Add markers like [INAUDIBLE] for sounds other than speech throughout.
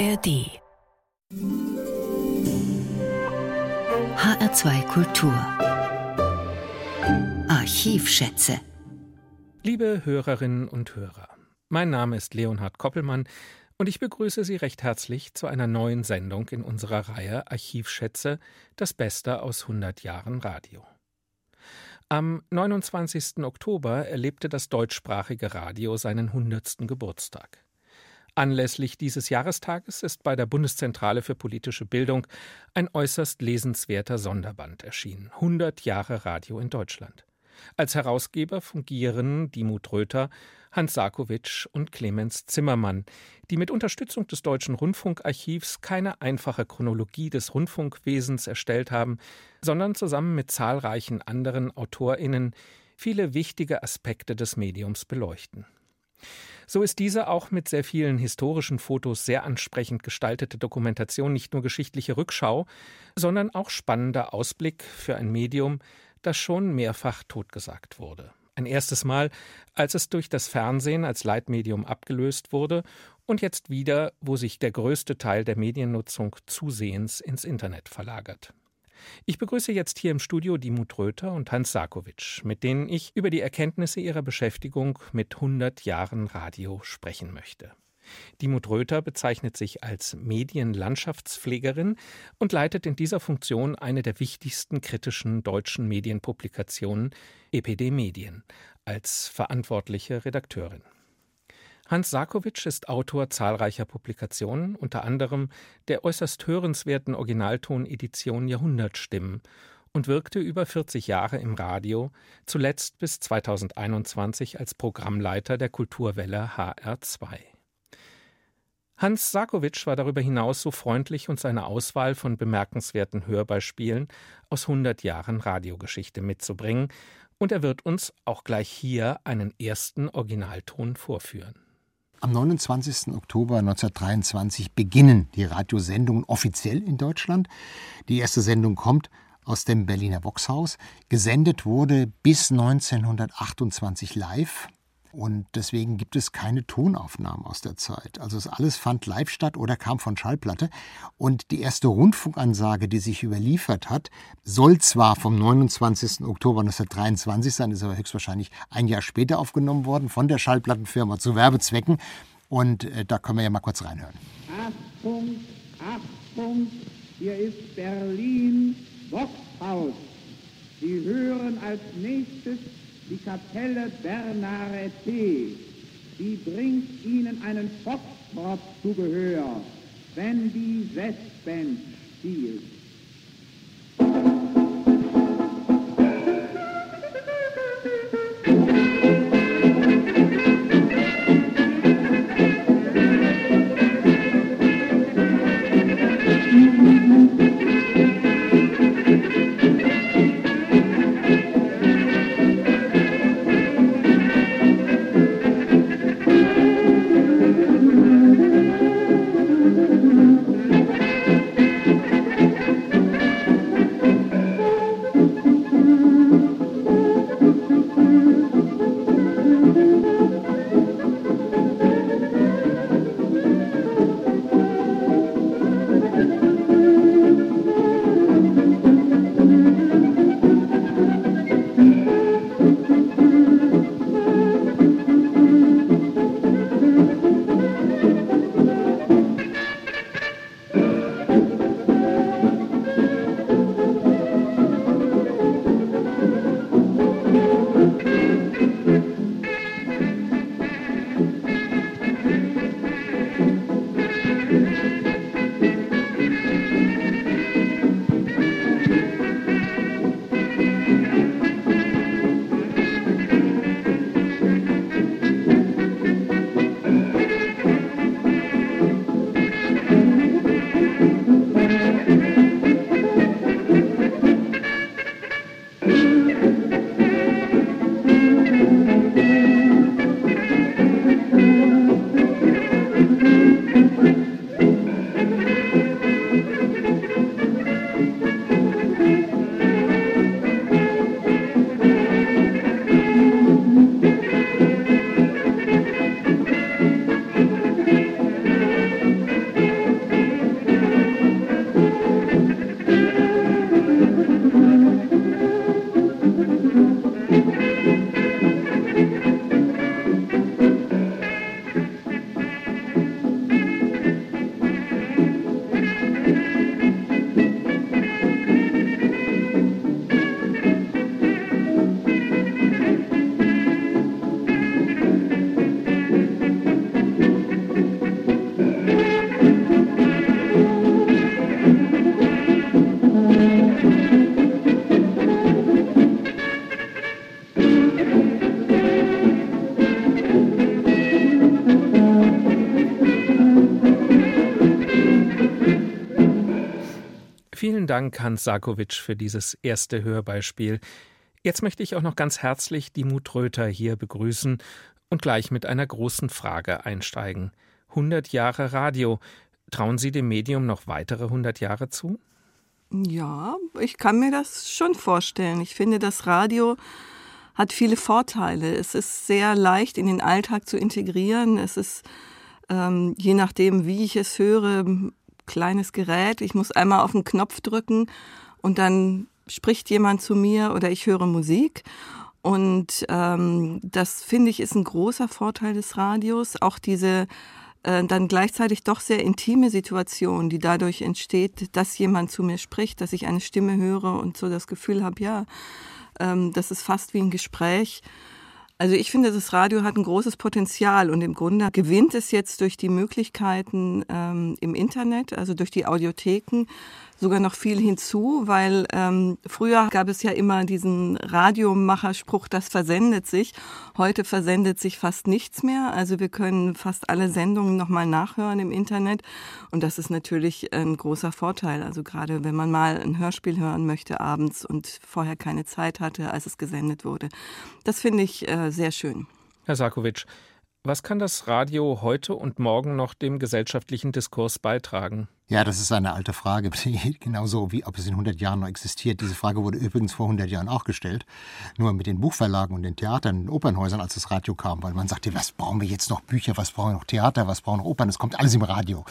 ARD HR2 Kultur Archivschätze Liebe Hörerinnen und Hörer, mein Name ist Leonhard Koppelmann und ich begrüße Sie recht herzlich zu einer neuen Sendung in unserer Reihe Archivschätze, das Beste aus 100 Jahren Radio. Am 29. Oktober erlebte das deutschsprachige Radio seinen 100. Geburtstag. Anlässlich dieses Jahrestages ist bei der Bundeszentrale für politische Bildung ein äußerst lesenswerter Sonderband erschienen. 100 Jahre Radio in Deutschland. Als Herausgeber fungieren Dimut Röther, Hans Sarkowitsch und Clemens Zimmermann, die mit Unterstützung des Deutschen Rundfunkarchivs keine einfache Chronologie des Rundfunkwesens erstellt haben, sondern zusammen mit zahlreichen anderen AutorInnen viele wichtige Aspekte des Mediums beleuchten. So ist diese auch mit sehr vielen historischen Fotos sehr ansprechend gestaltete Dokumentation nicht nur geschichtliche Rückschau, sondern auch spannender Ausblick für ein Medium, das schon mehrfach totgesagt wurde. Ein erstes Mal, als es durch das Fernsehen als Leitmedium abgelöst wurde und jetzt wieder, wo sich der größte Teil der Mediennutzung zusehends ins Internet verlagert. Ich begrüße jetzt hier im Studio Dimut Röther und Hans Sarkowitsch, mit denen ich über die Erkenntnisse ihrer Beschäftigung mit 100 Jahren Radio sprechen möchte. Dimut Röther bezeichnet sich als Medienlandschaftspflegerin und leitet in dieser Funktion eine der wichtigsten kritischen deutschen Medienpublikationen, EPD Medien, als verantwortliche Redakteurin. Hans Sarkowitsch ist Autor zahlreicher Publikationen, unter anderem der äußerst hörenswerten Originalton-Edition Jahrhundertstimmen und wirkte über 40 Jahre im Radio, zuletzt bis 2021 als Programmleiter der Kulturwelle HR2. Hans Sarkowitsch war darüber hinaus so freundlich, uns eine Auswahl von bemerkenswerten Hörbeispielen aus 100 Jahren Radiogeschichte mitzubringen, und er wird uns auch gleich hier einen ersten Originalton vorführen. Am 29. Oktober 1923 beginnen die Radiosendungen offiziell in Deutschland. Die erste Sendung kommt aus dem Berliner Boxhaus. Gesendet wurde bis 1928 live. Und deswegen gibt es keine Tonaufnahmen aus der Zeit. Also es alles fand live statt oder kam von Schallplatte. Und die erste Rundfunkansage, die sich überliefert hat, soll zwar vom 29. Oktober 1923 sein, ist aber höchstwahrscheinlich ein Jahr später aufgenommen worden von der Schallplattenfirma zu Werbezwecken. Und äh, da können wir ja mal kurz reinhören. Achtung, Achtung, hier ist Berlin Boxhaus. Sie hören als nächstes die Kapelle Bernare T. Die bringt Ihnen einen Foxtrot zu Gehör, wenn die Westband spielt. Vielen Dank, Hans Sarkowitsch, für dieses erste Hörbeispiel. Jetzt möchte ich auch noch ganz herzlich die Mut Röther hier begrüßen und gleich mit einer großen Frage einsteigen. 100 Jahre Radio. Trauen Sie dem Medium noch weitere 100 Jahre zu? Ja, ich kann mir das schon vorstellen. Ich finde, das Radio hat viele Vorteile. Es ist sehr leicht in den Alltag zu integrieren. Es ist, ähm, je nachdem, wie ich es höre, kleines Gerät. Ich muss einmal auf den Knopf drücken und dann spricht jemand zu mir oder ich höre Musik. Und ähm, das finde ich ist ein großer Vorteil des Radios. Auch diese äh, dann gleichzeitig doch sehr intime Situation, die dadurch entsteht, dass jemand zu mir spricht, dass ich eine Stimme höre und so das Gefühl habe, ja, ähm, das ist fast wie ein Gespräch. Also ich finde, das Radio hat ein großes Potenzial und im Grunde gewinnt es jetzt durch die Möglichkeiten ähm, im Internet, also durch die Audiotheken, sogar noch viel hinzu, weil ähm, früher gab es ja immer diesen Radiomacherspruch, das versendet sich. Heute versendet sich fast nichts mehr. Also wir können fast alle Sendungen nochmal nachhören im Internet. Und das ist natürlich ein großer Vorteil. Also gerade wenn man mal ein Hörspiel hören möchte abends und vorher keine Zeit hatte, als es gesendet wurde. Das finde ich äh, sehr schön. Herr Sarkovic, was kann das Radio heute und morgen noch dem gesellschaftlichen Diskurs beitragen? Ja, das ist eine alte Frage, [LAUGHS] genauso wie ob es in 100 Jahren noch existiert. Diese Frage wurde übrigens vor 100 Jahren auch gestellt, nur mit den Buchverlagen und den Theatern und Opernhäusern, als das Radio kam, weil man sagte, was brauchen wir jetzt noch Bücher, was brauchen wir noch Theater, was brauchen wir noch Opern, das kommt alles im Radio.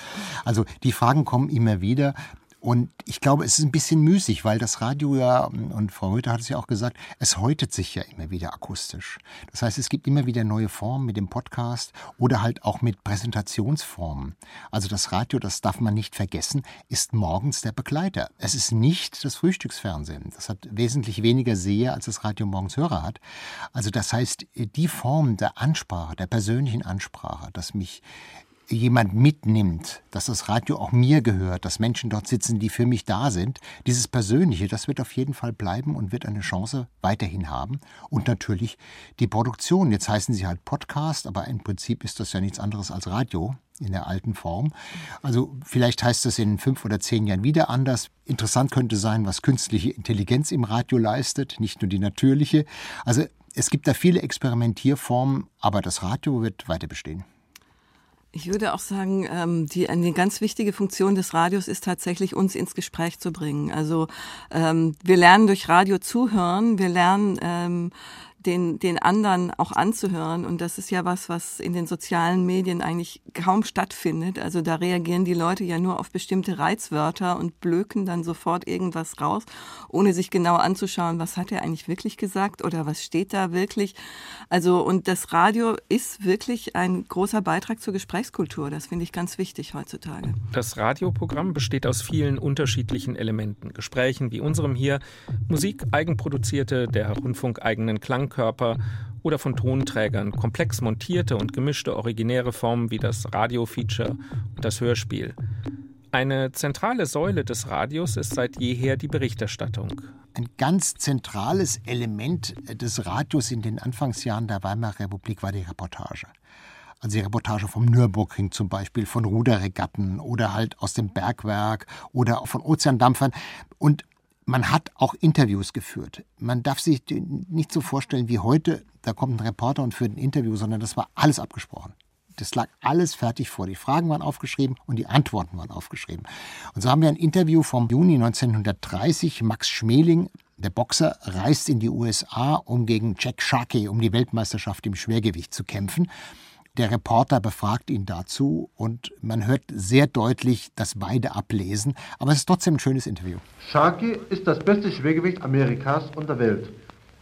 Also die Fragen kommen immer wieder und ich glaube, es ist ein bisschen müßig, weil das Radio ja, und Frau Röther hat es ja auch gesagt, es häutet sich ja immer wieder akustisch. Das heißt, es gibt immer wieder neue Formen mit dem Podcast oder halt auch mit Präsentationsformen. Also das Radio, das darf man nicht vergessen, ist morgens der Begleiter. Es ist nicht das Frühstücksfernsehen. Das hat wesentlich weniger Seher, als das Radio morgens Hörer hat. Also das heißt, die Form der Ansprache, der persönlichen Ansprache, dass mich jemand mitnimmt, dass das Radio auch mir gehört, dass Menschen dort sitzen, die für mich da sind. Dieses Persönliche, das wird auf jeden Fall bleiben und wird eine Chance weiterhin haben. Und natürlich die Produktion. Jetzt heißen sie halt Podcast, aber im Prinzip ist das ja nichts anderes als Radio in der alten Form. Also vielleicht heißt das in fünf oder zehn Jahren wieder anders. Interessant könnte sein, was künstliche Intelligenz im Radio leistet, nicht nur die natürliche. Also es gibt da viele Experimentierformen, aber das Radio wird weiter bestehen. Ich würde auch sagen, ähm, die, eine ganz wichtige Funktion des Radios ist tatsächlich, uns ins Gespräch zu bringen. Also ähm, wir lernen durch Radio zuhören, wir lernen ähm, den, den anderen auch anzuhören. Und das ist ja was, was in den sozialen Medien eigentlich kaum stattfindet. Also da reagieren die Leute ja nur auf bestimmte Reizwörter und blöken dann sofort irgendwas raus, ohne sich genau anzuschauen, was hat er eigentlich wirklich gesagt oder was steht da wirklich. Also und das Radio ist wirklich ein großer Beitrag zur Gesprächskultur. Das finde ich ganz wichtig heutzutage. Das Radioprogramm besteht aus vielen unterschiedlichen Elementen. Gesprächen wie unserem hier, Musik, eigenproduzierte, der Rundfunk eigenen Klang Klangkörper oder von Tonträgern, komplex montierte und gemischte originäre Formen wie das Radio-Feature und das Hörspiel. Eine zentrale Säule des Radios ist seit jeher die Berichterstattung. Ein ganz zentrales Element des Radios in den Anfangsjahren der Weimarer Republik war die Reportage. Also die Reportage vom Nürburgring zum Beispiel, von Ruderregatten oder halt aus dem Bergwerk oder von Ozeandampfern. Und man hat auch Interviews geführt. Man darf sich nicht so vorstellen wie heute, da kommt ein Reporter und führt ein Interview, sondern das war alles abgesprochen. Das lag alles fertig vor. Die Fragen waren aufgeschrieben und die Antworten waren aufgeschrieben. Und so haben wir ein Interview vom Juni 1930. Max Schmeling, der Boxer, reist in die USA, um gegen Jack Sharkey um die Weltmeisterschaft im Schwergewicht zu kämpfen. Der Reporter befragt ihn dazu und man hört sehr deutlich, dass beide ablesen. Aber es ist trotzdem ein schönes Interview. Sharkey ist das beste Schwergewicht Amerikas und der Welt.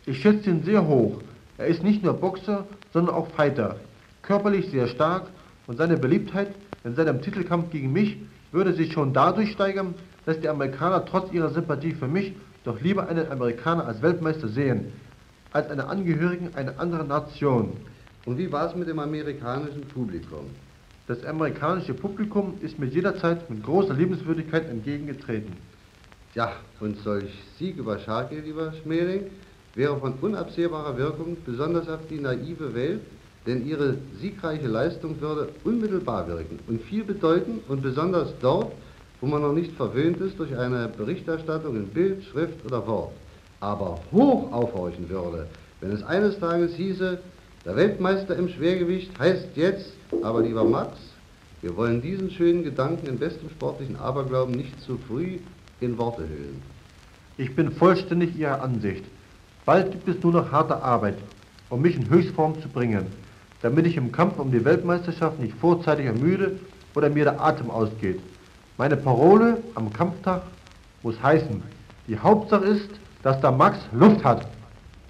Ich schätze ihn sehr hoch. Er ist nicht nur Boxer, sondern auch Fighter. Körperlich sehr stark und seine Beliebtheit in seinem Titelkampf gegen mich würde sich schon dadurch steigern, dass die Amerikaner trotz ihrer Sympathie für mich doch lieber einen Amerikaner als Weltmeister sehen, als einen Angehörigen einer anderen Nation. Und wie war es mit dem amerikanischen Publikum? Das amerikanische Publikum ist mir jederzeit mit großer Liebenswürdigkeit entgegengetreten. Ja, und solch Sieg über Scharke, lieber Schmering, wäre von unabsehbarer Wirkung, besonders auf die naive Welt, denn ihre siegreiche Leistung würde unmittelbar wirken und viel bedeuten und besonders dort, wo man noch nicht verwöhnt ist durch eine Berichterstattung in Bild, Schrift oder Wort, aber hoch aufhorchen würde, wenn es eines Tages hieße, der Weltmeister im Schwergewicht heißt jetzt, aber lieber Max, wir wollen diesen schönen Gedanken in bestem sportlichen Aberglauben nicht zu früh in Worte hüllen. Ich bin vollständig Ihrer Ansicht. Bald gibt es nur noch harte Arbeit, um mich in Höchstform zu bringen, damit ich im Kampf um die Weltmeisterschaft nicht vorzeitig ermüde oder mir der Atem ausgeht. Meine Parole am Kampftag muss heißen, die Hauptsache ist, dass der Max Luft hat.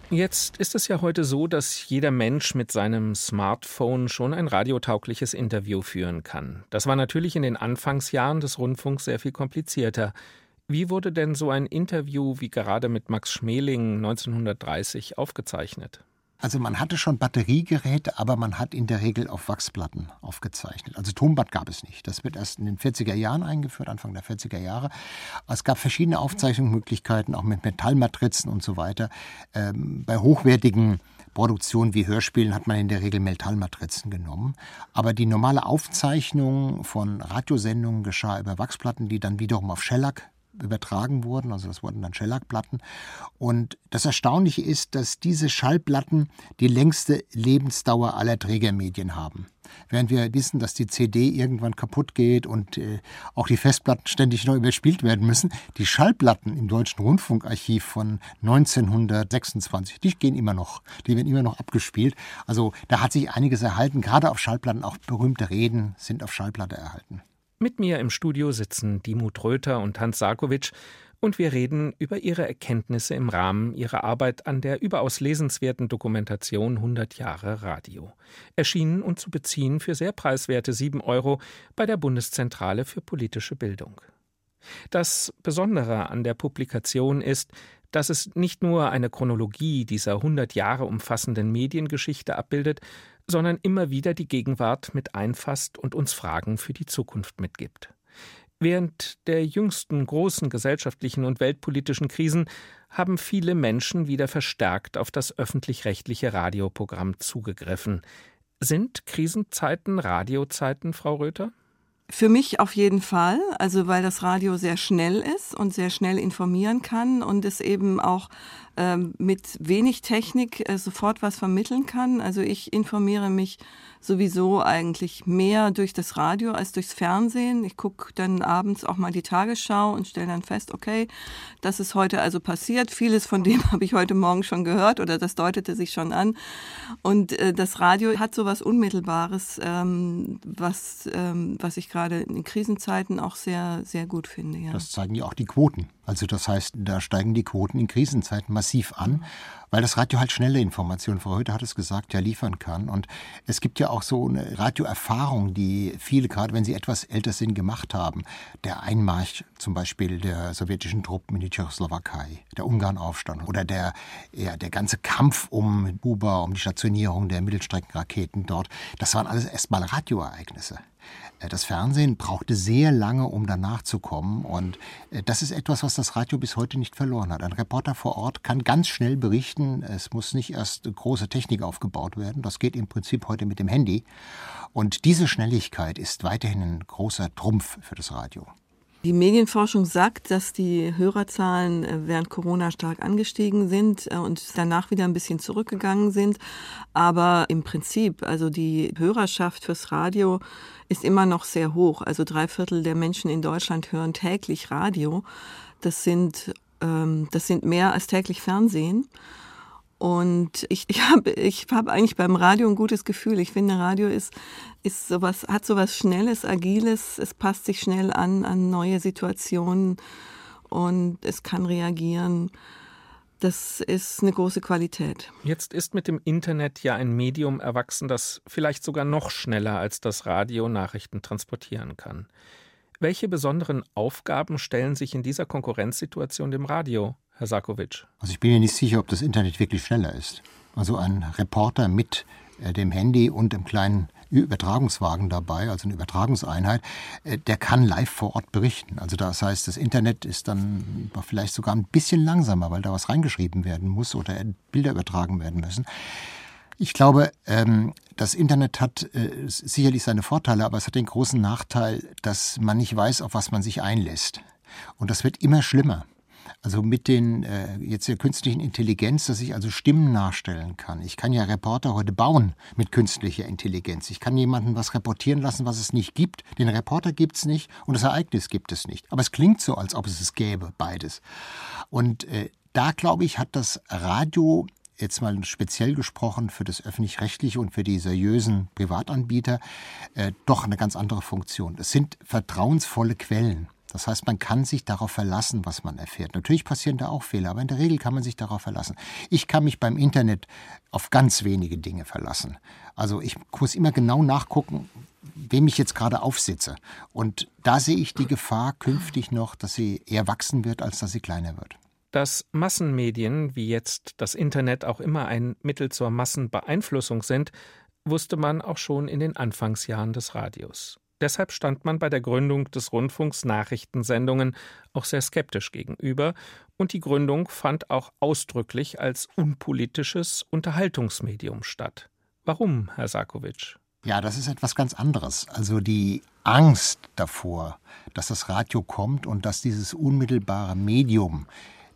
Jetzt ist es ja heute so, dass jeder Mensch mit seinem Smartphone schon ein radiotaugliches Interview führen kann. Das war natürlich in den Anfangsjahren des Rundfunks sehr viel komplizierter. Wie wurde denn so ein Interview wie gerade mit Max Schmeling 1930 aufgezeichnet? Also man hatte schon Batteriegeräte, aber man hat in der Regel auf Wachsplatten aufgezeichnet. Also Tonband gab es nicht. Das wird erst in den 40er Jahren eingeführt, Anfang der 40er Jahre. Es gab verschiedene Aufzeichnungsmöglichkeiten, auch mit Metallmatrizen und so weiter. Ähm, bei hochwertigen Produktionen wie Hörspielen hat man in der Regel Metallmatrizen genommen. Aber die normale Aufzeichnung von Radiosendungen geschah über Wachsplatten, die dann wiederum auf Shellac übertragen wurden. Also das wurden dann Schellackplatten. Und das Erstaunliche ist, dass diese Schallplatten die längste Lebensdauer aller Trägermedien haben. Während wir wissen, dass die CD irgendwann kaputt geht und äh, auch die Festplatten ständig neu überspielt werden müssen, die Schallplatten im Deutschen Rundfunkarchiv von 1926, die gehen immer noch, die werden immer noch abgespielt. Also da hat sich einiges erhalten, gerade auf Schallplatten, auch berühmte Reden sind auf Schallplatte erhalten. Mit mir im Studio sitzen Dimut Röther und Hans Sarkovic und wir reden über ihre Erkenntnisse im Rahmen ihrer Arbeit an der überaus lesenswerten Dokumentation 100 Jahre Radio. Erschienen und zu beziehen für sehr preiswerte 7 Euro bei der Bundeszentrale für politische Bildung. Das Besondere an der Publikation ist, dass es nicht nur eine Chronologie dieser 100 Jahre umfassenden Mediengeschichte abbildet, sondern immer wieder die Gegenwart mit einfasst und uns Fragen für die Zukunft mitgibt. Während der jüngsten großen gesellschaftlichen und weltpolitischen Krisen haben viele Menschen wieder verstärkt auf das öffentlich-rechtliche Radioprogramm zugegriffen. Sind Krisenzeiten Radiozeiten, Frau Röther? Für mich auf jeden Fall, also weil das Radio sehr schnell ist und sehr schnell informieren kann und es eben auch ähm, mit wenig Technik äh, sofort was vermitteln kann. Also ich informiere mich sowieso eigentlich mehr durch das Radio als durchs Fernsehen. Ich gucke dann abends auch mal die Tagesschau und stelle dann fest, okay, das ist heute also passiert. Vieles von dem [LAUGHS] habe ich heute Morgen schon gehört oder das deutete sich schon an. Und äh, das Radio hat so was Unmittelbares, ähm, was, ähm, was ich gerade in Krisenzeiten auch sehr, sehr gut finde. Ja. Das zeigen ja auch die Quoten. Also das heißt, da steigen die Quoten in Krisenzeiten massiv an, weil das Radio halt schnelle Informationen, Frau Heute hat es gesagt, ja liefern kann. Und es gibt ja auch so eine Radioerfahrung, die viele, gerade wenn sie etwas älter sind, gemacht haben. Der Einmarsch zum Beispiel der sowjetischen Truppen in die Tschechoslowakei, der Ungarnaufstand oder der, ja, der ganze Kampf um Kuba, um die Stationierung der Mittelstreckenraketen dort. Das waren alles erstmal Radioereignisse. Äh, das Fernsehen brauchte sehr lange, um danach zu kommen. Und äh, das ist etwas, was das Radio bis heute nicht verloren hat. Ein Reporter vor Ort kann ganz schnell berichten. Es muss nicht erst große Technik aufgebaut werden. Das geht im Prinzip heute mit dem Handy. Und diese Schnelligkeit ist weiterhin ein großer Trumpf für das Radio. Die Medienforschung sagt, dass die Hörerzahlen äh, während Corona stark angestiegen sind und danach wieder ein bisschen zurückgegangen sind. Aber im Prinzip, also die Hörerschaft fürs Radio ist immer noch sehr hoch. Also drei Viertel der Menschen in Deutschland hören täglich Radio. Das sind, ähm, das sind mehr als täglich Fernsehen. Und ich, ich habe ich hab eigentlich beim Radio ein gutes Gefühl. Ich finde, Radio ist, ist sowas, hat sowas Schnelles, Agiles. Es passt sich schnell an, an neue Situationen und es kann reagieren. Das ist eine große Qualität. Jetzt ist mit dem Internet ja ein Medium erwachsen, das vielleicht sogar noch schneller als das Radio Nachrichten transportieren kann. Welche besonderen Aufgaben stellen sich in dieser Konkurrenzsituation dem Radio, Herr Sarkovic? Also ich bin mir nicht sicher, ob das Internet wirklich schneller ist. Also ein Reporter mit äh, dem Handy und dem kleinen Übertragungswagen dabei, also eine Übertragungseinheit, äh, der kann live vor Ort berichten. Also das heißt, das Internet ist dann vielleicht sogar ein bisschen langsamer, weil da was reingeschrieben werden muss oder Bilder übertragen werden müssen. Ich glaube, ähm, das Internet hat äh, sicherlich seine Vorteile, aber es hat den großen Nachteil, dass man nicht weiß, auf was man sich einlässt. Und das wird immer schlimmer. Also mit den äh, jetzt der künstlichen Intelligenz, dass ich also Stimmen nachstellen kann. Ich kann ja Reporter heute bauen mit künstlicher Intelligenz. Ich kann jemanden was reportieren lassen, was es nicht gibt. Den Reporter gibt es nicht und das Ereignis gibt es nicht. Aber es klingt so, als ob es es gäbe, beides. Und äh, da glaube ich, hat das Radio jetzt mal speziell gesprochen für das öffentlich-rechtliche und für die seriösen Privatanbieter äh, doch eine ganz andere Funktion. Es sind vertrauensvolle Quellen. Das heißt, man kann sich darauf verlassen, was man erfährt. Natürlich passieren da auch Fehler, aber in der Regel kann man sich darauf verlassen. Ich kann mich beim Internet auf ganz wenige Dinge verlassen. Also ich muss immer genau nachgucken, wem ich jetzt gerade aufsitze. Und da sehe ich die Gefahr künftig noch, dass sie eher wachsen wird, als dass sie kleiner wird. Dass Massenmedien wie jetzt das Internet auch immer ein Mittel zur Massenbeeinflussung sind, wusste man auch schon in den Anfangsjahren des Radios. Deshalb stand man bei der Gründung des Rundfunks Nachrichtensendungen auch sehr skeptisch gegenüber, und die Gründung fand auch ausdrücklich als unpolitisches Unterhaltungsmedium statt. Warum, Herr Sarkovic? Ja, das ist etwas ganz anderes. Also die Angst davor, dass das Radio kommt und dass dieses unmittelbare Medium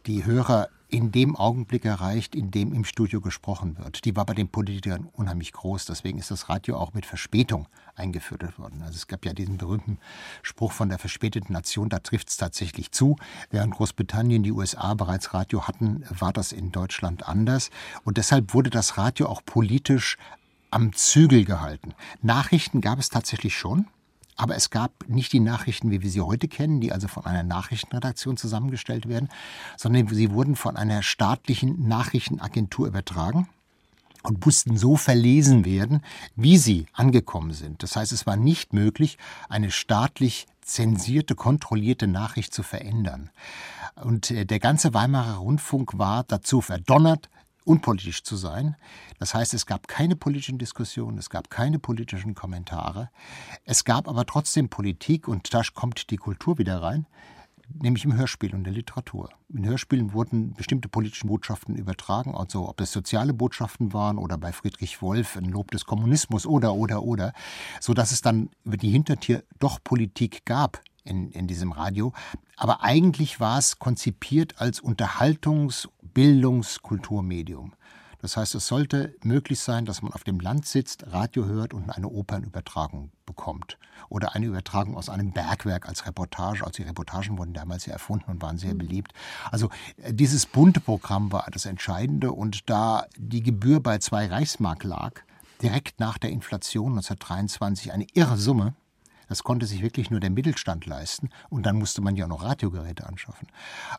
die Hörer in dem Augenblick erreicht, in dem im Studio gesprochen wird. Die war bei den Politikern unheimlich groß. Deswegen ist das Radio auch mit Verspätung eingeführt worden. Also es gab ja diesen berühmten Spruch von der verspäteten Nation, da trifft es tatsächlich zu. Während Großbritannien, die USA bereits Radio hatten, war das in Deutschland anders. Und deshalb wurde das Radio auch politisch am Zügel gehalten. Nachrichten gab es tatsächlich schon. Aber es gab nicht die Nachrichten, wie wir sie heute kennen, die also von einer Nachrichtenredaktion zusammengestellt werden, sondern sie wurden von einer staatlichen Nachrichtenagentur übertragen und mussten so verlesen werden, wie sie angekommen sind. Das heißt, es war nicht möglich, eine staatlich zensierte, kontrollierte Nachricht zu verändern. Und äh, der ganze Weimarer Rundfunk war dazu verdonnert, unpolitisch zu sein. Das heißt, es gab keine politischen Diskussionen, es gab keine politischen Kommentare. Es gab aber trotzdem Politik und da kommt die Kultur wieder rein, nämlich im Hörspiel und der Literatur. In Hörspielen wurden bestimmte politische Botschaften übertragen, also ob es soziale Botschaften waren oder bei Friedrich Wolf ein Lob des Kommunismus oder, oder, oder, so dass es dann über die Hintertier doch Politik gab in, in diesem Radio. Aber eigentlich war es konzipiert als Unterhaltungs-, Bildungs-, Kulturmedium. Das heißt, es sollte möglich sein, dass man auf dem Land sitzt, Radio hört und eine Opernübertragung bekommt. Oder eine Übertragung aus einem Bergwerk als Reportage. Also die Reportagen wurden damals ja erfunden und waren sehr mhm. beliebt. Also äh, dieses bunte Programm war das Entscheidende. Und da die Gebühr bei zwei Reichsmark lag, direkt nach der Inflation 1923 eine irre Summe, das konnte sich wirklich nur der Mittelstand leisten. Und dann musste man ja auch noch Radiogeräte anschaffen.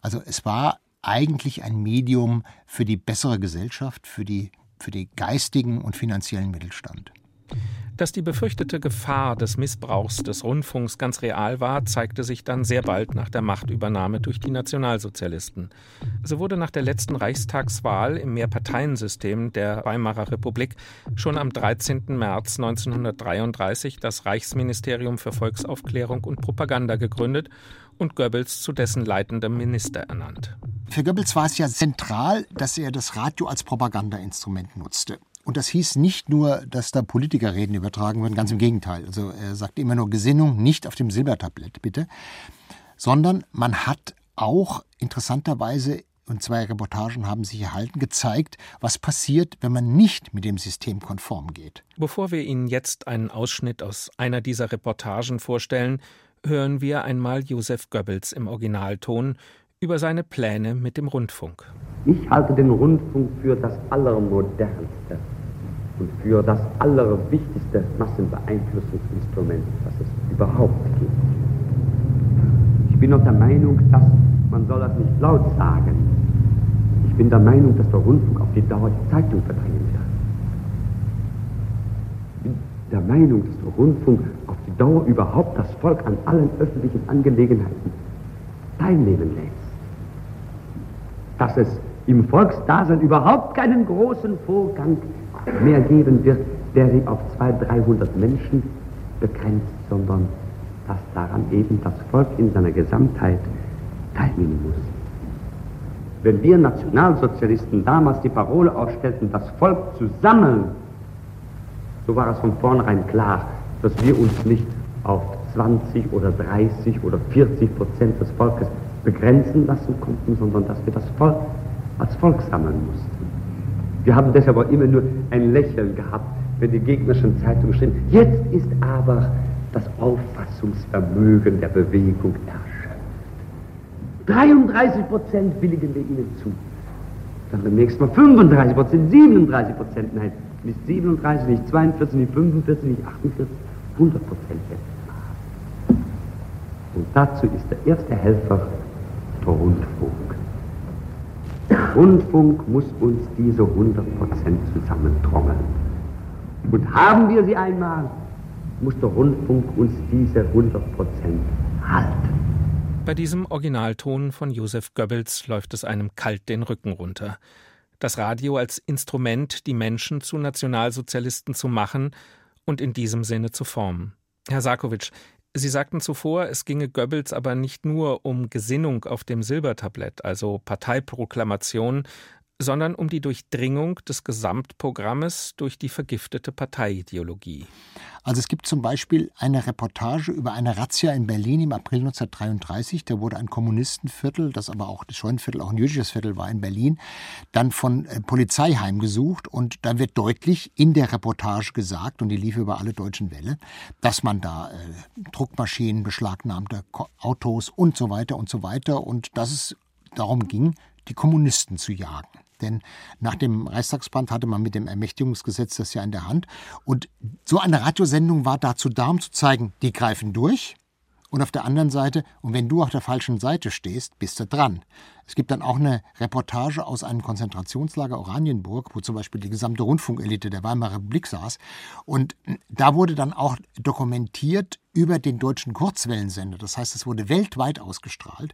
Also es war eigentlich ein Medium für die bessere Gesellschaft, für die, für die geistigen und finanziellen Mittelstand. Dass die befürchtete Gefahr des Missbrauchs des Rundfunks ganz real war, zeigte sich dann sehr bald nach der Machtübernahme durch die Nationalsozialisten. So wurde nach der letzten Reichstagswahl im Mehrparteiensystem der Weimarer Republik schon am 13. März 1933 das Reichsministerium für Volksaufklärung und Propaganda gegründet und Goebbels zu dessen leitendem Minister ernannt. Für Goebbels war es ja zentral, dass er das Radio als Propagandainstrument nutzte. Und das hieß nicht nur, dass da Politikerreden übertragen würden, ganz im Gegenteil. Also er sagte immer nur Gesinnung nicht auf dem Silbertablett, bitte. Sondern man hat auch interessanterweise, und zwei Reportagen haben sich erhalten, gezeigt, was passiert, wenn man nicht mit dem System konform geht. Bevor wir Ihnen jetzt einen Ausschnitt aus einer dieser Reportagen vorstellen, hören wir einmal Josef Goebbels im Originalton über seine Pläne mit dem Rundfunk. Ich halte den Rundfunk für das Allermodernste und für das allerwichtigste Massenbeeinflussungsinstrument, das es überhaupt gibt. Ich bin auch der Meinung, dass man soll das nicht laut sagen. Ich bin der Meinung, dass der Rundfunk auf die Dauer die Zeitung verdrängen wird. Ich bin der Meinung, dass der Rundfunk auf die Dauer überhaupt das Volk an allen öffentlichen Angelegenheiten teilnehmen lässt dass es im Volksdasein überhaupt keinen großen Vorgang mehr geben wird, der sich auf 200, 300 Menschen begrenzt, sondern dass daran eben das Volk in seiner Gesamtheit teilnehmen muss. wenn wir Nationalsozialisten damals die Parole aufstellten, das Volk zu sammeln, so war es von vornherein klar, dass wir uns nicht auf 20 oder 30 oder 40 Prozent des Volkes begrenzen lassen konnten, sondern dass wir das Volk als Volk sammeln mussten. Wir haben deshalb auch immer nur ein Lächeln gehabt, wenn die gegnerischen Zeitungen schrieben, jetzt ist aber das Auffassungsvermögen der Bewegung erschöpft. 33 Prozent willigen wir ihnen zu. Dann beim nächsten Mal 35 Prozent, 37 Prozent, nein, nicht 37, nicht 42, nicht 45, nicht 48, 100 Prozent jetzt. Und dazu ist der erste Helfer der Rundfunk. Der Rundfunk muss uns diese 100 Prozent zusammentrommeln. Und haben wir sie einmal, muss der Rundfunk uns diese 100 Prozent halten. Bei diesem Originalton von Josef Goebbels läuft es einem kalt den Rücken runter. Das Radio als Instrument, die Menschen zu Nationalsozialisten zu machen und in diesem Sinne zu formen. Herr Sarkovic, Sie sagten zuvor, es ginge Goebbels aber nicht nur um Gesinnung auf dem Silbertablett, also Parteiproklamation, sondern um die Durchdringung des Gesamtprogrammes durch die vergiftete Parteiideologie. Also es gibt zum Beispiel eine Reportage über eine Razzia in Berlin im April 1933. Da wurde ein Kommunistenviertel, das aber auch das Scheunenviertel, auch ein jüdisches Viertel war in Berlin, dann von äh, Polizei heimgesucht. Und da wird deutlich in der Reportage gesagt, und die lief über alle deutschen Welle, dass man da äh, Druckmaschinen, beschlagnahmte Autos und so weiter und so weiter und dass es darum ging, die Kommunisten zu jagen. Denn nach dem Reichstagsbrand hatte man mit dem Ermächtigungsgesetz das ja in der Hand. Und so eine Radiosendung war dazu da, um zu zeigen, die greifen durch. Und auf der anderen Seite, und wenn du auf der falschen Seite stehst, bist du dran. Es gibt dann auch eine Reportage aus einem Konzentrationslager Oranienburg, wo zum Beispiel die gesamte Rundfunkelite der Weimarer Republik saß. Und da wurde dann auch dokumentiert über den deutschen Kurzwellensender, das heißt, es wurde weltweit ausgestrahlt,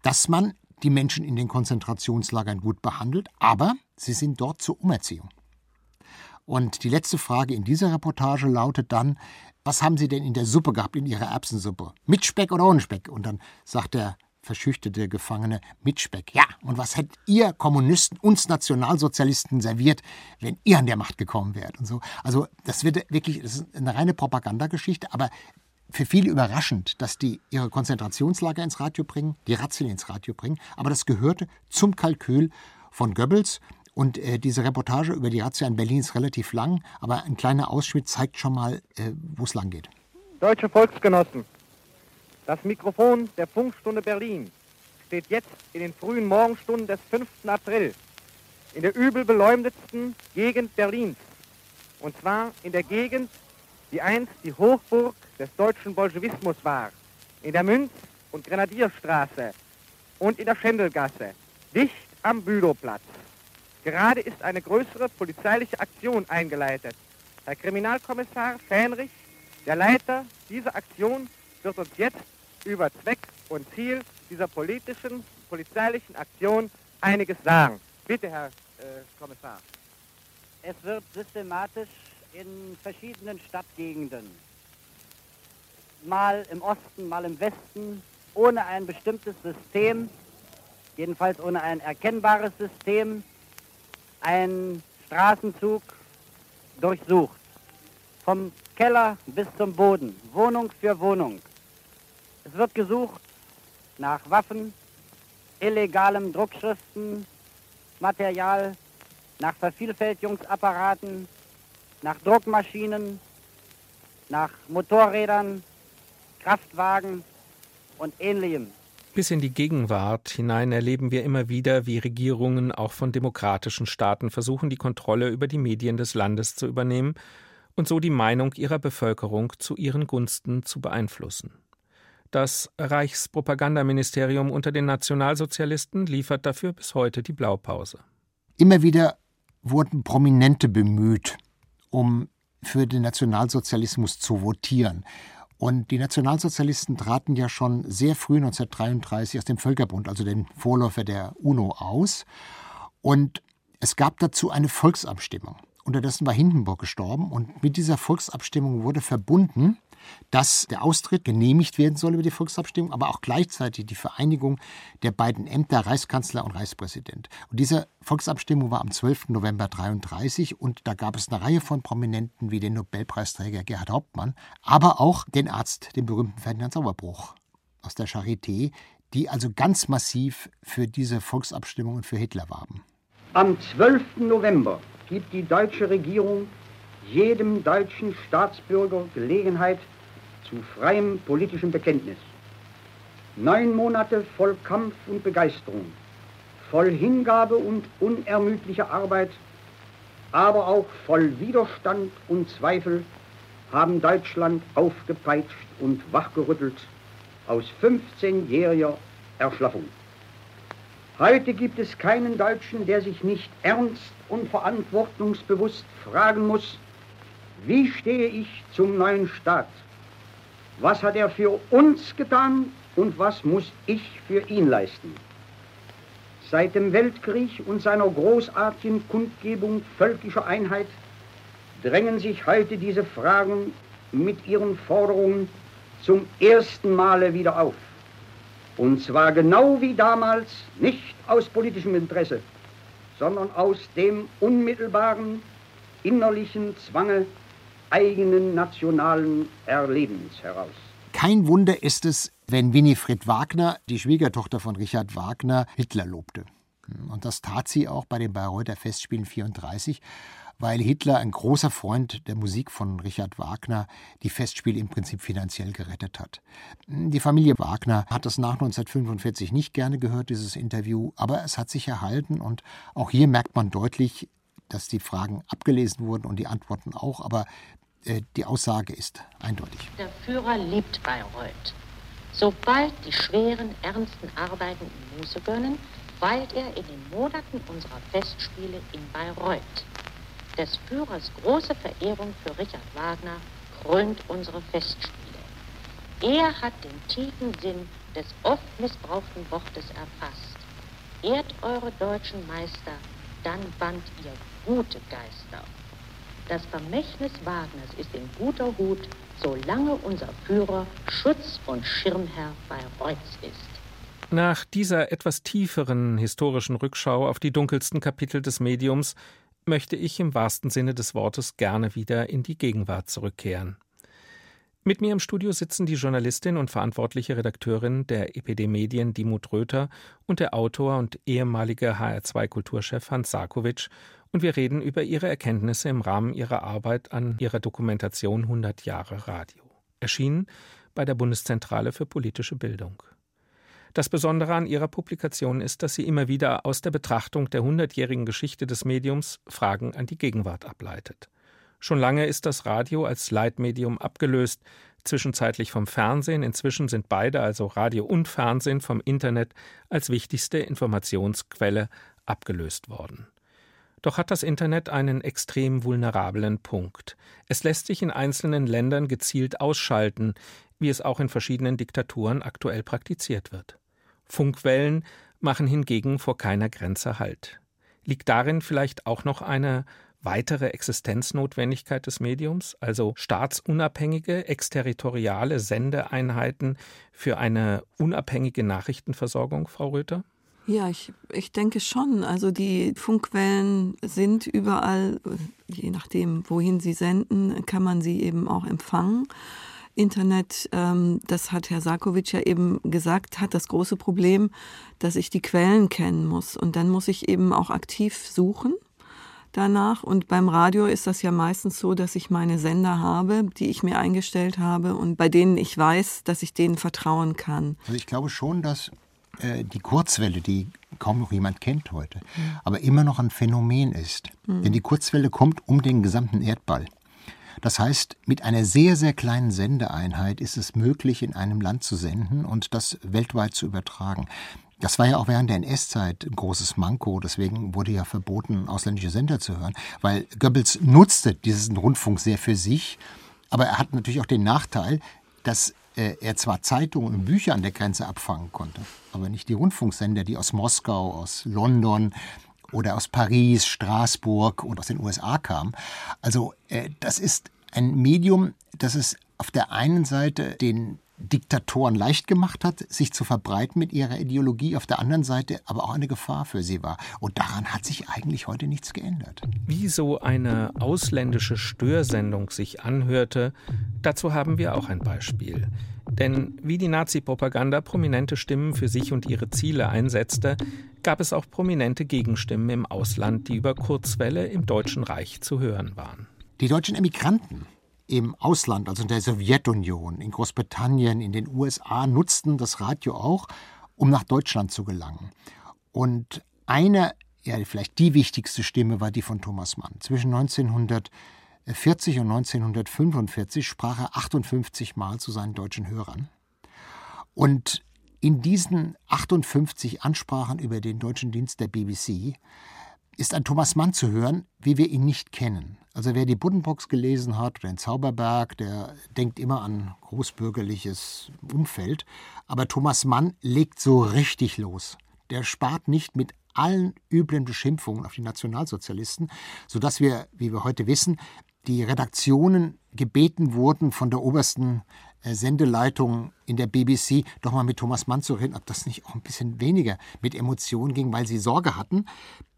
dass man die Menschen in den Konzentrationslagern gut behandelt, aber sie sind dort zur Umerziehung. Und die letzte Frage in dieser Reportage lautet dann, was haben Sie denn in der Suppe gehabt, in Ihrer Erbsensuppe? Mit Speck oder ohne Speck? Und dann sagt der verschüchterte Gefangene mit Speck. Ja, und was hättet ihr Kommunisten uns Nationalsozialisten serviert, wenn ihr an der Macht gekommen wärt und so. Also das wird wirklich, das ist eine reine Propagandageschichte, aber für viele überraschend, dass die ihre Konzentrationslager ins Radio bringen, die Razzien ins Radio bringen, aber das gehörte zum Kalkül von Goebbels. Und äh, diese Reportage über die Razzia in Berlin ist relativ lang, aber ein kleiner Ausschnitt zeigt schon mal, äh, wo es lang geht. Deutsche Volksgenossen, das Mikrofon der Funkstunde Berlin steht jetzt in den frühen Morgenstunden des 5. April in der übel beleumdetsten Gegend Berlins. Und zwar in der Gegend, die einst die Hochburg des deutschen Bolschewismus war, in der Münz- und Grenadierstraße und in der Schendelgasse, dicht am Bülowplatz. Gerade ist eine größere polizeiliche Aktion eingeleitet. Herr Kriminalkommissar Fähnrich, der Leiter dieser Aktion, wird uns jetzt über Zweck und Ziel dieser politischen, polizeilichen Aktion einiges sagen. Bitte, Herr äh, Kommissar. Es wird systematisch in verschiedenen Stadtgegenden, mal im Osten, mal im Westen, ohne ein bestimmtes System, jedenfalls ohne ein erkennbares System, ein Straßenzug durchsucht. Vom Keller bis zum Boden, Wohnung für Wohnung. Es wird gesucht nach Waffen, illegalem Druckschriften, Material, nach Vervielfältigungsapparaten, nach Druckmaschinen, nach Motorrädern, Kraftwagen und ähnlichem. Bis in die Gegenwart hinein erleben wir immer wieder, wie Regierungen auch von demokratischen Staaten versuchen, die Kontrolle über die Medien des Landes zu übernehmen und so die Meinung ihrer Bevölkerung zu ihren Gunsten zu beeinflussen. Das Reichspropagandaministerium unter den Nationalsozialisten liefert dafür bis heute die Blaupause. Immer wieder wurden Prominente bemüht, um für den Nationalsozialismus zu votieren. Und die Nationalsozialisten traten ja schon sehr früh 1933 aus dem Völkerbund, also dem Vorläufer der UNO, aus. Und es gab dazu eine Volksabstimmung. Unterdessen war Hindenburg gestorben und mit dieser Volksabstimmung wurde verbunden, dass der Austritt genehmigt werden soll über die Volksabstimmung, aber auch gleichzeitig die Vereinigung der beiden Ämter Reichskanzler und Reichspräsident. Und diese Volksabstimmung war am 12. November 1933 und da gab es eine Reihe von Prominenten wie den Nobelpreisträger Gerhard Hauptmann, aber auch den Arzt, den berühmten Ferdinand Sauerbruch aus der Charité, die also ganz massiv für diese Volksabstimmung und für Hitler warben. Am 12. November gibt die deutsche Regierung jedem deutschen Staatsbürger Gelegenheit zu freiem politischem Bekenntnis. Neun Monate voll Kampf und Begeisterung, voll Hingabe und unermüdlicher Arbeit, aber auch voll Widerstand und Zweifel haben Deutschland aufgepeitscht und wachgerüttelt aus 15-jähriger Erschlaffung. Heute gibt es keinen Deutschen, der sich nicht ernst und verantwortungsbewusst fragen muss, wie stehe ich zum neuen Staat? Was hat er für uns getan und was muss ich für ihn leisten? Seit dem Weltkrieg und seiner großartigen Kundgebung völkischer Einheit drängen sich heute diese Fragen mit ihren Forderungen zum ersten Male wieder auf. Und zwar genau wie damals, nicht aus politischem Interesse, sondern aus dem unmittelbaren innerlichen Zwange eigenen nationalen Erlebens heraus. Kein Wunder ist es, wenn Winifred Wagner, die Schwiegertochter von Richard Wagner, Hitler lobte. Und das tat sie auch bei den Bayreuther Festspielen 34, weil Hitler, ein großer Freund der Musik von Richard Wagner, die Festspiele im Prinzip finanziell gerettet hat. Die Familie Wagner hat das nach 1945 nicht gerne gehört, dieses Interview, aber es hat sich erhalten und auch hier merkt man deutlich, dass die Fragen abgelesen wurden und die Antworten auch, aber äh, die Aussage ist eindeutig. Der Führer liebt Bayreuth. Sobald die schweren, ernsten Arbeiten ihm Muße gönnen, weilt er in den Monaten unserer Festspiele in Bayreuth. Des Führers große Verehrung für Richard Wagner krönt unsere Festspiele. Er hat den tiefen Sinn des oft missbrauchten Wortes erfasst. Ehrt eure deutschen Meister, dann bannt ihr gute Geister. Das Vermächtnis Wagners ist in guter Hut, solange unser Führer Schutz und Schirmherr Bayreuths ist. Nach dieser etwas tieferen historischen Rückschau auf die dunkelsten Kapitel des Mediums möchte ich im wahrsten Sinne des Wortes gerne wieder in die Gegenwart zurückkehren. Mit mir im Studio sitzen die Journalistin und verantwortliche Redakteurin der EPD Medien Dimut Röther und der Autor und ehemalige HR2-Kulturchef Hans Sarkovic und wir reden über ihre Erkenntnisse im Rahmen ihrer Arbeit an ihrer Dokumentation 100 Jahre Radio. Erschienen bei der Bundeszentrale für politische Bildung. Das Besondere an ihrer Publikation ist, dass sie immer wieder aus der Betrachtung der hundertjährigen Geschichte des Mediums Fragen an die Gegenwart ableitet. Schon lange ist das Radio als Leitmedium abgelöst, zwischenzeitlich vom Fernsehen. Inzwischen sind beide, also Radio und Fernsehen, vom Internet als wichtigste Informationsquelle abgelöst worden. Doch hat das Internet einen extrem vulnerablen Punkt. Es lässt sich in einzelnen Ländern gezielt ausschalten, wie es auch in verschiedenen Diktaturen aktuell praktiziert wird. Funkwellen machen hingegen vor keiner Grenze Halt. Liegt darin vielleicht auch noch eine weitere Existenznotwendigkeit des Mediums, also staatsunabhängige, exterritoriale Sendeeinheiten für eine unabhängige Nachrichtenversorgung, Frau Röther? Ja, ich, ich denke schon. Also die Funkwellen sind überall, je nachdem, wohin sie senden, kann man sie eben auch empfangen. Internet, ähm, das hat Herr Sarkovic ja eben gesagt, hat das große Problem, dass ich die Quellen kennen muss. Und dann muss ich eben auch aktiv suchen danach. Und beim Radio ist das ja meistens so, dass ich meine Sender habe, die ich mir eingestellt habe und bei denen ich weiß, dass ich denen vertrauen kann. Also ich glaube schon, dass äh, die Kurzwelle, die kaum noch jemand kennt heute, aber immer noch ein Phänomen ist. Mhm. Denn die Kurzwelle kommt um den gesamten Erdball. Das heißt, mit einer sehr, sehr kleinen Sendeeinheit ist es möglich, in einem Land zu senden und das weltweit zu übertragen. Das war ja auch während der NS-Zeit ein großes Manko. Deswegen wurde ja verboten, ausländische Sender zu hören, weil Goebbels nutzte diesen Rundfunk sehr für sich. Aber er hat natürlich auch den Nachteil, dass er zwar Zeitungen und Bücher an der Grenze abfangen konnte, aber nicht die Rundfunksender, die aus Moskau, aus London oder aus Paris, Straßburg und aus den USA kamen. Also äh, das ist ein Medium, das es auf der einen Seite den Diktatoren leicht gemacht hat, sich zu verbreiten mit ihrer Ideologie, auf der anderen Seite aber auch eine Gefahr für sie war. Und daran hat sich eigentlich heute nichts geändert. Wie so eine ausländische Störsendung sich anhörte, dazu haben wir auch ein Beispiel. Denn wie die Nazi-Propaganda prominente Stimmen für sich und ihre Ziele einsetzte, gab es auch prominente Gegenstimmen im Ausland, die über Kurzwelle im Deutschen Reich zu hören waren. Die deutschen Emigranten im Ausland, also in der Sowjetunion, in Großbritannien, in den USA, nutzten das Radio auch, um nach Deutschland zu gelangen. Und eine, ja, vielleicht die wichtigste Stimme war die von Thomas Mann. Zwischen 1940 und 1945 sprach er 58 Mal zu seinen deutschen Hörern. Und in diesen 58 Ansprachen über den deutschen Dienst der BBC ist ein Thomas Mann zu hören, wie wir ihn nicht kennen. Also wer die Buddenbrooks gelesen hat oder den Zauberberg, der denkt immer an großbürgerliches Umfeld. Aber Thomas Mann legt so richtig los. Der spart nicht mit allen üblen Beschimpfungen auf die Nationalsozialisten, sodass wir, wie wir heute wissen, die Redaktionen gebeten wurden von der obersten äh, Sendeleitung in der BBC doch mal mit Thomas Mann zu reden, ob das nicht auch ein bisschen weniger mit Emotionen ging, weil sie Sorge hatten,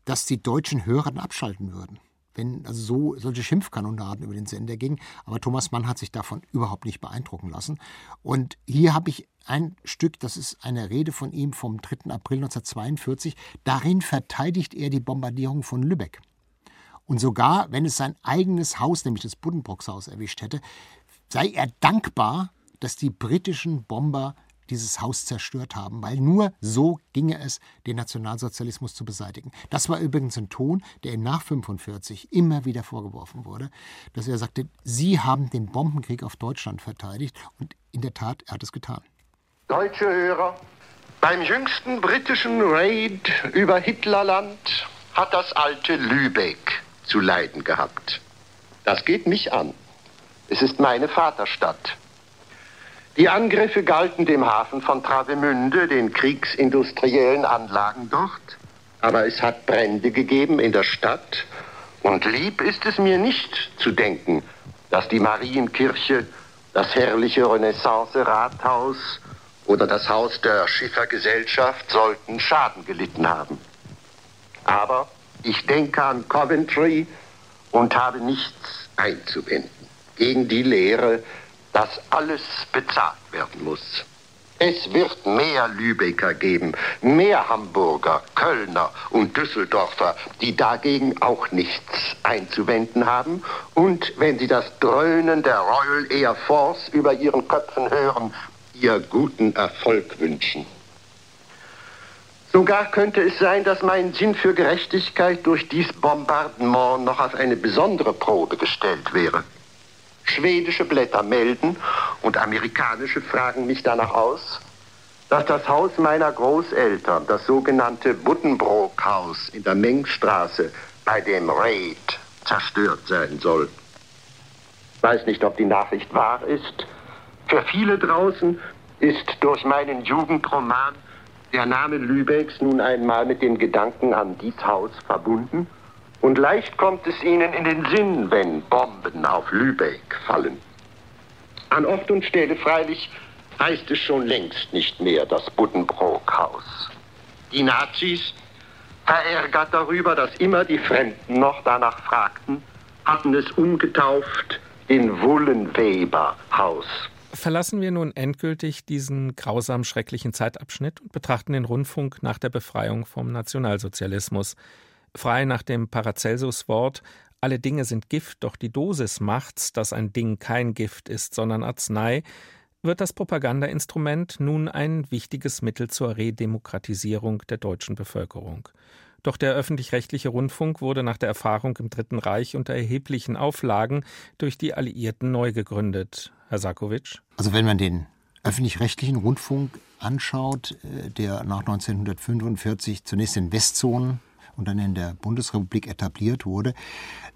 dass die deutschen Hörer dann abschalten würden wenn also so solche Schimpfkanonaden über den Sender gingen. Aber Thomas Mann hat sich davon überhaupt nicht beeindrucken lassen. Und hier habe ich ein Stück, das ist eine Rede von ihm vom 3. April 1942. Darin verteidigt er die Bombardierung von Lübeck. Und sogar, wenn es sein eigenes Haus, nämlich das Buddenbrooks-Haus, erwischt hätte, sei er dankbar, dass die britischen Bomber dieses Haus zerstört haben, weil nur so ginge es, den Nationalsozialismus zu beseitigen. Das war übrigens ein Ton, der ihm nach 1945 immer wieder vorgeworfen wurde, dass er sagte, Sie haben den Bombenkrieg auf Deutschland verteidigt und in der Tat, er hat es getan. Deutsche Hörer, beim jüngsten britischen Raid über Hitlerland hat das alte Lübeck zu leiden gehabt. Das geht mich an. Es ist meine Vaterstadt. Die Angriffe galten dem Hafen von Travemünde, den kriegsindustriellen Anlagen dort. Aber es hat Brände gegeben in der Stadt. Und lieb ist es mir nicht zu denken, dass die Marienkirche, das herrliche Renaissance-Rathaus oder das Haus der Schiffergesellschaft sollten Schaden gelitten haben. Aber ich denke an Coventry und habe nichts einzuwenden gegen die Lehre, dass alles bezahlt werden muss. Es wird mehr Lübecker geben, mehr Hamburger, Kölner und Düsseldorfer, die dagegen auch nichts einzuwenden haben. Und wenn sie das Dröhnen der Royal Air Force über ihren Köpfen hören, ihr guten Erfolg wünschen. Sogar könnte es sein, dass mein Sinn für Gerechtigkeit durch dies Bombardement noch auf eine besondere Probe gestellt wäre. Schwedische Blätter melden und amerikanische fragen mich danach aus, dass das Haus meiner Großeltern, das sogenannte Buddenbrook-Haus in der Mengstraße, bei dem Raid zerstört sein soll. Weiß nicht, ob die Nachricht wahr ist. Für viele draußen ist durch meinen Jugendroman der Name Lübecks nun einmal mit dem Gedanken an dies Haus verbunden. Und leicht kommt es ihnen in den Sinn, wenn Bomben auf Lübeck fallen. An Ort und Stelle freilich heißt es schon längst nicht mehr das Buddenbrook-Haus. Die Nazis, verärgert darüber, dass immer die Fremden noch danach fragten, hatten es umgetauft in Wullenweber-Haus. Verlassen wir nun endgültig diesen grausam schrecklichen Zeitabschnitt und betrachten den Rundfunk nach der Befreiung vom Nationalsozialismus frei nach dem Paracelsus-Wort alle Dinge sind Gift, doch die Dosis macht's, dass ein Ding kein Gift ist, sondern Arznei, wird das Propagandainstrument nun ein wichtiges Mittel zur Redemokratisierung der deutschen Bevölkerung. Doch der öffentlich-rechtliche Rundfunk wurde nach der Erfahrung im Dritten Reich unter erheblichen Auflagen durch die Alliierten neu gegründet. Herr Sarkovic? Also wenn man den öffentlich-rechtlichen Rundfunk anschaut, äh, der nach 1945 zunächst in Westzonen und dann in der Bundesrepublik etabliert wurde,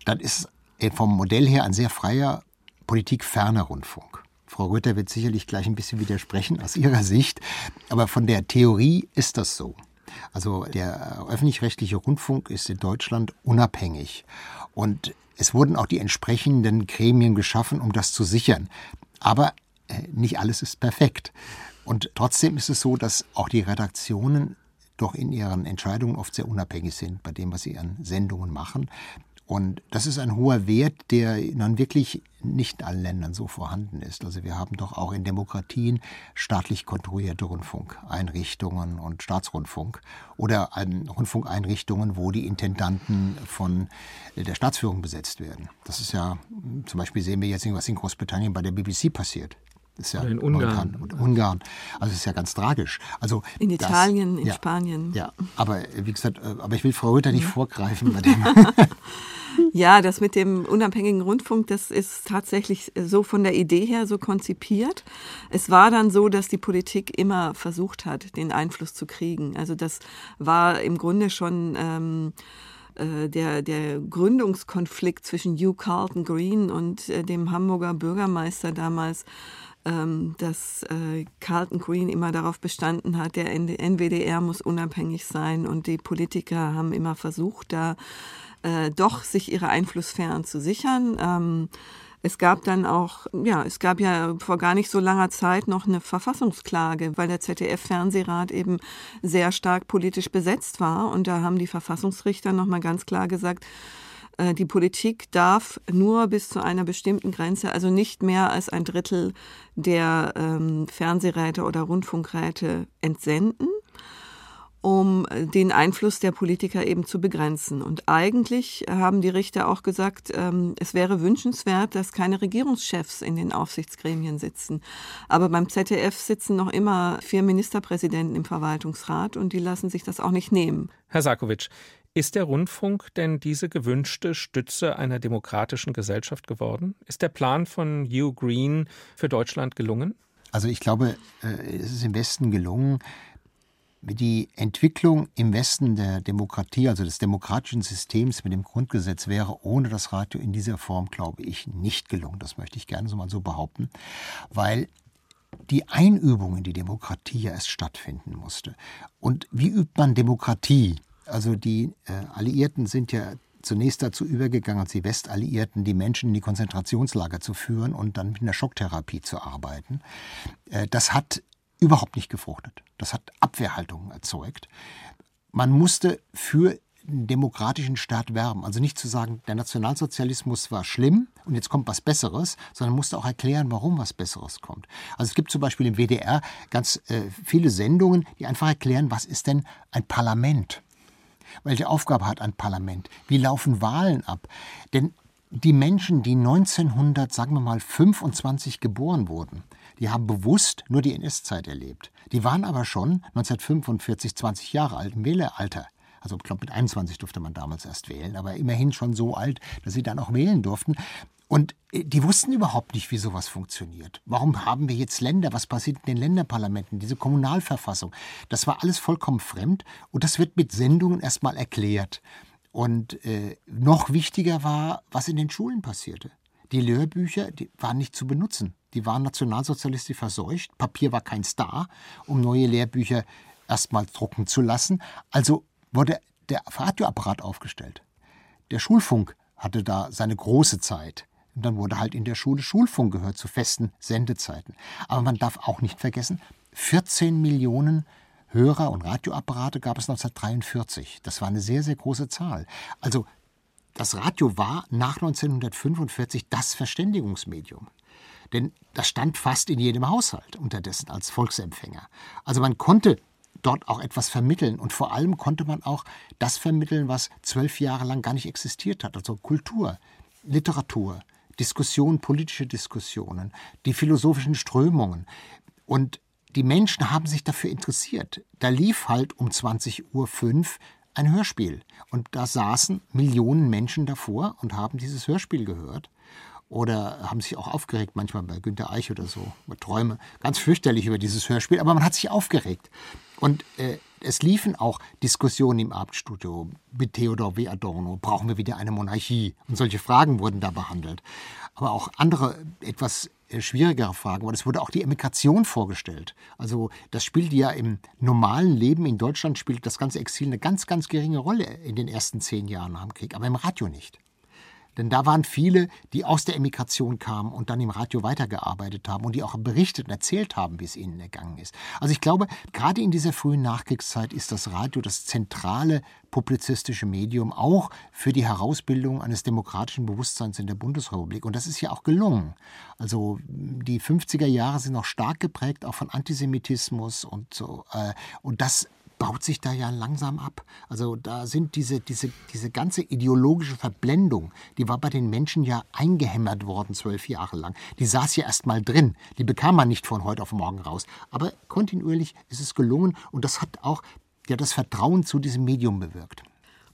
dann ist vom Modell her ein sehr freier, politikferner Rundfunk. Frau Röther wird sicherlich gleich ein bisschen widersprechen aus ihrer Sicht, aber von der Theorie ist das so. Also der öffentlich-rechtliche Rundfunk ist in Deutschland unabhängig und es wurden auch die entsprechenden Gremien geschaffen, um das zu sichern. Aber äh, nicht alles ist perfekt. Und trotzdem ist es so, dass auch die Redaktionen doch in ihren Entscheidungen oft sehr unabhängig sind bei dem, was sie an Sendungen machen. Und das ist ein hoher Wert, der dann wirklich nicht in allen Ländern so vorhanden ist. Also wir haben doch auch in Demokratien staatlich kontrollierte Rundfunkeinrichtungen und Staatsrundfunk oder ähm, Rundfunkeinrichtungen, wo die Intendanten von der Staatsführung besetzt werden. Das ist ja, zum Beispiel sehen wir jetzt, was in Großbritannien bei der BBC passiert. Ist ja Oder in Ungarn. Und Ungarn. Also es ist ja ganz tragisch. Also in das, Italien, in ja, Spanien. Ja, aber wie gesagt, äh, aber ich will Frau Röther nicht vorgreifen bei dem. [LAUGHS] Ja, das mit dem unabhängigen Rundfunk, das ist tatsächlich so von der Idee her so konzipiert. Es war dann so, dass die Politik immer versucht hat, den Einfluss zu kriegen. Also das war im Grunde schon ähm, äh, der, der Gründungskonflikt zwischen Hugh Carlton Green und äh, dem Hamburger Bürgermeister damals ähm, dass äh, Carlton Green immer darauf bestanden hat, der NWDR muss unabhängig sein und die Politiker haben immer versucht, da äh, doch sich ihre Einflusssphären zu sichern. Ähm, es gab dann auch, ja, es gab ja vor gar nicht so langer Zeit noch eine Verfassungsklage, weil der ZDF-Fernsehrat eben sehr stark politisch besetzt war. Und da haben die Verfassungsrichter nochmal ganz klar gesagt, die Politik darf nur bis zu einer bestimmten Grenze, also nicht mehr als ein Drittel der ähm, Fernsehräte oder Rundfunkräte entsenden um den Einfluss der Politiker eben zu begrenzen. Und eigentlich haben die Richter auch gesagt, ähm, es wäre wünschenswert, dass keine Regierungschefs in den Aufsichtsgremien sitzen. Aber beim ZDF sitzen noch immer vier Ministerpräsidenten im Verwaltungsrat und die lassen sich das auch nicht nehmen. Herr Sarkovic, ist der Rundfunk denn diese gewünschte Stütze einer demokratischen Gesellschaft geworden? Ist der Plan von Hugh Green für Deutschland gelungen? Also ich glaube, äh, es ist im Westen gelungen, die Entwicklung im Westen der Demokratie, also des demokratischen Systems mit dem Grundgesetz, wäre ohne das Radio in dieser Form, glaube ich, nicht gelungen. Das möchte ich gerne so mal so behaupten, weil die Einübung in die Demokratie ja erst stattfinden musste. Und wie übt man Demokratie? Also die äh, Alliierten sind ja zunächst dazu übergegangen, als die Westalliierten die Menschen in die Konzentrationslager zu führen und dann mit einer Schocktherapie zu arbeiten. Äh, das hat überhaupt nicht gefruchtet. Das hat Abwehrhaltungen erzeugt. Man musste für einen demokratischen Staat werben. Also nicht zu sagen, der Nationalsozialismus war schlimm und jetzt kommt was Besseres, sondern musste auch erklären, warum was Besseres kommt. Also es gibt zum Beispiel im WDR ganz äh, viele Sendungen, die einfach erklären, was ist denn ein Parlament? Welche Aufgabe hat ein Parlament? Wie laufen Wahlen ab? Denn die Menschen, die 1900, sagen wir mal, 25 geboren wurden, die haben bewusst nur die NS-Zeit erlebt. Die waren aber schon 1945 20 Jahre alt, im Wähleralter. Also ich glaube, mit 21 durfte man damals erst wählen, aber immerhin schon so alt, dass sie dann auch wählen durften. Und äh, die wussten überhaupt nicht, wie sowas funktioniert. Warum haben wir jetzt Länder? Was passiert in den Länderparlamenten? Diese Kommunalverfassung. Das war alles vollkommen fremd und das wird mit Sendungen erstmal erklärt. Und äh, noch wichtiger war, was in den Schulen passierte. Die Lehrbücher die waren nicht zu benutzen. Die waren nationalsozialistisch verseucht. Papier war kein Star, um neue Lehrbücher erstmal drucken zu lassen. Also wurde der Radioapparat aufgestellt. Der Schulfunk hatte da seine große Zeit. Und dann wurde halt in der Schule Schulfunk gehört zu festen Sendezeiten. Aber man darf auch nicht vergessen, 14 Millionen Hörer und Radioapparate gab es 1943. Das war eine sehr, sehr große Zahl. Also das Radio war nach 1945 das Verständigungsmedium. Denn das stand fast in jedem Haushalt unterdessen als Volksempfänger. Also man konnte dort auch etwas vermitteln und vor allem konnte man auch das vermitteln, was zwölf Jahre lang gar nicht existiert hat. Also Kultur, Literatur, Diskussionen, politische Diskussionen, die philosophischen Strömungen. Und die Menschen haben sich dafür interessiert. Da lief halt um 20.05 Uhr ein Hörspiel. Und da saßen Millionen Menschen davor und haben dieses Hörspiel gehört. Oder haben sich auch aufgeregt, manchmal bei Günter Eich oder so. Träume ganz fürchterlich über dieses Hörspiel, aber man hat sich aufgeregt. Und äh, es liefen auch Diskussionen im Abendstudio mit Theodor W. Adorno. Brauchen wir wieder eine Monarchie? Und solche Fragen wurden da behandelt. Aber auch andere, etwas äh, schwierigere Fragen, weil es wurde auch die Emigration vorgestellt. Also das spielt ja im normalen Leben in Deutschland spielt das ganze Exil eine ganz, ganz geringe Rolle in den ersten zehn Jahren nach dem Krieg, aber im Radio nicht. Denn da waren viele, die aus der Emigration kamen und dann im Radio weitergearbeitet haben und die auch berichtet und erzählt haben, wie es ihnen ergangen ist. Also ich glaube, gerade in dieser frühen Nachkriegszeit ist das Radio das zentrale publizistische Medium auch für die Herausbildung eines demokratischen Bewusstseins in der Bundesrepublik. Und das ist ja auch gelungen. Also die 50er Jahre sind noch stark geprägt auch von Antisemitismus und so. Äh, und das baut sich da ja langsam ab. Also da sind diese, diese, diese ganze ideologische Verblendung, die war bei den Menschen ja eingehämmert worden zwölf Jahre lang. Die saß ja erst mal drin. Die bekam man nicht von heute auf morgen raus. Aber kontinuierlich ist es gelungen und das hat auch ja, das Vertrauen zu diesem Medium bewirkt.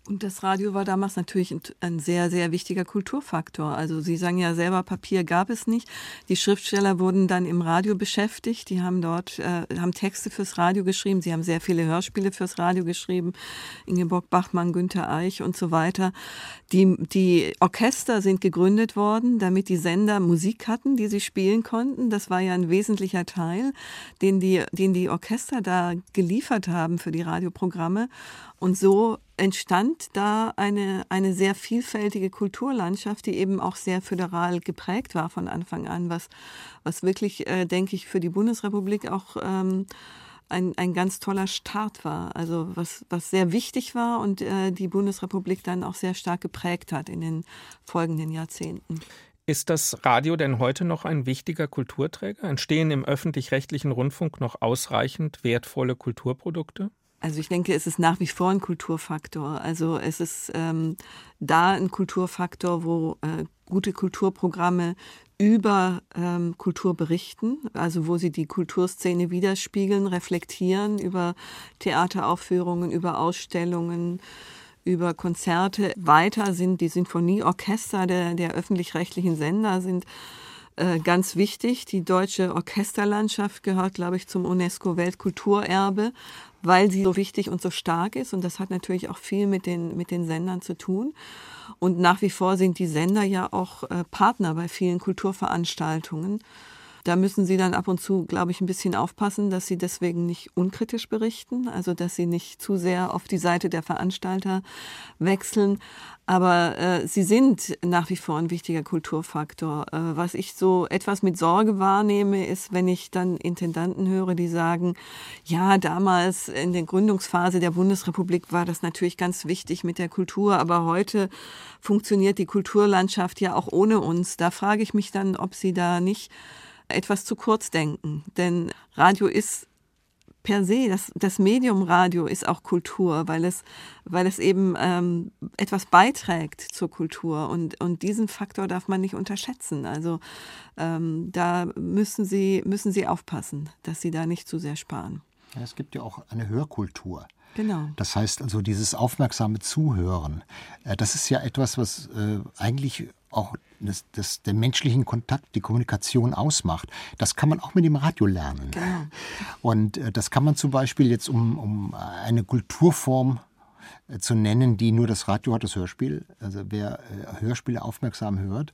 Und das Radio war damals natürlich ein sehr, sehr wichtiger Kulturfaktor. Also Sie sagen ja selber, Papier gab es nicht. Die Schriftsteller wurden dann im Radio beschäftigt. Die haben dort, äh, haben Texte fürs Radio geschrieben. Sie haben sehr viele Hörspiele fürs Radio geschrieben. Ingeborg Bachmann, Günther Eich und so weiter. Die, die Orchester sind gegründet worden, damit die Sender Musik hatten, die sie spielen konnten. Das war ja ein wesentlicher Teil, den die, den die Orchester da geliefert haben für die Radioprogramme. Und so entstand da eine, eine sehr vielfältige Kulturlandschaft, die eben auch sehr föderal geprägt war von Anfang an, was, was wirklich, äh, denke ich, für die Bundesrepublik auch ähm, ein, ein ganz toller Start war. Also was, was sehr wichtig war und äh, die Bundesrepublik dann auch sehr stark geprägt hat in den folgenden Jahrzehnten. Ist das Radio denn heute noch ein wichtiger Kulturträger? Entstehen im öffentlich-rechtlichen Rundfunk noch ausreichend wertvolle Kulturprodukte? Also ich denke, es ist nach wie vor ein Kulturfaktor. Also es ist ähm, da ein Kulturfaktor, wo äh, gute Kulturprogramme über ähm, Kultur berichten, also wo sie die Kulturszene widerspiegeln, reflektieren über Theateraufführungen, über Ausstellungen, über Konzerte. Weiter sind die Sinfonieorchester der, der öffentlich-rechtlichen Sender sind äh, ganz wichtig. Die deutsche Orchesterlandschaft gehört, glaube ich, zum UNESCO-Weltkulturerbe, weil sie so wichtig und so stark ist. Und das hat natürlich auch viel mit den, mit den Sendern zu tun. Und nach wie vor sind die Sender ja auch äh, Partner bei vielen Kulturveranstaltungen. Da müssen Sie dann ab und zu, glaube ich, ein bisschen aufpassen, dass Sie deswegen nicht unkritisch berichten, also dass Sie nicht zu sehr auf die Seite der Veranstalter wechseln. Aber äh, sie sind nach wie vor ein wichtiger Kulturfaktor. Äh, was ich so etwas mit Sorge wahrnehme, ist, wenn ich dann Intendanten höre, die sagen, ja, damals in der Gründungsphase der Bundesrepublik war das natürlich ganz wichtig mit der Kultur, aber heute funktioniert die Kulturlandschaft ja auch ohne uns. Da frage ich mich dann, ob sie da nicht etwas zu kurz denken. Denn Radio ist per se, das, das Medium Radio ist auch Kultur, weil es, weil es eben ähm, etwas beiträgt zur Kultur und, und diesen Faktor darf man nicht unterschätzen. Also ähm, da müssen Sie, müssen Sie aufpassen, dass Sie da nicht zu sehr sparen. Ja, es gibt ja auch eine Hörkultur. Genau. Das heißt also dieses aufmerksame Zuhören, äh, das ist ja etwas, was äh, eigentlich auch das, das, der menschlichen Kontakt, die Kommunikation ausmacht. Das kann man auch mit dem Radio lernen. Genau. Und äh, das kann man zum Beispiel jetzt um, um eine Kulturform zu nennen, die nur das Radio hat, das Hörspiel. Also wer Hörspiele aufmerksam hört,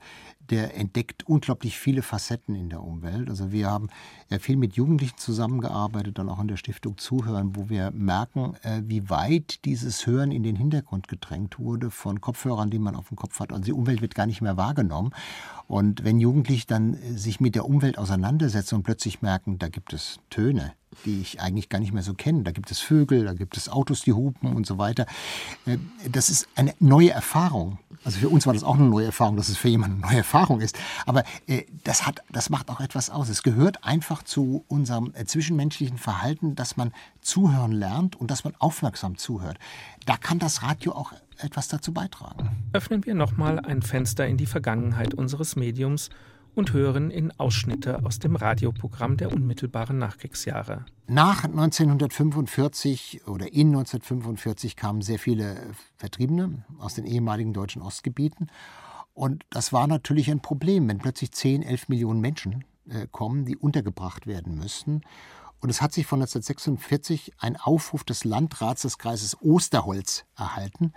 der entdeckt unglaublich viele Facetten in der Umwelt. Also wir haben ja viel mit Jugendlichen zusammengearbeitet, dann auch in der Stiftung Zuhören, wo wir merken, äh, wie weit dieses Hören in den Hintergrund gedrängt wurde von Kopfhörern, die man auf dem Kopf hat. Also die Umwelt wird gar nicht mehr wahrgenommen. Und wenn Jugendliche dann äh, sich mit der Umwelt auseinandersetzen und plötzlich merken, da gibt es Töne, die ich eigentlich gar nicht mehr so kenne. Da gibt es Vögel, da gibt es Autos, die hupen und so weiter. Äh, das ist eine neue Erfahrung. Also für uns war das auch eine neue Erfahrung, dass es für jemanden eine neue Erfahrung ist. Aber äh, das, hat, das macht auch etwas aus. Es gehört einfach zu unserem äh, zwischenmenschlichen Verhalten, dass man zuhören lernt und dass man aufmerksam zuhört. Da kann das Radio auch etwas dazu beitragen. Öffnen wir nochmal ein Fenster in die Vergangenheit unseres Mediums und hören in Ausschnitte aus dem Radioprogramm der unmittelbaren Nachkriegsjahre. Nach 1945 oder in 1945 kamen sehr viele Vertriebene aus den ehemaligen deutschen Ostgebieten. Und das war natürlich ein Problem, wenn plötzlich 10, 11 Millionen Menschen äh, kommen, die untergebracht werden müssten. Und es hat sich von 1946 ein Aufruf des Landrats des Kreises Osterholz erhalten,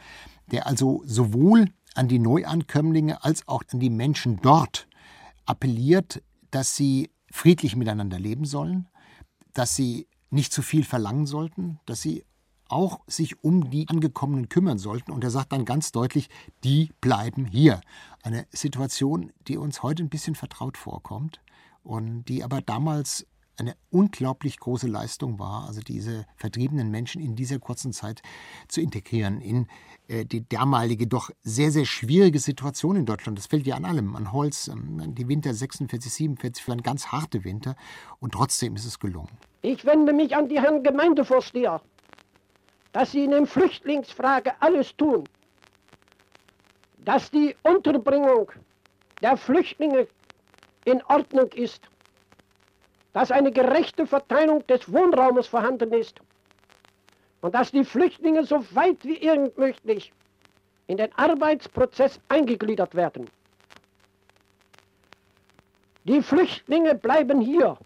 der also sowohl an die Neuankömmlinge als auch an die Menschen dort appelliert, dass sie friedlich miteinander leben sollen, dass sie nicht zu viel verlangen sollten, dass sie auch sich um die Angekommenen kümmern sollten. Und er sagt dann ganz deutlich, die bleiben hier. Eine Situation, die uns heute ein bisschen vertraut vorkommt und die aber damals eine unglaublich große Leistung war, also diese vertriebenen Menschen in dieser kurzen Zeit zu integrieren in äh, die damalige doch sehr, sehr schwierige Situation in Deutschland. Das fällt ja an allem, an Holz, an die Winter 46, 47 waren ganz harte Winter und trotzdem ist es gelungen. Ich wende mich an die Herren Gemeindevorsteher, dass sie in der Flüchtlingsfrage alles tun, dass die Unterbringung der Flüchtlinge in Ordnung ist dass eine gerechte Verteilung des Wohnraumes vorhanden ist und dass die Flüchtlinge so weit wie irgend möglich in den Arbeitsprozess eingegliedert werden. Die Flüchtlinge bleiben hier.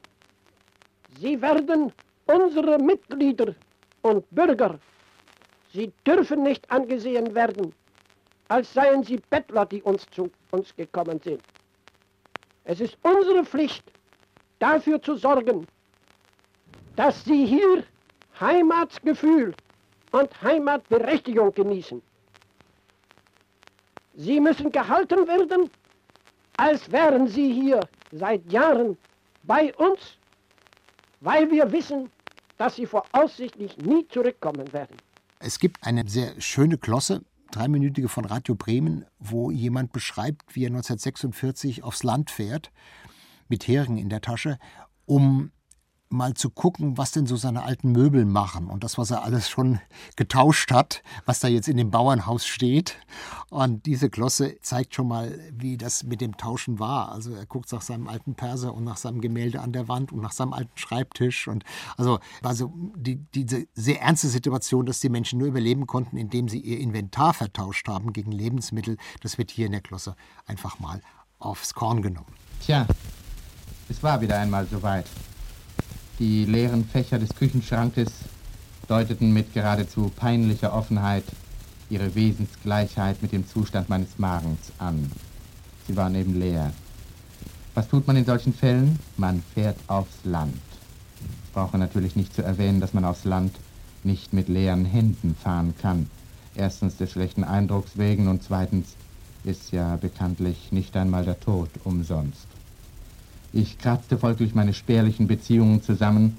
Sie werden unsere Mitglieder und Bürger. Sie dürfen nicht angesehen werden, als seien sie Bettler, die uns zu uns gekommen sind. Es ist unsere Pflicht, dafür zu sorgen, dass sie hier Heimatsgefühl und Heimatberechtigung genießen. Sie müssen gehalten werden, als wären sie hier seit Jahren bei uns, weil wir wissen, dass sie voraussichtlich nie zurückkommen werden. Es gibt eine sehr schöne Klosse, dreiminütige von Radio Bremen, wo jemand beschreibt, wie er 1946 aufs Land fährt mit Heringen in der Tasche, um mal zu gucken, was denn so seine alten Möbel machen und das, was er alles schon [LAUGHS] getauscht hat, was da jetzt in dem Bauernhaus steht. Und diese Glosse zeigt schon mal, wie das mit dem Tauschen war. Also er guckt nach seinem alten Perser und nach seinem Gemälde an der Wand und nach seinem alten Schreibtisch. Und also, also die, diese sehr ernste Situation, dass die Menschen nur überleben konnten, indem sie ihr Inventar vertauscht haben gegen Lebensmittel, das wird hier in der Glosse einfach mal aufs Korn genommen. Tja, es war wieder einmal soweit. Die leeren Fächer des Küchenschrankes deuteten mit geradezu peinlicher Offenheit ihre Wesensgleichheit mit dem Zustand meines Magens an. Sie waren eben leer. Was tut man in solchen Fällen? Man fährt aufs Land. Ich brauche natürlich nicht zu erwähnen, dass man aufs Land nicht mit leeren Händen fahren kann. Erstens des schlechten Eindrucks wegen und zweitens ist ja bekanntlich nicht einmal der Tod umsonst. Ich kratzte folglich meine spärlichen Beziehungen zusammen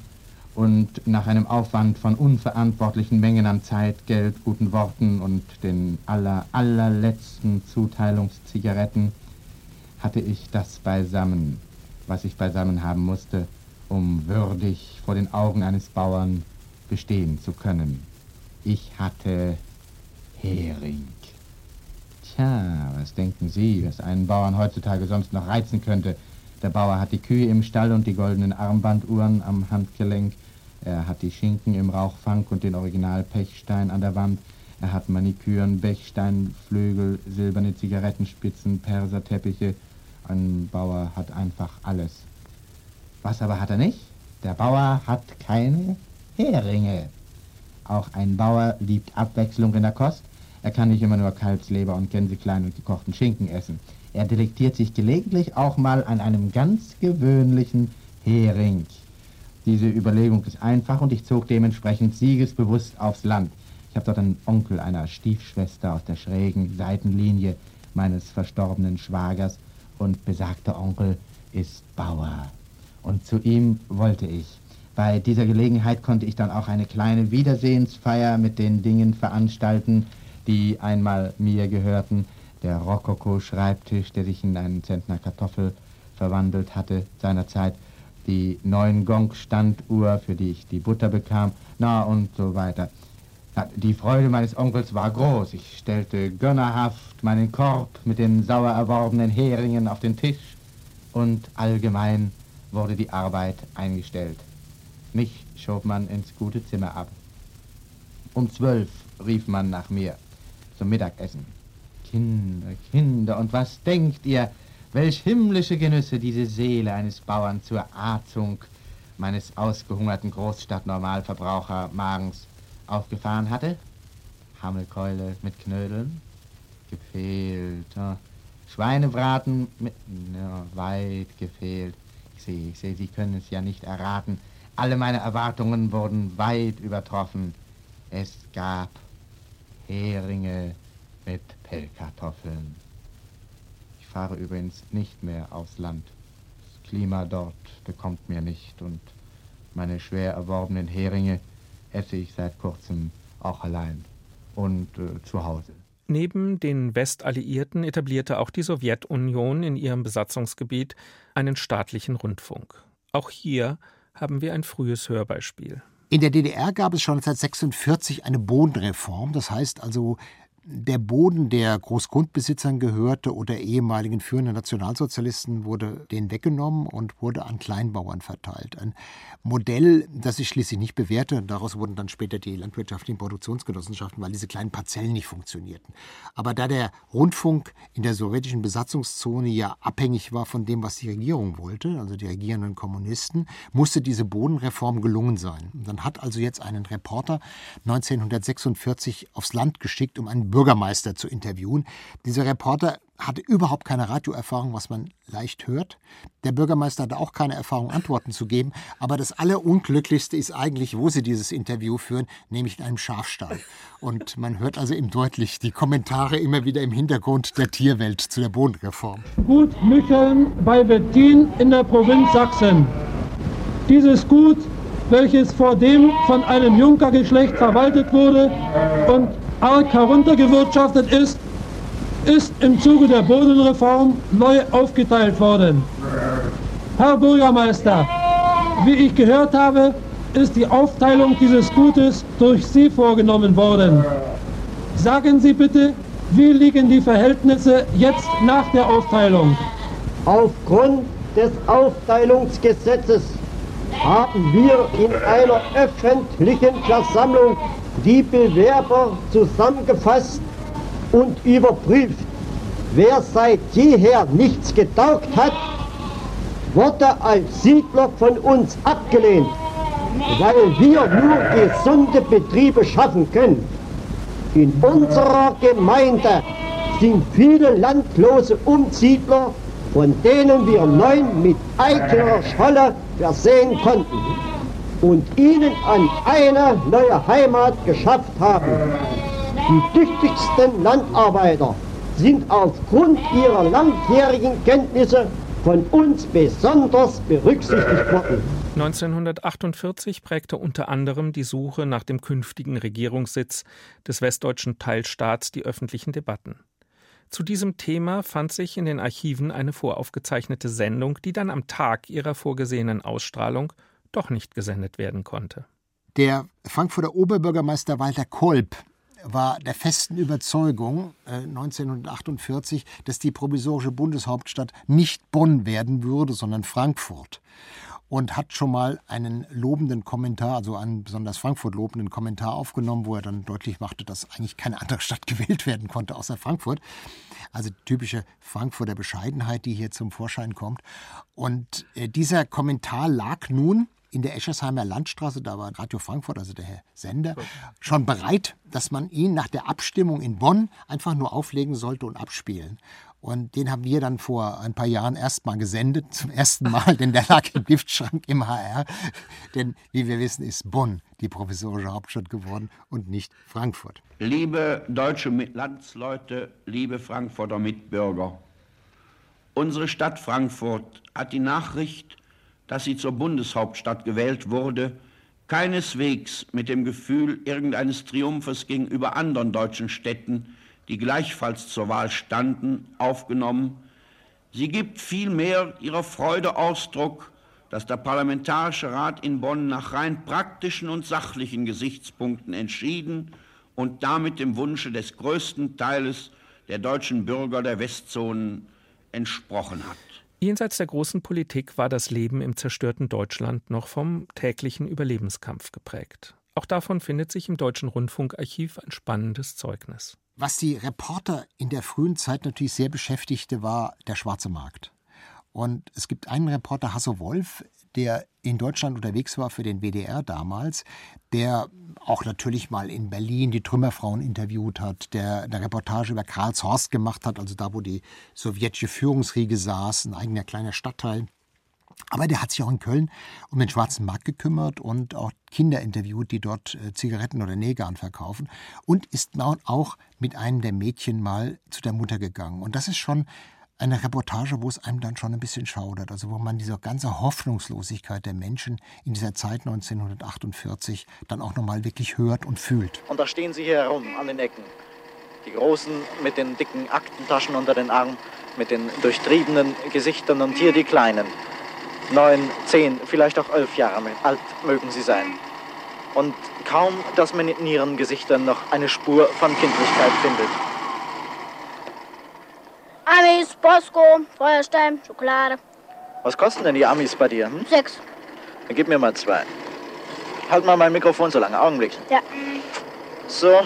und nach einem Aufwand von unverantwortlichen Mengen an Zeit, Geld, guten Worten und den aller, allerletzten Zuteilungszigaretten hatte ich das beisammen, was ich beisammen haben musste, um würdig vor den Augen eines Bauern bestehen zu können. Ich hatte Hering. Tja, was denken Sie, was einen Bauern heutzutage sonst noch reizen könnte? Der Bauer hat die Kühe im Stall und die goldenen Armbanduhren am Handgelenk. Er hat die Schinken im Rauchfang und den Original-Pechstein an der Wand. Er hat Maniküren, Bechsteinflügel, silberne Zigarettenspitzen, Perserteppiche. Ein Bauer hat einfach alles. Was aber hat er nicht? Der Bauer hat keine Heringe. Auch ein Bauer liebt Abwechslung in der Kost. Er kann nicht immer nur Kalbsleber und Gänseklein und gekochten Schinken essen. Er delektiert sich gelegentlich auch mal an einem ganz gewöhnlichen Hering. Diese Überlegung ist einfach und ich zog dementsprechend siegesbewusst aufs Land. Ich habe dort einen Onkel einer Stiefschwester aus der schrägen Seitenlinie meines verstorbenen Schwagers und besagter Onkel ist Bauer. Und zu ihm wollte ich. Bei dieser Gelegenheit konnte ich dann auch eine kleine Wiedersehensfeier mit den Dingen veranstalten, die einmal mir gehörten der Rokoko-Schreibtisch, der sich in einen Zentner Kartoffel verwandelt hatte seinerzeit, die neuen Gong-Standuhr, für die ich die Butter bekam, na und so weiter. Die Freude meines Onkels war groß. Ich stellte gönnerhaft meinen Korb mit den sauer erworbenen Heringen auf den Tisch und allgemein wurde die Arbeit eingestellt. Mich schob man ins gute Zimmer ab. Um zwölf rief man nach mir zum Mittagessen. Kinder, Kinder, und was denkt ihr, welch himmlische Genüsse diese Seele eines Bauern zur Arzung meines ausgehungerten Großstadt-Normalverbraucher-Magens aufgefahren hatte? Hammelkeule mit Knödeln? Gefehlt. Oh. Schweinebraten mit... No, weit gefehlt. Ich sehe, ich sehe, Sie können es ja nicht erraten. Alle meine Erwartungen wurden weit übertroffen. Es gab Heringe mit Pellkartoffeln. Ich fahre übrigens nicht mehr aufs Land. Das Klima dort bekommt mir nicht und meine schwer erworbenen Heringe esse ich seit kurzem auch allein und äh, zu Hause. Neben den Westalliierten etablierte auch die Sowjetunion in ihrem Besatzungsgebiet einen staatlichen Rundfunk. Auch hier haben wir ein frühes Hörbeispiel. In der DDR gab es schon 1946 eine Bodenreform, das heißt also der Boden, der Großgrundbesitzern gehörte oder ehemaligen führenden Nationalsozialisten, wurde denen weggenommen und wurde an Kleinbauern verteilt. Ein Modell, das sich schließlich nicht bewährte. Daraus wurden dann später die landwirtschaftlichen Produktionsgenossenschaften, weil diese kleinen Parzellen nicht funktionierten. Aber da der Rundfunk in der sowjetischen Besatzungszone ja abhängig war von dem, was die Regierung wollte, also die regierenden Kommunisten, musste diese Bodenreform gelungen sein. Und dann hat also jetzt einen Reporter 1946 aufs Land geschickt, um einen Bürgermeister zu interviewen. Dieser Reporter hatte überhaupt keine Radioerfahrung, was man leicht hört. Der Bürgermeister hatte auch keine Erfahrung, Antworten zu geben. Aber das Allerunglücklichste ist eigentlich, wo sie dieses Interview führen, nämlich in einem Schafstall. Und man hört also eben deutlich die Kommentare immer wieder im Hintergrund der Tierwelt zu der Bodenreform. Gut Mücheln bei Wettin in der Provinz Sachsen. Dieses Gut, welches vor dem von einem Junkergeschlecht verwaltet wurde und arg heruntergewirtschaftet ist, ist im Zuge der Bodenreform neu aufgeteilt worden. Herr Bürgermeister, wie ich gehört habe, ist die Aufteilung dieses Gutes durch Sie vorgenommen worden. Sagen Sie bitte, wie liegen die Verhältnisse jetzt nach der Aufteilung? Aufgrund des Aufteilungsgesetzes haben wir in einer öffentlichen Versammlung die Bewerber zusammengefasst und überprüft. Wer seit jeher nichts getaugt hat, wurde als Siedler von uns abgelehnt, weil wir nur gesunde Betriebe schaffen können. In unserer Gemeinde sind viele landlose Umsiedler, von denen wir neun mit eigener Scholle versehen konnten und ihnen an eine neue Heimat geschafft haben. Die tüchtigsten Landarbeiter sind aufgrund ihrer langjährigen Kenntnisse von uns besonders berücksichtigt worden. 1948 prägte unter anderem die Suche nach dem künftigen Regierungssitz des westdeutschen Teilstaats die öffentlichen Debatten. Zu diesem Thema fand sich in den Archiven eine voraufgezeichnete Sendung, die dann am Tag ihrer vorgesehenen Ausstrahlung doch nicht gesendet werden konnte. Der Frankfurter Oberbürgermeister Walter Kolb war der festen Überzeugung äh, 1948, dass die provisorische Bundeshauptstadt nicht Bonn werden würde, sondern Frankfurt. Und hat schon mal einen lobenden Kommentar, also einen besonders Frankfurt lobenden Kommentar aufgenommen, wo er dann deutlich machte, dass eigentlich keine andere Stadt [LAUGHS] gewählt werden konnte außer Frankfurt. Also typische Frankfurter Bescheidenheit, die hier zum Vorschein kommt. Und äh, dieser Kommentar lag nun in der Eschersheimer Landstraße, da war Radio Frankfurt, also der Herr Sender, schon bereit, dass man ihn nach der Abstimmung in Bonn einfach nur auflegen sollte und abspielen. Und den haben wir dann vor ein paar Jahren erstmal gesendet, zum ersten Mal, denn der lag im [LAUGHS] Giftschrank im HR. Denn, wie wir wissen, ist Bonn die provisorische Hauptstadt geworden und nicht Frankfurt. Liebe deutsche Landsleute, liebe Frankfurter Mitbürger, unsere Stadt Frankfurt hat die Nachricht dass sie zur Bundeshauptstadt gewählt wurde, keineswegs mit dem Gefühl irgendeines Triumphes gegenüber anderen deutschen Städten, die gleichfalls zur Wahl standen, aufgenommen. Sie gibt vielmehr ihrer Freude Ausdruck, dass der Parlamentarische Rat in Bonn nach rein praktischen und sachlichen Gesichtspunkten entschieden und damit dem Wunsche des größten Teiles der deutschen Bürger der Westzonen entsprochen hat. Jenseits der großen Politik war das Leben im zerstörten Deutschland noch vom täglichen Überlebenskampf geprägt. Auch davon findet sich im Deutschen Rundfunkarchiv ein spannendes Zeugnis. Was die Reporter in der frühen Zeit natürlich sehr beschäftigte, war der schwarze Markt. Und es gibt einen Reporter, Hasso Wolf, der in Deutschland unterwegs war für den WDR damals, der auch natürlich mal in Berlin die Trümmerfrauen interviewt hat, der eine Reportage über Karlshorst gemacht hat, also da, wo die sowjetische Führungsriege saß, ein eigener kleiner Stadtteil. Aber der hat sich auch in Köln um den schwarzen Markt gekümmert und auch Kinder interviewt, die dort äh, Zigaretten oder Nähgarn verkaufen. Und ist auch mit einem der Mädchen mal zu der Mutter gegangen. Und das ist schon eine Reportage, wo es einem dann schon ein bisschen schaudert. Also wo man diese ganze Hoffnungslosigkeit der Menschen in dieser Zeit 1948 dann auch nochmal wirklich hört und fühlt. Und da stehen sie hier herum an den Ecken. Die Großen mit den dicken Aktentaschen unter den Armen, mit den durchtriebenen Gesichtern und hier die Kleinen neun, zehn, vielleicht auch elf Jahre alt mögen sie sein. Und kaum, dass man in ihren Gesichtern noch eine Spur von Kindlichkeit findet. Amis, Bosco, Feuerstein, Schokolade. Was kosten denn die Amis bei dir? Hm? Sechs. Dann gib mir mal zwei. Halt mal mein Mikrofon so lange, Augenblick. Ja. So,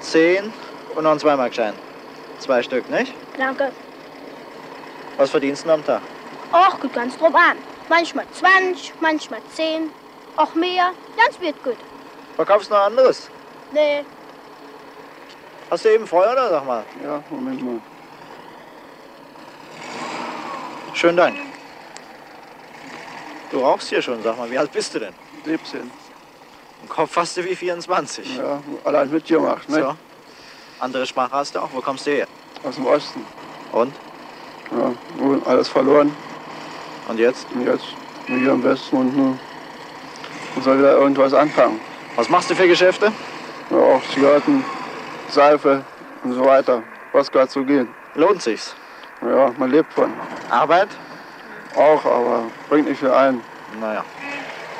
zehn und noch ein Zweimarkschein. Zwei Stück, nicht? Danke. Was verdienst du am Tag? Och, gut ganz drauf an. Manchmal 20, manchmal 10, auch mehr. Ganz wird gut. Verkaufst du noch anderes? Nee. Hast du eben Feuer oder sag mal? Ja, Moment mal. Schönen Dank. Du rauchst hier schon, sag mal. Wie alt bist du denn? 17. Im Kopf hast du wie 24. Ja, allein mitgemacht, ne? So. Andere Sprache hast du auch. Wo kommst du her? Aus dem Osten. Und? Ja, alles verloren. Und jetzt? Und jetzt hier im Westen und nun soll wieder irgendwas anfangen. Was machst du für Geschäfte? Ja, auch Zigaretten, Seife und so weiter. Was gerade so geht. Lohnt sich's? Ja, man lebt von. Arbeit? Auch, aber bringt nicht viel ein. Naja.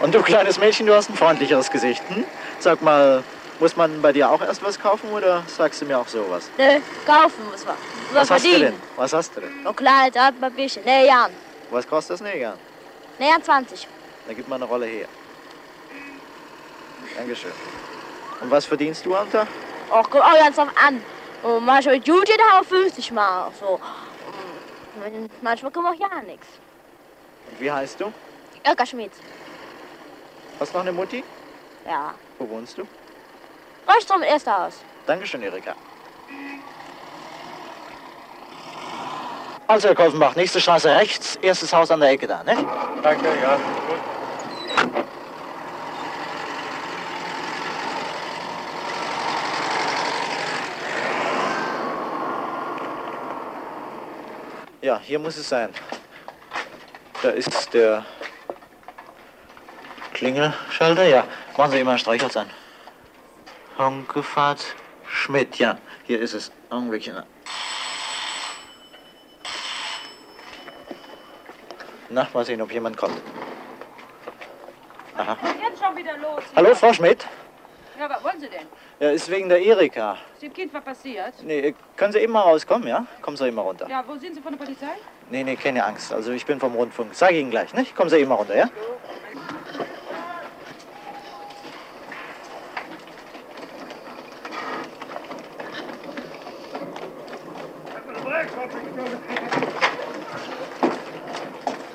Und du kleines Mädchen, du hast ein freundlicheres Gesicht. Hm? Sag mal, muss man bei dir auch erst was kaufen oder sagst du mir auch sowas? Nö, kaufen muss man. Was hast du denn? Was hast du denn? Noch Kleid, nee, Jan. Was kostet das? Nee, Jan 20. Dann gib mal eine Rolle her. Dankeschön. Und was verdienst du am Tag? Och, kommt auch ganz drauf an. Und manchmal jeder auch 50 Mal. So. Manchmal kommt auch ja nichts. Und wie heißt du? Irka Schmidt. Hast du noch eine Mutti? Ja. Wo wohnst du? Rollstrom im ersten Haus. Dankeschön, Erika. Also, Herr Kolfenbach, nächste Straße rechts, erstes Haus an der Ecke da, ne? Danke, ja. Ja, hier muss es sein. Da ist der Klingelschalter. Ja, machen Sie immer ein Streichholz an. Honkefahrt Schmidt, ja, hier ist es. Augenblickchen. Na, mal sehen, ob jemand kommt. Aha. Jetzt schon wieder los. Hallo, Frau Schmidt? Ja, was wollen Sie denn? Ja, ist wegen der Erika. Ist dem Kind was passiert? Nee, können Sie eben mal rauskommen, ja? Kommen Sie eben mal runter. Ja, wo sind Sie von der Polizei? Nee, nee, keine Angst. Also ich bin vom Rundfunk. Sag ich Ihnen gleich, ne? Kommen Sie eben mal runter, ja?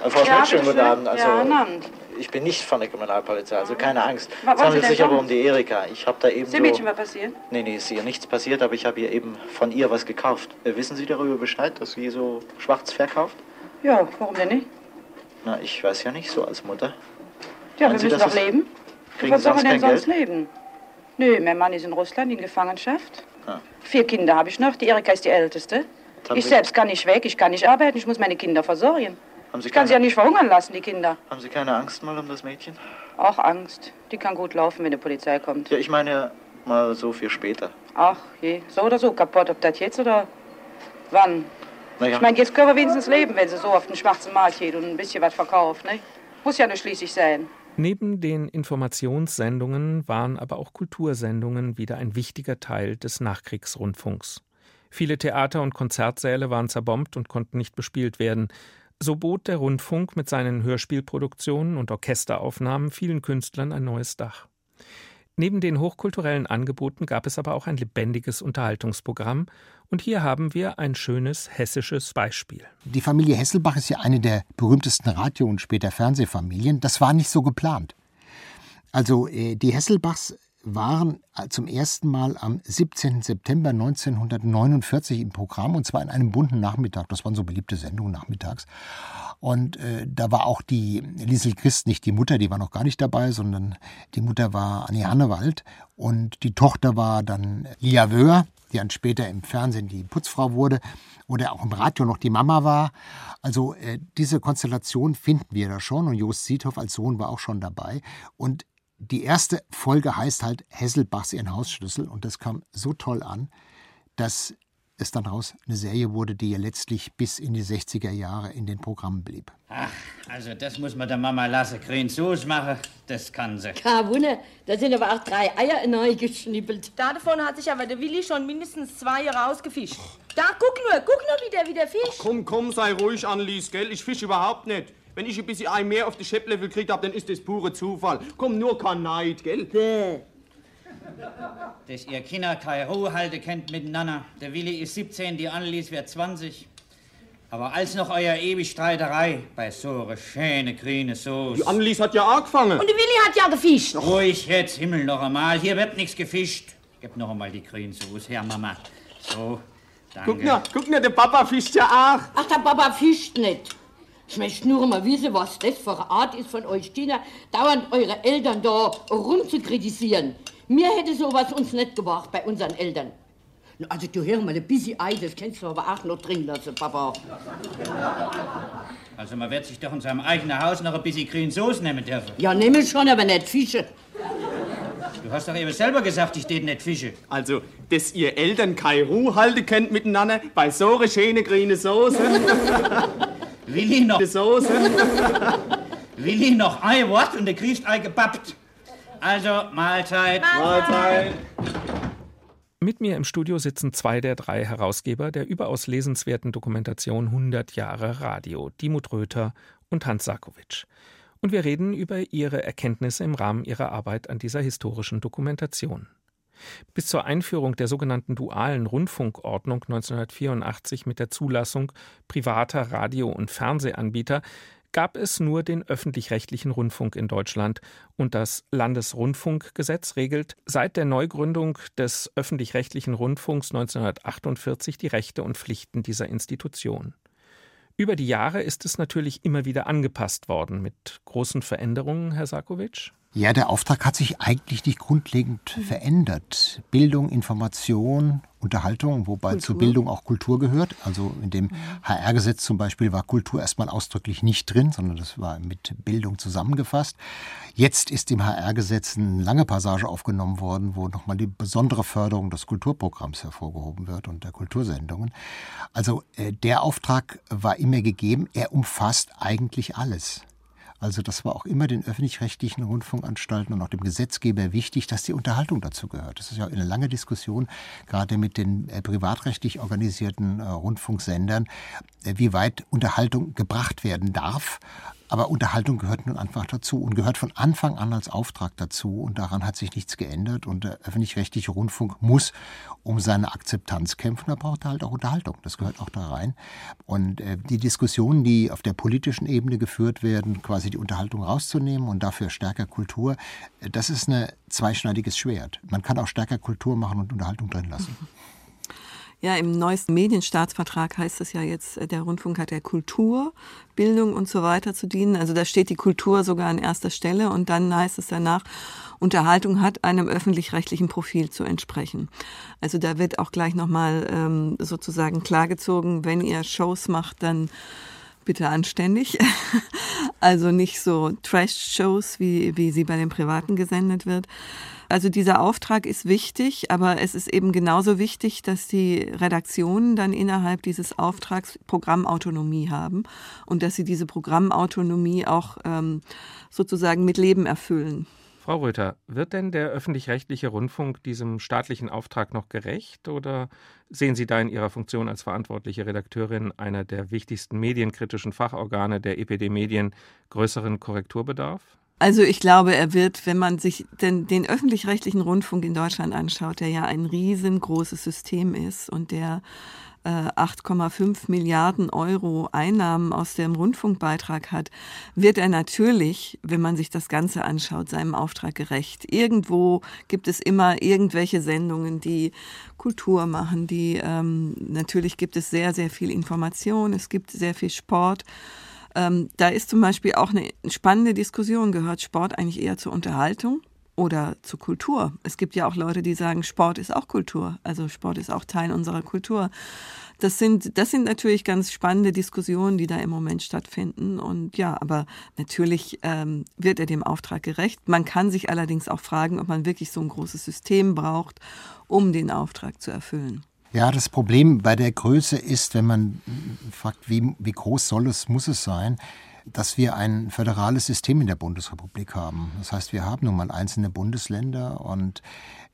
Frau Ja, Schmidt, schönen guten. Abend. Also, Ja, guten Abend. Ich bin nicht von der Kriminalpolizei, also keine Angst. Was Es handelt sich aber um die Erika. Ich habe da eben Ist dem Mädchen was passiert? Nee, nee, ist ihr nichts passiert, aber ich habe ihr eben von ihr was gekauft. Äh, wissen Sie darüber Bescheid, dass sie so schwarz verkauft? Ja, warum denn nicht? Na, ich weiß ja nicht so als Mutter. Ja, Meinen wir Sie, müssen doch leben. Kriegen was soll man denn sonst leben? Nö, mein Mann ist in Russland in Gefangenschaft. Ah. Vier Kinder habe ich noch. Die Erika ist die älteste. Ich selbst kann nicht weg, ich kann nicht arbeiten, ich muss meine Kinder versorgen. Haben Sie Ich kann sie ja keine- nicht verhungern lassen, die Kinder. Haben Sie keine Angst mal um das Mädchen? Auch Angst. Die kann gut laufen, wenn die Polizei kommt. Ja, ich meine mal so für später. Ach je, so oder so kaputt, ob das jetzt oder wann. Naja. Ich meine, jetzt können wir wenigstens leben, wenn sie so auf den schwarzen Markt geht und ein bisschen was verkauft, ne? Muss ja nur schließlich sein. Neben den Informationssendungen waren aber auch Kultursendungen wieder ein wichtiger Teil des Nachkriegsrundfunks. Viele Theater und Konzertsäle waren zerbombt und konnten nicht bespielt werden. So bot der Rundfunk mit seinen Hörspielproduktionen und Orchesteraufnahmen vielen Künstlern ein neues Dach. Neben den hochkulturellen Angeboten gab es aber auch ein lebendiges Unterhaltungsprogramm, und hier haben wir ein schönes hessisches Beispiel. Die Familie Hesselbach ist ja eine der berühmtesten Radio- und später Fernsehfamilien. Das war nicht so geplant. Also äh, die Hesselbachs waren zum ersten Mal am 17. September 1949 im Programm und zwar in einem bunten Nachmittag. Das waren so beliebte Sendungen nachmittags. Und äh, da war auch die Liesel Christ, nicht die Mutter, die war noch gar nicht dabei, sondern die Mutter war Annie Hannewald und die Tochter war dann Lia Wöhr, die dann später im Fernsehen die Putzfrau wurde oder auch im Radio noch die Mama war. Also äh, diese Konstellation finden wir da schon und Jost Siethoff als Sohn war auch schon dabei. Und die erste Folge heißt halt Hesselbachs ihren Hausschlüssel und das kam so toll an, dass es dann raus eine Serie wurde, die ja letztlich bis in die 60er Jahre in den Programmen blieb. Ach, also das muss man der Mama lassen. Grün Soße machen, das kann sie. Kein Wunder, da sind aber auch drei Eier neu geschnippelt. Davon hat sich aber der Willi schon mindestens zwei rausgefischt. Da, guck nur, guck nur, wie der, wie der Fisch. Ach, komm, komm, sei ruhig, Annelies, gell? Ich fisch überhaupt nicht. Wenn ich ein bisschen Ei mehr auf die Schepplevel gekriegt hab, dann ist das pure Zufall. Komm, nur kein Neid, gell? Bäh. Dass ihr Kinder keine Ruhe halten kennt miteinander. Der Willi ist 17, die Annelies wird 20. Aber als noch euer ewig Streiterei bei so einer schönen grünen Soße. Die Annelies hat ja angefangen. Und der Willi hat ja gefischt. Ruhig jetzt, Himmel noch einmal. Hier wird nichts gefischt. Gib noch einmal die grüne Soße her, Mama. So, danke. Guck nur, guck nur, der Papa fischt ja auch. Ach, der Papa fischt nicht. Ich möchte nur mal wissen, was das für eine Art ist von euch, Kinder, dauernd eure Eltern da rumzukritisieren. Mir hätte sowas uns nicht gebracht bei unseren Eltern. Na, Also du hör mal, ein bisschen Ei, das kannst du aber auch noch drin lassen, Papa. Also man wird sich doch in seinem eigenen Haus noch ein bisschen grüne Soße nehmen dürfen. Ja, nehme schon, aber nicht Fische. Du hast doch eben selber gesagt, ich tät nicht Fische. Also, dass ihr Eltern keine Ruhe halten könnt miteinander bei so einer schönen grünen Soße. [LAUGHS] Willi noch. Soße. [LAUGHS] Willi noch ein Wort und der kriegst Ei gebappt. Also, Mahlzeit. Mahlzeit. Mit mir im Studio sitzen zwei der drei Herausgeber der überaus lesenswerten Dokumentation 100 Jahre Radio, Dimut Röther und Hans Sarkowitsch. Und wir reden über ihre Erkenntnisse im Rahmen ihrer Arbeit an dieser historischen Dokumentation. Bis zur Einführung der sogenannten dualen Rundfunkordnung 1984 mit der Zulassung privater Radio- und Fernsehanbieter gab es nur den öffentlich-rechtlichen Rundfunk in Deutschland und das Landesrundfunkgesetz regelt seit der Neugründung des öffentlich-rechtlichen Rundfunks 1948 die Rechte und Pflichten dieser Institution. Über die Jahre ist es natürlich immer wieder angepasst worden mit großen Veränderungen, Herr Sarkowitsch. Ja, der Auftrag hat sich eigentlich nicht grundlegend verändert. Bildung, Information, Unterhaltung, wobei Kultur. zur Bildung auch Kultur gehört. Also in dem HR-Gesetz zum Beispiel war Kultur erstmal ausdrücklich nicht drin, sondern das war mit Bildung zusammengefasst. Jetzt ist im HR-Gesetz eine lange Passage aufgenommen worden, wo nochmal die besondere Förderung des Kulturprogramms hervorgehoben wird und der Kultursendungen. Also äh, der Auftrag war immer gegeben, er umfasst eigentlich alles. Also das war auch immer den öffentlich-rechtlichen Rundfunkanstalten und auch dem Gesetzgeber wichtig, dass die Unterhaltung dazu gehört. Das ist ja eine lange Diskussion, gerade mit den äh, privatrechtlich organisierten äh, Rundfunksendern, äh, wie weit Unterhaltung gebracht werden darf. Aber Unterhaltung gehört nun einfach dazu und gehört von Anfang an als Auftrag dazu. Und daran hat sich nichts geändert. Und der öffentlich-rechtliche Rundfunk muss um seine Akzeptanz kämpfen. Da braucht er halt auch Unterhaltung. Das gehört auch da rein. Und äh, die Diskussionen, die auf der politischen Ebene geführt werden, quasi die Unterhaltung rauszunehmen und dafür stärker Kultur, äh, das ist ein zweischneidiges Schwert. Man kann auch stärker Kultur machen und Unterhaltung drin lassen. Ja, im neuesten Medienstaatsvertrag heißt es ja jetzt, äh, der Rundfunk hat der Kultur, Bildung und so weiter zu dienen. Also da steht die Kultur sogar an erster Stelle und dann heißt es danach, Unterhaltung hat einem öffentlich-rechtlichen Profil zu entsprechen. Also da wird auch gleich nochmal ähm, sozusagen klargezogen, wenn ihr Shows macht, dann bitte anständig. [LAUGHS] Also nicht so Trash-Shows, wie, wie sie bei den Privaten gesendet wird. Also dieser Auftrag ist wichtig, aber es ist eben genauso wichtig, dass die Redaktionen dann innerhalb dieses Auftrags Programmautonomie haben und dass sie diese Programmautonomie auch ähm, sozusagen mit Leben erfüllen. Frau Röther, wird denn der öffentlich-rechtliche Rundfunk diesem staatlichen Auftrag noch gerecht oder sehen Sie da in Ihrer Funktion als verantwortliche Redakteurin einer der wichtigsten medienkritischen Fachorgane der EPD Medien größeren Korrekturbedarf? Also ich glaube, er wird, wenn man sich den, den öffentlich-rechtlichen Rundfunk in Deutschland anschaut, der ja ein riesengroßes System ist und der 8,5 Milliarden Euro Einnahmen aus dem Rundfunkbeitrag hat, wird er natürlich, wenn man sich das Ganze anschaut, seinem Auftrag gerecht. Irgendwo gibt es immer irgendwelche Sendungen, die Kultur machen, die ähm, natürlich gibt es sehr, sehr viel Information, es gibt sehr viel Sport. Ähm, da ist zum Beispiel auch eine spannende Diskussion, gehört Sport eigentlich eher zur Unterhaltung oder zur Kultur? Es gibt ja auch Leute, die sagen, Sport ist auch Kultur, also Sport ist auch Teil unserer Kultur. Das sind, das sind natürlich ganz spannende Diskussionen, die da im Moment stattfinden. Und ja, aber natürlich ähm, wird er dem Auftrag gerecht. Man kann sich allerdings auch fragen, ob man wirklich so ein großes System braucht, um den Auftrag zu erfüllen. Ja, das Problem bei der Größe ist, wenn man fragt, wie, wie groß soll es, muss es sein, dass wir ein föderales System in der Bundesrepublik haben. Das heißt, wir haben nun mal einzelne Bundesländer und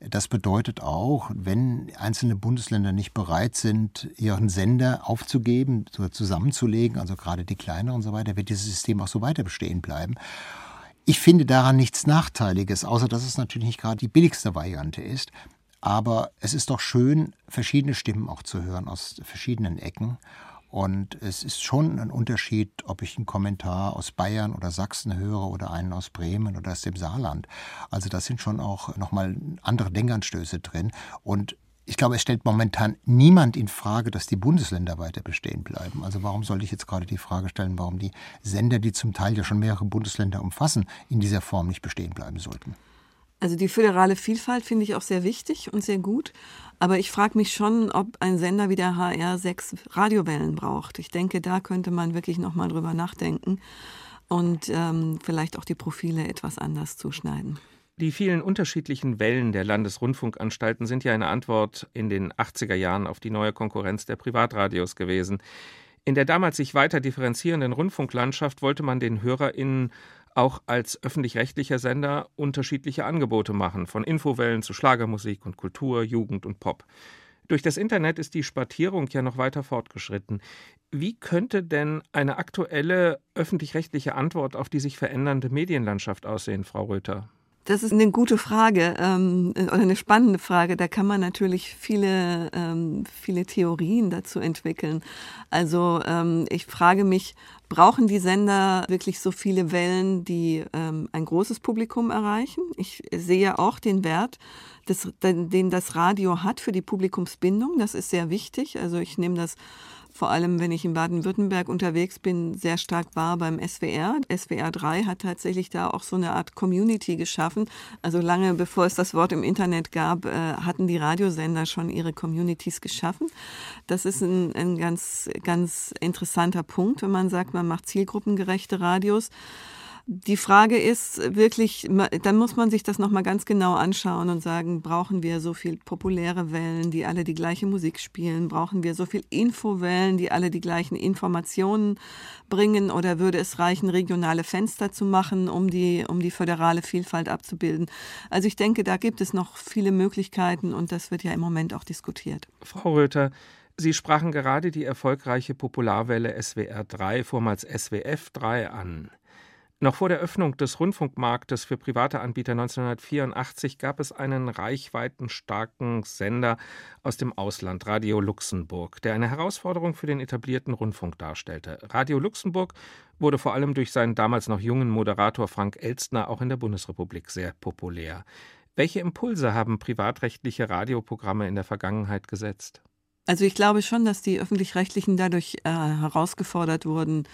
das bedeutet auch, wenn einzelne Bundesländer nicht bereit sind, ihren Sender aufzugeben, zusammenzulegen, also gerade die kleineren und so weiter, wird dieses System auch so weiter bestehen bleiben. Ich finde daran nichts Nachteiliges, außer dass es natürlich nicht gerade die billigste Variante ist. Aber es ist doch schön, verschiedene Stimmen auch zu hören aus verschiedenen Ecken. Und es ist schon ein Unterschied, ob ich einen Kommentar aus Bayern oder Sachsen höre oder einen aus Bremen oder aus dem Saarland. Also da sind schon auch nochmal andere Denkanstöße drin. Und ich glaube, es stellt momentan niemand in Frage, dass die Bundesländer weiter bestehen bleiben. Also warum sollte ich jetzt gerade die Frage stellen, warum die Sender, die zum Teil ja schon mehrere Bundesländer umfassen, in dieser Form nicht bestehen bleiben sollten? Also die föderale Vielfalt finde ich auch sehr wichtig und sehr gut. Aber ich frage mich schon, ob ein Sender wie der HR sechs Radiowellen braucht. Ich denke, da könnte man wirklich nochmal drüber nachdenken und ähm, vielleicht auch die Profile etwas anders zuschneiden. Die vielen unterschiedlichen Wellen der Landesrundfunkanstalten sind ja eine Antwort in den 80er Jahren auf die neue Konkurrenz der Privatradios gewesen. In der damals sich weiter differenzierenden Rundfunklandschaft wollte man den HörerInnen auch als öffentlich-rechtlicher Sender unterschiedliche Angebote machen, von Infowellen zu Schlagermusik und Kultur, Jugend und Pop. Durch das Internet ist die Spartierung ja noch weiter fortgeschritten. Wie könnte denn eine aktuelle öffentlich-rechtliche Antwort auf die sich verändernde Medienlandschaft aussehen, Frau Röther? Das ist eine gute Frage ähm, oder eine spannende Frage. Da kann man natürlich viele, ähm, viele Theorien dazu entwickeln. Also ähm, ich frage mich, brauchen die Sender wirklich so viele Wellen, die ähm, ein großes Publikum erreichen? Ich sehe auch den Wert, des, den das Radio hat für die Publikumsbindung. Das ist sehr wichtig. Also ich nehme das vor allem wenn ich in Baden-Württemberg unterwegs bin, sehr stark wahr beim SWR. SWR 3 hat tatsächlich da auch so eine Art Community geschaffen. Also lange bevor es das Wort im Internet gab, äh, hatten die Radiosender schon ihre Communities geschaffen. Das ist ein, ein ganz, ganz interessanter Punkt, wenn man sagt, man macht zielgruppengerechte Radios. Die Frage ist wirklich, dann muss man sich das nochmal ganz genau anschauen und sagen, brauchen wir so viel populäre Wellen, die alle die gleiche Musik spielen? Brauchen wir so viel Infowellen, die alle die gleichen Informationen bringen? Oder würde es reichen, regionale Fenster zu machen, um die, um die föderale Vielfalt abzubilden? Also ich denke, da gibt es noch viele Möglichkeiten und das wird ja im Moment auch diskutiert. Frau Röther, Sie sprachen gerade die erfolgreiche Popularwelle SWR 3, vormals SWF 3, an. Noch vor der Öffnung des Rundfunkmarktes für private Anbieter 1984 gab es einen reichweitenstarken Sender aus dem Ausland, Radio Luxemburg, der eine Herausforderung für den etablierten Rundfunk darstellte. Radio Luxemburg wurde vor allem durch seinen damals noch jungen Moderator Frank Elstner auch in der Bundesrepublik sehr populär. Welche Impulse haben privatrechtliche Radioprogramme in der Vergangenheit gesetzt? Also ich glaube schon, dass die öffentlich-rechtlichen dadurch äh, herausgefordert wurden,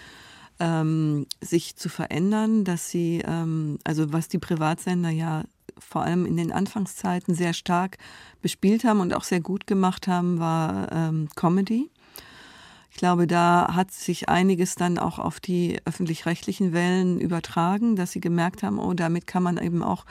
ähm, sich zu verändern, dass sie, ähm, also was die Privatsender ja vor allem in den Anfangszeiten sehr stark bespielt haben und auch sehr gut gemacht haben, war ähm, Comedy. Ich glaube, da hat sich einiges dann auch auf die öffentlich-rechtlichen Wellen übertragen, dass sie gemerkt haben, oh, damit kann man eben auch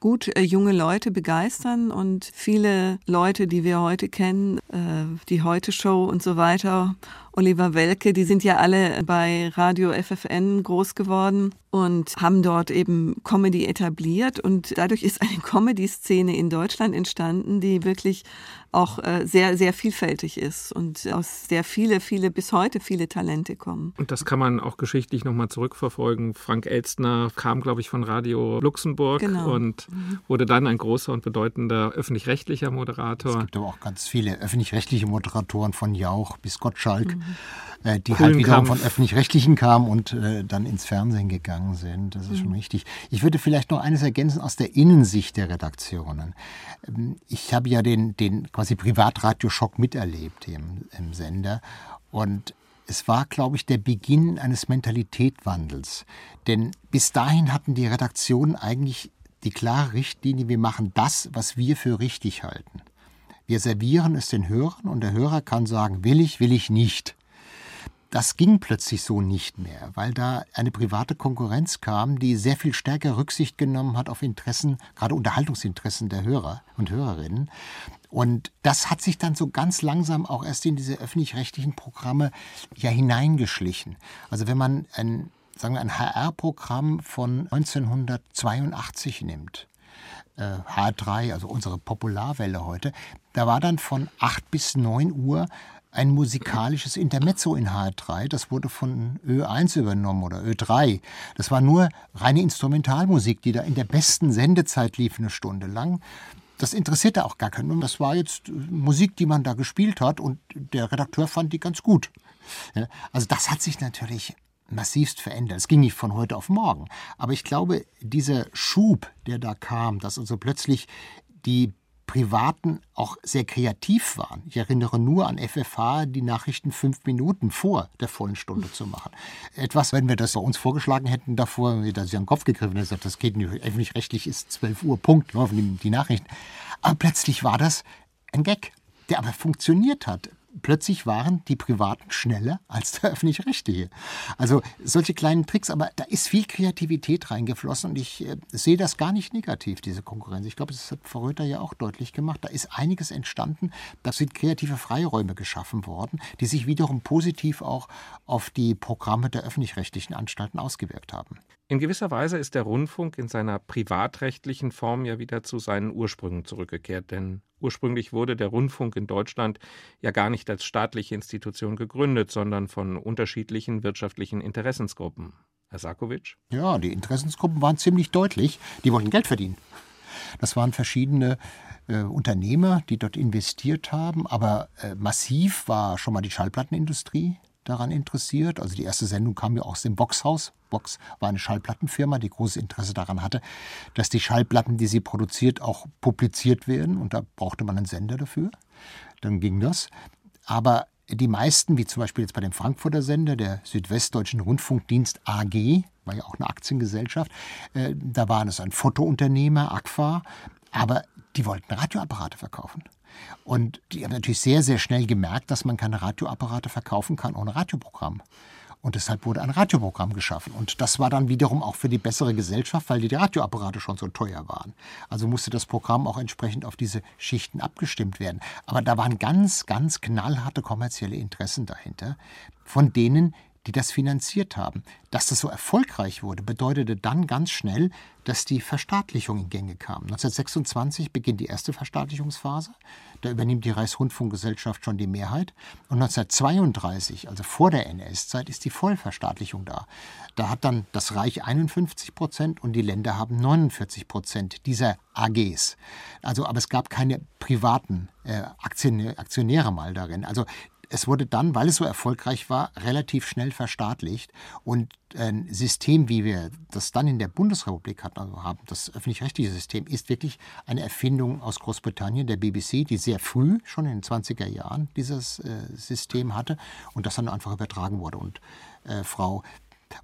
gut äh, junge Leute begeistern und viele Leute, die wir heute kennen, äh, die Heute Show und so weiter Oliver Welke, die sind ja alle bei Radio FFN groß geworden und haben dort eben Comedy etabliert und dadurch ist eine [LAUGHS] Comedy-Szene in Deutschland entstanden, die wirklich auch äh, sehr, sehr vielfältig ist und aus sehr viele, viele, bis heute viele Talente kommen. Und das kann man auch geschichtlich nochmal zurückverfolgen. Frank Elstner kam, glaube ich, von Radio Luxemburg genau. und mhm. wurde dann ein großer und bedeutender öffentlich-rechtlicher Moderator. Es gibt aber auch ganz viele öffentlich-rechtliche Moderatoren von Jauch bis Gottschalk. Mhm äh, die halt wiederum von öffentlich-rechtlichen kamen und äh, dann ins Fernsehen gegangen sind. Das ist mhm. schon richtig. Ich würde vielleicht noch eines ergänzen aus der Innensicht der Redaktionen. Ähm, ich habe ja den, den quasi Privatradioschock miterlebt im, im Sender und es war, glaube ich, der Beginn eines Mentalitätwandels. Denn bis dahin hatten die Redaktionen eigentlich die klare Richtlinie, wir machen das, was wir für richtig halten. Wir servieren es den Hörern und der Hörer kann sagen, will ich, will ich nicht. Das ging plötzlich so nicht mehr, weil da eine private Konkurrenz kam, die sehr viel stärker Rücksicht genommen hat auf Interessen, gerade Unterhaltungsinteressen der Hörer und Hörerinnen. Und das hat sich dann so ganz langsam auch erst in diese öffentlich-rechtlichen Programme ja hineingeschlichen. Also wenn man ein, sagen wir, ein HR-Programm von 1982 nimmt, H3, also unsere Popularwelle heute, da war dann von 8 bis 9 Uhr ein musikalisches Intermezzo in H3. Das wurde von Ö1 übernommen oder Ö3. Das war nur reine Instrumentalmusik, die da in der besten Sendezeit lief, eine Stunde lang. Das interessierte auch gar keinen. Das war jetzt Musik, die man da gespielt hat und der Redakteur fand die ganz gut. Also das hat sich natürlich massivst verändert. Es ging nicht von heute auf morgen. Aber ich glaube, dieser Schub, der da kam, dass also plötzlich die Privaten auch sehr kreativ waren. Ich erinnere nur an FFH, die Nachrichten fünf Minuten vor der vollen Stunde zu machen. Etwas, wenn wir das bei uns vorgeschlagen hätten davor, da sie den Kopf gegriffen hätten, das geht nicht, öffentlich-rechtlich ist 12 Uhr, Punkt, die Nachrichten. Aber plötzlich war das ein Gag, der aber funktioniert hat plötzlich waren die Privaten schneller als der öffentlich-rechtliche. Also solche kleinen Tricks, aber da ist viel Kreativität reingeflossen und ich äh, sehe das gar nicht negativ, diese Konkurrenz. Ich glaube, das hat Frau Röther ja auch deutlich gemacht. Da ist einiges entstanden, da sind kreative Freiräume geschaffen worden, die sich wiederum positiv auch auf die Programme der öffentlich-rechtlichen Anstalten ausgewirkt haben. In gewisser Weise ist der Rundfunk in seiner privatrechtlichen Form ja wieder zu seinen Ursprüngen zurückgekehrt, denn ursprünglich wurde der Rundfunk in Deutschland ja gar nicht als staatliche Institution gegründet, sondern von unterschiedlichen wirtschaftlichen Interessensgruppen. Herr Sarkovic? Ja, die Interessensgruppen waren ziemlich deutlich. Die wollten Geld verdienen. Das waren verschiedene äh, Unternehmer, die dort investiert haben, aber äh, massiv war schon mal die Schallplattenindustrie daran interessiert. Also die erste Sendung kam ja aus dem Boxhaus. Box war eine Schallplattenfirma, die großes Interesse daran hatte, dass die Schallplatten, die sie produziert, auch publiziert werden. Und da brauchte man einen Sender dafür. Dann ging das. Aber die meisten, wie zum Beispiel jetzt bei dem Frankfurter Sender, der Südwestdeutschen Rundfunkdienst AG, war ja auch eine Aktiengesellschaft, äh, da waren es ein Fotounternehmer, Agfa, aber die wollten Radioapparate verkaufen. Und die haben natürlich sehr, sehr schnell gemerkt, dass man keine Radioapparate verkaufen kann ohne Radioprogramm. Und deshalb wurde ein Radioprogramm geschaffen. Und das war dann wiederum auch für die bessere Gesellschaft, weil die Radioapparate schon so teuer waren. Also musste das Programm auch entsprechend auf diese Schichten abgestimmt werden. Aber da waren ganz, ganz knallharte kommerzielle Interessen dahinter, von denen die das finanziert haben. Dass das so erfolgreich wurde, bedeutete dann ganz schnell, dass die Verstaatlichung in Gänge kam. 1926 beginnt die erste Verstaatlichungsphase. Da übernimmt die Reichsrundfunkgesellschaft schon die Mehrheit. Und 1932, also vor der NS-Zeit, ist die Vollverstaatlichung da. Da hat dann das Reich 51 Prozent und die Länder haben 49 Prozent dieser AGs. Also, aber es gab keine privaten äh, Aktionäre mal darin. Also es wurde dann, weil es so erfolgreich war, relativ schnell verstaatlicht. Und ein System, wie wir das dann in der Bundesrepublik also haben, das öffentlich-rechtliche System, ist wirklich eine Erfindung aus Großbritannien, der BBC, die sehr früh, schon in den 20er Jahren, dieses äh, System hatte und das dann einfach übertragen wurde. Und äh, Frau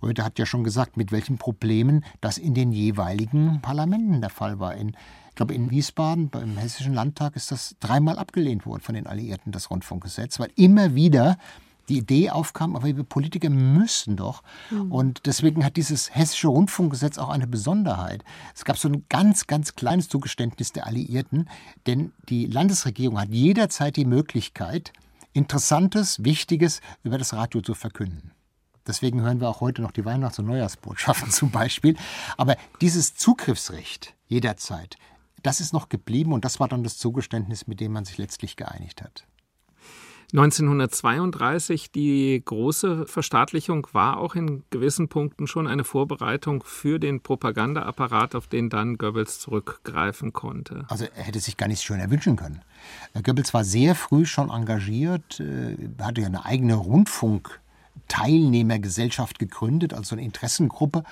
Röther hat ja schon gesagt, mit welchen Problemen das in den jeweiligen Parlamenten der Fall war. In ich glaube, in Wiesbaden beim Hessischen Landtag ist das dreimal abgelehnt worden von den Alliierten, das Rundfunkgesetz, weil immer wieder die Idee aufkam, aber wir Politiker müssen doch. Mhm. Und deswegen hat dieses hessische Rundfunkgesetz auch eine Besonderheit. Es gab so ein ganz, ganz kleines Zugeständnis der Alliierten, denn die Landesregierung hat jederzeit die Möglichkeit, Interessantes, Wichtiges über das Radio zu verkünden. Deswegen hören wir auch heute noch die Weihnachts- und Neujahrsbotschaften [LAUGHS] zum Beispiel. Aber dieses Zugriffsrecht jederzeit, das ist noch geblieben und das war dann das Zugeständnis, mit dem man sich letztlich geeinigt hat. 1932, die große Verstaatlichung war auch in gewissen Punkten schon eine Vorbereitung für den Propagandaapparat, auf den dann Goebbels zurückgreifen konnte. Also er hätte sich gar nichts schöner wünschen können. Goebbels war sehr früh schon engagiert, äh, hatte ja eine eigene Rundfunk. Teilnehmergesellschaft gegründet, also eine Interessengruppe,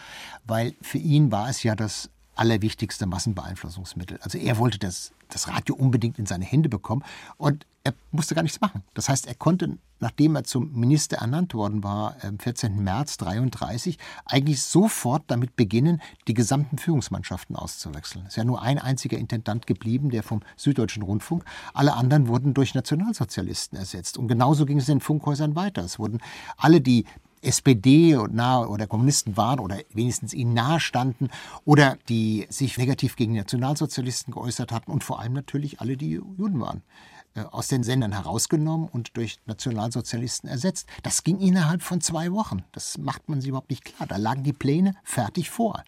weil für ihn war es ja das allerwichtigste Massenbeeinflussungsmittel. Also er wollte das, das Radio unbedingt in seine Hände bekommen und er musste gar nichts machen. Das heißt, er konnte, nachdem er zum Minister ernannt worden war, am 14. März 1933, eigentlich sofort damit beginnen, die gesamten Führungsmannschaften auszuwechseln. Es ist ja nur ein einziger Intendant geblieben, der vom Süddeutschen Rundfunk. Alle anderen wurden durch Nationalsozialisten ersetzt. Und genauso ging es in den Funkhäusern weiter. Es wurden alle, die SPD nahe oder Kommunisten waren oder wenigstens ihnen nahestanden oder die sich negativ gegen die Nationalsozialisten geäußert hatten und vor allem natürlich alle, die Juden waren äh, aus den Sendern herausgenommen und durch Nationalsozialisten ersetzt. Das ging innerhalb von zwei Wochen. Das macht man sich überhaupt nicht klar. Da lagen die Pläne fertig vor,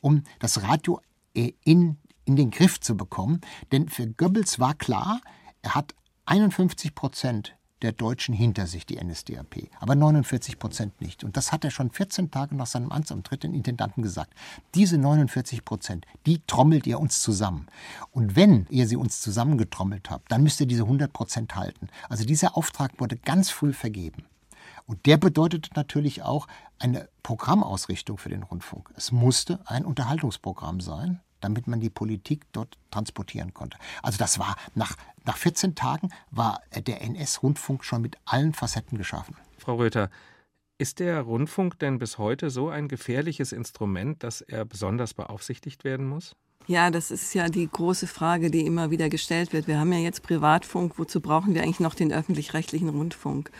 um das Radio äh, in, in den Griff zu bekommen. Denn für Goebbels war klar, er hat 51 Prozent der Deutschen hinter sich, die NSDAP, aber 49 Prozent nicht. Und das hat er schon 14 Tage nach seinem Amtsantritt den Intendanten gesagt. Diese 49 Prozent, die trommelt ihr uns zusammen. Und wenn ihr sie uns zusammengetrommelt habt, dann müsst ihr diese 100 Prozent halten. Also dieser Auftrag wurde ganz früh vergeben. Und der bedeutete natürlich auch eine Programmausrichtung für den Rundfunk. Es musste ein Unterhaltungsprogramm sein, damit man die Politik dort transportieren konnte. Also das war nach, nach 14 Tagen war der NS-Rundfunk schon mit allen Facetten geschaffen. Frau Röther, ist der Rundfunk denn bis heute so ein gefährliches Instrument, dass er besonders beaufsichtigt werden muss? Ja, das ist ja die große Frage, die immer wieder gestellt wird. Wir haben ja jetzt Privatfunk, wozu brauchen wir eigentlich noch den öffentlich-rechtlichen Rundfunk?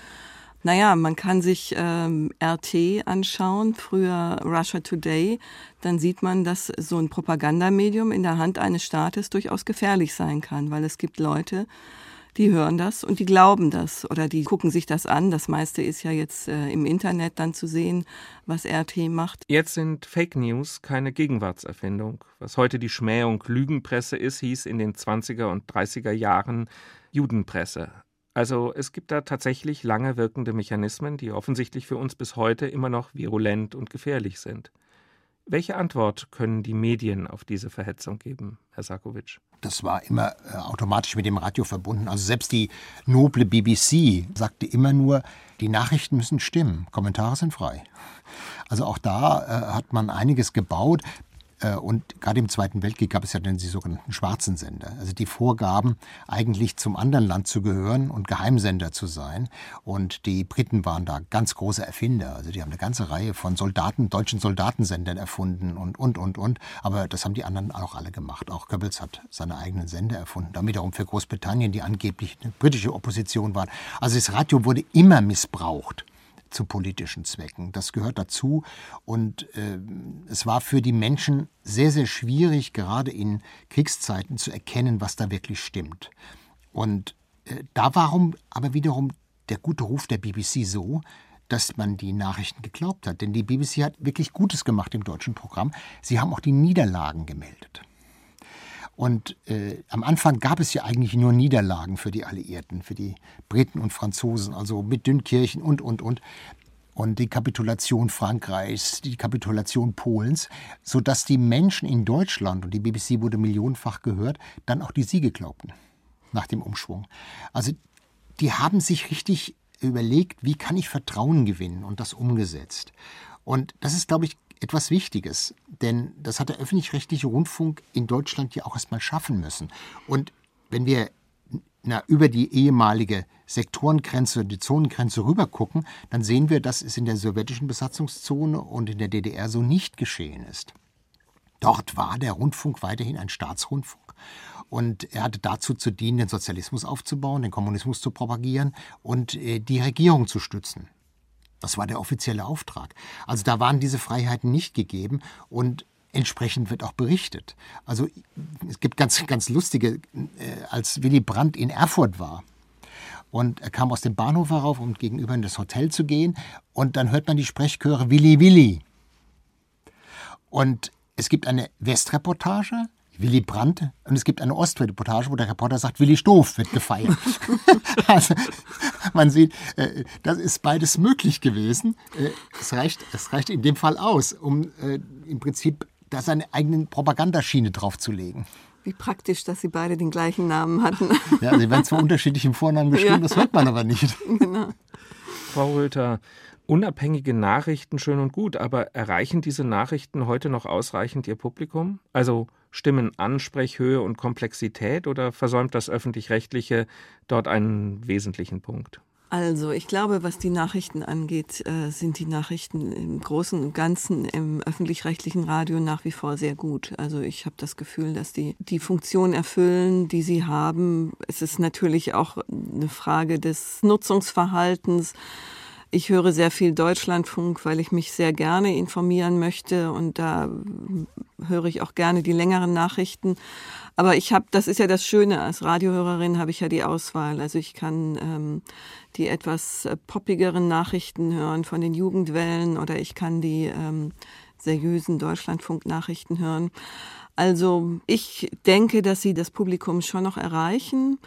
Naja, man kann sich ähm, RT anschauen, früher Russia Today, dann sieht man, dass so ein Propagandamedium in der Hand eines Staates durchaus gefährlich sein kann, weil es gibt Leute, die hören das und die glauben das oder die gucken sich das an. Das meiste ist ja jetzt äh, im Internet dann zu sehen, was RT macht. Jetzt sind Fake News keine Gegenwartserfindung. Was heute die Schmähung Lügenpresse ist, hieß in den 20er und 30er Jahren Judenpresse. Also es gibt da tatsächlich lange wirkende Mechanismen, die offensichtlich für uns bis heute immer noch virulent und gefährlich sind. Welche Antwort können die Medien auf diese Verhetzung geben, Herr Sarkovic? Das war immer äh, automatisch mit dem Radio verbunden. Also selbst die noble BBC sagte immer nur, die Nachrichten müssen stimmen, Kommentare sind frei. Also auch da äh, hat man einiges gebaut. Äh, und gerade im Zweiten Weltkrieg gab es ja dann die sogenannten schwarzen Sender, also die vorgaben, eigentlich zum anderen Land zu gehören und Geheimsender zu sein. Und die Briten waren da ganz große Erfinder. Also die haben eine ganze Reihe von Soldaten, deutschen Soldatensendern erfunden und, und, und, und. Aber das haben die anderen auch alle gemacht. Auch Goebbels hat seine eigenen Sender erfunden. Dann wiederum für Großbritannien, die angeblich eine britische Opposition waren. Also das Radio wurde immer missbraucht zu politischen Zwecken. Das gehört dazu. Und äh, es war für die Menschen sehr, sehr schwierig, gerade in Kriegszeiten zu erkennen, was da wirklich stimmt. Und äh, da warum aber wiederum der gute Ruf der BBC so, dass man die Nachrichten geglaubt hat. Denn die BBC hat wirklich Gutes gemacht im deutschen Programm. Sie haben auch die Niederlagen gemeldet. Und äh, am Anfang gab es ja eigentlich nur Niederlagen für die Alliierten, für die Briten und Franzosen, also mit Dünnkirchen und, und, und. Und die Kapitulation Frankreichs, die Kapitulation Polens, sodass die Menschen in Deutschland, und die BBC wurde millionenfach gehört, dann auch die Siege glaubten nach dem Umschwung. Also die haben sich richtig überlegt, wie kann ich Vertrauen gewinnen und das umgesetzt. Und das ist, glaube ich, etwas Wichtiges, denn das hat der öffentlich-rechtliche Rundfunk in Deutschland ja auch erstmal schaffen müssen. Und wenn wir na, über die ehemalige Sektorengrenze, die Zonengrenze rüber gucken, dann sehen wir, dass es in der sowjetischen Besatzungszone und in der DDR so nicht geschehen ist. Dort war der Rundfunk weiterhin ein Staatsrundfunk. Und er hatte dazu zu dienen, den Sozialismus aufzubauen, den Kommunismus zu propagieren und äh, die Regierung zu stützen. Das war der offizielle Auftrag. Also da waren diese Freiheiten nicht gegeben und entsprechend wird auch berichtet. Also es gibt ganz, ganz lustige, äh, als Willy Brandt in Erfurt war Und er kam aus dem Bahnhof herauf, um gegenüber in das Hotel zu gehen. Und dann hört man die Sprechchöre Willi Willi. Und es gibt eine Westreportage, Willy Brandt, und es gibt eine Ostreportage, wo der Reporter sagt, Willi Stoff wird gefeiert. [LAUGHS] also, man sieht, äh, das ist beides möglich gewesen. Äh, es, reicht, es reicht in dem Fall aus, um äh, im Prinzip da seine eigenen Propagandaschiene draufzulegen. Wie praktisch, dass sie beide den gleichen Namen hatten. [LAUGHS] Ja, sie werden zwar unterschiedlich im Vornamen geschrieben, ja. das hört man aber nicht. [LAUGHS] Genau. Frau Röther, unabhängige Nachrichten schön und gut, aber erreichen diese Nachrichten heute noch ausreichend ihr Publikum? Also stimmen Ansprechhöhe und Komplexität oder versäumt das öffentlich-rechtliche dort einen wesentlichen Punkt? Also, ich glaube, was die Nachrichten angeht, äh, sind die Nachrichten im Großen und Ganzen im öffentlich-rechtlichen Radio nach wie vor sehr gut. Also, ich habe das Gefühl, dass die die Funktion erfüllen, die sie haben. Es ist natürlich auch eine Frage des Nutzungsverhaltens ich höre sehr viel Deutschlandfunk, weil ich mich sehr gerne informieren möchte und da höre ich auch gerne die längeren Nachrichten. Aber ich habe, das ist ja das Schöne, als Radiohörerin habe ich ja die Auswahl. Also ich kann ähm, die etwas äh, poppigeren Nachrichten hören von den Jugendwellen oder ich kann die ähm, seriösen Deutschlandfunk-Nachrichten hören. Also ich denke, dass sie das Publikum schon noch erreichen.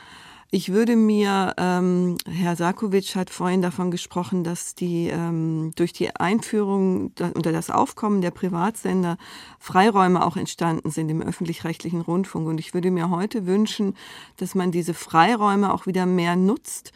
Ich würde mir, ähm, Herr Sarkovic hat vorhin davon gesprochen, dass die ähm, durch die Einführung unter das Aufkommen der Privatsender Freiräume auch entstanden sind im öffentlich-rechtlichen Rundfunk. Und ich würde mir heute wünschen, dass man diese Freiräume auch wieder mehr nutzt,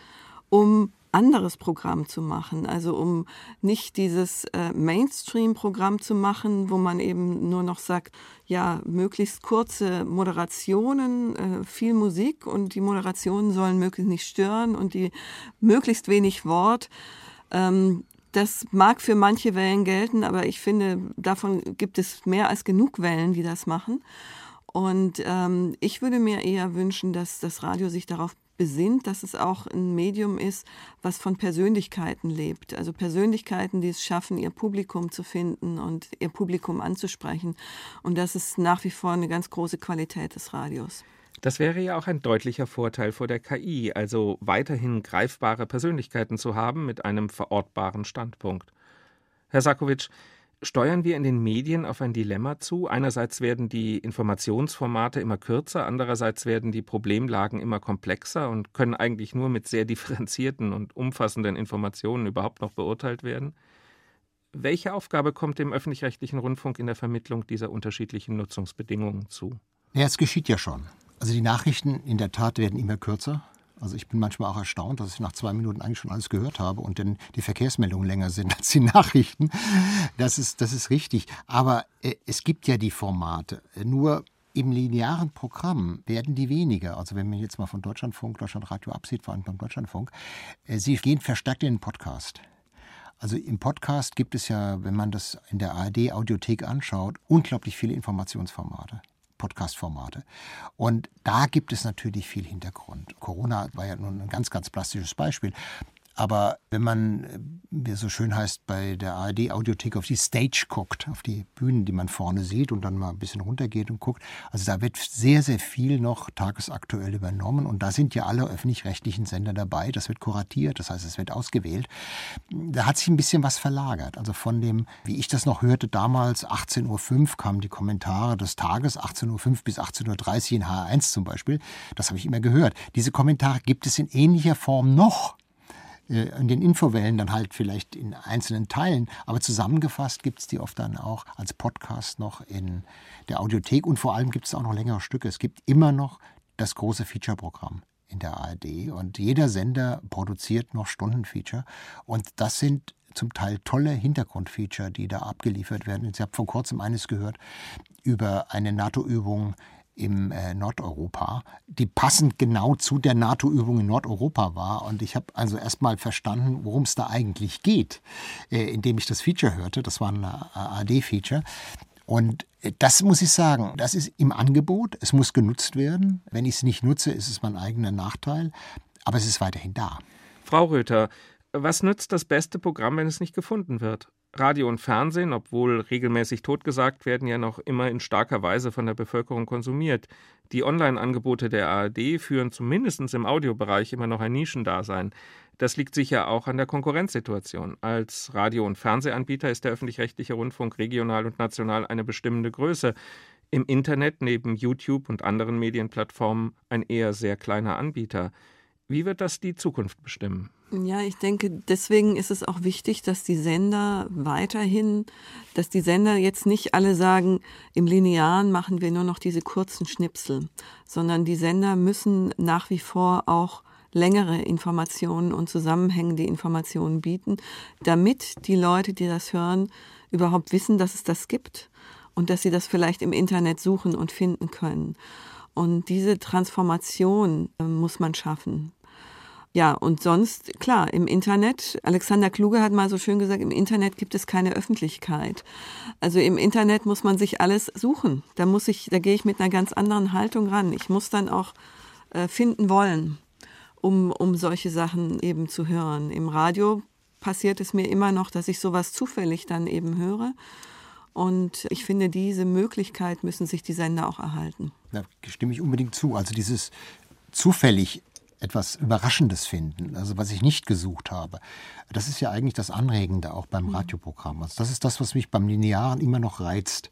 um anderes Programm zu machen. Also um nicht dieses äh, Mainstream-Programm zu machen, wo man eben nur noch sagt, ja, möglichst kurze Moderationen, äh, viel Musik und die Moderationen sollen möglichst nicht stören und die möglichst wenig Wort. Ähm, das mag für manche Wellen gelten, aber ich finde, davon gibt es mehr als genug Wellen, die das machen. Und ähm, ich würde mir eher wünschen, dass das Radio sich darauf besinnt, dass es auch ein Medium ist, was von Persönlichkeiten lebt. Also Persönlichkeiten, die es schaffen, ihr Publikum zu finden und ihr Publikum anzusprechen. Und das ist nach wie vor eine ganz große Qualität des Radios. Das wäre ja auch ein deutlicher Vorteil vor der KI, also weiterhin greifbare Persönlichkeiten zu haben mit einem verortbaren Standpunkt. Herr Sakowitsch, steuern wir in den Medien auf ein Dilemma zu. Einerseits werden die Informationsformate immer kürzer, andererseits werden die Problemlagen immer komplexer und können eigentlich nur mit sehr [LAUGHS] differenzierten und umfassenden Informationen überhaupt noch beurteilt werden. Welche Aufgabe kommt dem öffentlich-rechtlichen Rundfunk in der Vermittlung dieser unterschiedlichen Nutzungsbedingungen zu? Ja, es geschieht ja schon. Also die Nachrichten in der Tat werden immer kürzer. Also ich bin manchmal auch erstaunt, dass ich nach zwei Minuten eigentlich schon alles gehört habe und dann die Verkehrsmeldungen länger sind [LAUGHS] als die Nachrichten. Das ist, das ist richtig. Aber äh, es gibt ja die Formate. Nur im linearen Programm werden die weniger. Also wenn man jetzt mal von Deutschlandfunk, Deutschlandradio absieht, vor allem beim Deutschlandfunk, äh, sie gehen verstärkt in den Podcast. Also im Podcast gibt es ja, wenn man das in der ARD-Audiothek anschaut, unglaublich viele Informationsformate. Podcast-Formate. Und da gibt es natürlich viel Hintergrund. Corona war ja nun ein ganz, ganz plastisches Beispiel. Aber wenn man, äh, wie es so schön heißt, bei der ARD-Audiothek auf die Stage guckt, auf die Bühnen, die man vorne sieht und dann mal ein bisschen runtergeht und guckt, also da wird sehr, sehr viel noch tagesaktuell übernommen und da sind ja alle öffentlich-rechtlichen Sender dabei. Das wird kuratiert, das heißt, es wird ausgewählt. Da hat sich ein bisschen was verlagert. Also von dem, wie ich das noch hörte, damals 18.05 Uhr kamen die Kommentare des Tages, 18.05 Uhr bis 18.30 Uhr in HR1 zum Beispiel. Das habe ich immer gehört. Diese Kommentare gibt es in ähnlicher Form noch. Äh, in den Infowellen dann halt vielleicht in einzelnen Teilen, aber zusammengefasst gibt es die oft dann auch als Podcast noch in der Audiothek und vor allem gibt es auch noch längere Stücke. Es gibt immer noch das große Feature-Programm in der ARD und jeder Sender produziert noch Stundenfeature und das sind zum Teil tolle Hintergrundfeature, die da abgeliefert werden. Ich habe vor kurzem eines gehört über eine NATO-Übung im äh, Nordeuropa, die passend genau zu der NATO-Übung in Nordeuropa war. Und ich habe also erst mal verstanden, worum es da eigentlich geht, äh, indem ich das Feature hörte. Das war ein AD-Feature. Und äh, das muss ich sagen, das ist im Angebot. Es muss genutzt werden. Wenn ich es nicht nutze, ist es mein eigener Nachteil. Aber es ist weiterhin da. Frau Röther, was nützt das beste Programm, wenn es nicht gefunden wird? Radio und Fernsehen, obwohl regelmäßig totgesagt werden, ja noch immer in starker Weise von der Bevölkerung konsumiert. Die Online-Angebote der ARD führen zumindest im Audiobereich immer noch ein Nischendasein. Das liegt sicher auch an der Konkurrenzsituation. Als Radio- und Fernsehanbieter ist der öffentlich-rechtliche Rundfunk regional und national eine bestimmende Größe. Im Internet neben YouTube und anderen Medienplattformen ein eher sehr kleiner Anbieter. Wie wird das die Zukunft bestimmen? Ja, ich denke, deswegen ist es auch wichtig, dass die Sender weiterhin, dass die Sender jetzt nicht alle sagen, im Linearen machen wir nur noch diese kurzen Schnipsel, sondern die Sender müssen nach wie vor auch längere Informationen und zusammenhängende Informationen bieten, damit die Leute, die das hören, überhaupt wissen, dass es das gibt und dass sie das vielleicht im Internet suchen und finden können. Und diese Transformation äh, muss man schaffen. Ja, und sonst, klar, im Internet, Alexander Kluge hat mal so schön gesagt, im Internet gibt es keine Öffentlichkeit. Also im Internet muss man sich alles suchen. Da muss ich, da gehe ich mit einer ganz anderen Haltung ran. Ich muss dann auch äh, finden wollen, um, um solche Sachen eben zu hören. Im Radio passiert es mir immer noch, dass ich sowas zufällig dann eben höre. Und ich finde, diese Möglichkeit müssen sich die Sender auch erhalten. Da stimme ich unbedingt zu. Also dieses zufällig etwas Überraschendes finden, also was ich nicht gesucht habe. Das ist ja eigentlich das Anregende auch beim mhm. Radioprogramm. Also das ist das, was mich beim Linearen immer noch reizt,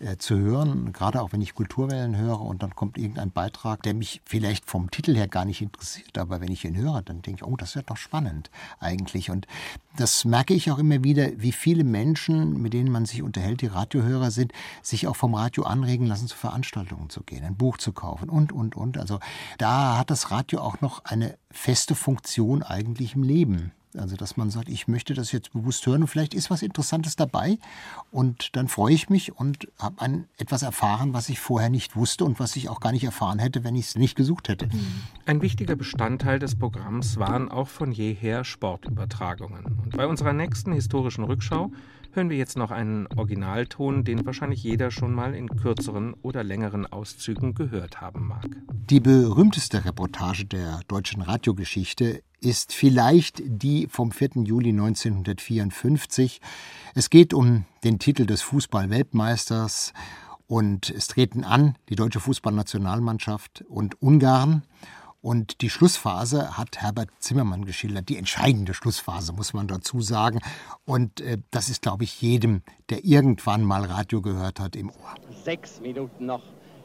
äh, zu hören, gerade auch wenn ich Kulturwellen höre und dann kommt irgendein Beitrag, der mich vielleicht vom Titel her gar nicht interessiert, aber wenn ich ihn höre, dann denke ich, oh, das wird doch spannend eigentlich. Und das merke ich auch immer wieder, wie viele Menschen, mit denen man sich unterhält, die Radiohörer sind, sich auch vom Radio anregen lassen, zu Veranstaltungen zu gehen, ein Buch zu kaufen und, und, und. Also da hat das Radio auch noch eine feste Funktion eigentlich im Leben. Also, dass man sagt, ich möchte das jetzt bewusst hören und vielleicht ist was Interessantes dabei und dann freue ich mich und habe etwas erfahren, was ich vorher nicht wusste und was ich auch gar nicht erfahren hätte, wenn ich es nicht gesucht hätte. Ein wichtiger Bestandteil des Programms waren auch von jeher Sportübertragungen. Und bei unserer nächsten historischen Rückschau hören wir jetzt noch einen Originalton, den wahrscheinlich jeder schon mal in kürzeren oder längeren Auszügen gehört haben mag. Die berühmteste Reportage der deutschen Radiogeschichte ist vielleicht die vom 4. Juli 1954. Es geht um den Titel des Fußball-Weltmeisters und es treten an die deutsche Fußballnationalmannschaft und Ungarn. Und die Schlussphase hat Herbert Zimmermann geschildert. Die entscheidende Schlussphase, muss man dazu sagen. Und äh, das ist, glaube ich, jedem, der irgendwann mal Radio gehört hat, im Ohr. Sechs Minuten noch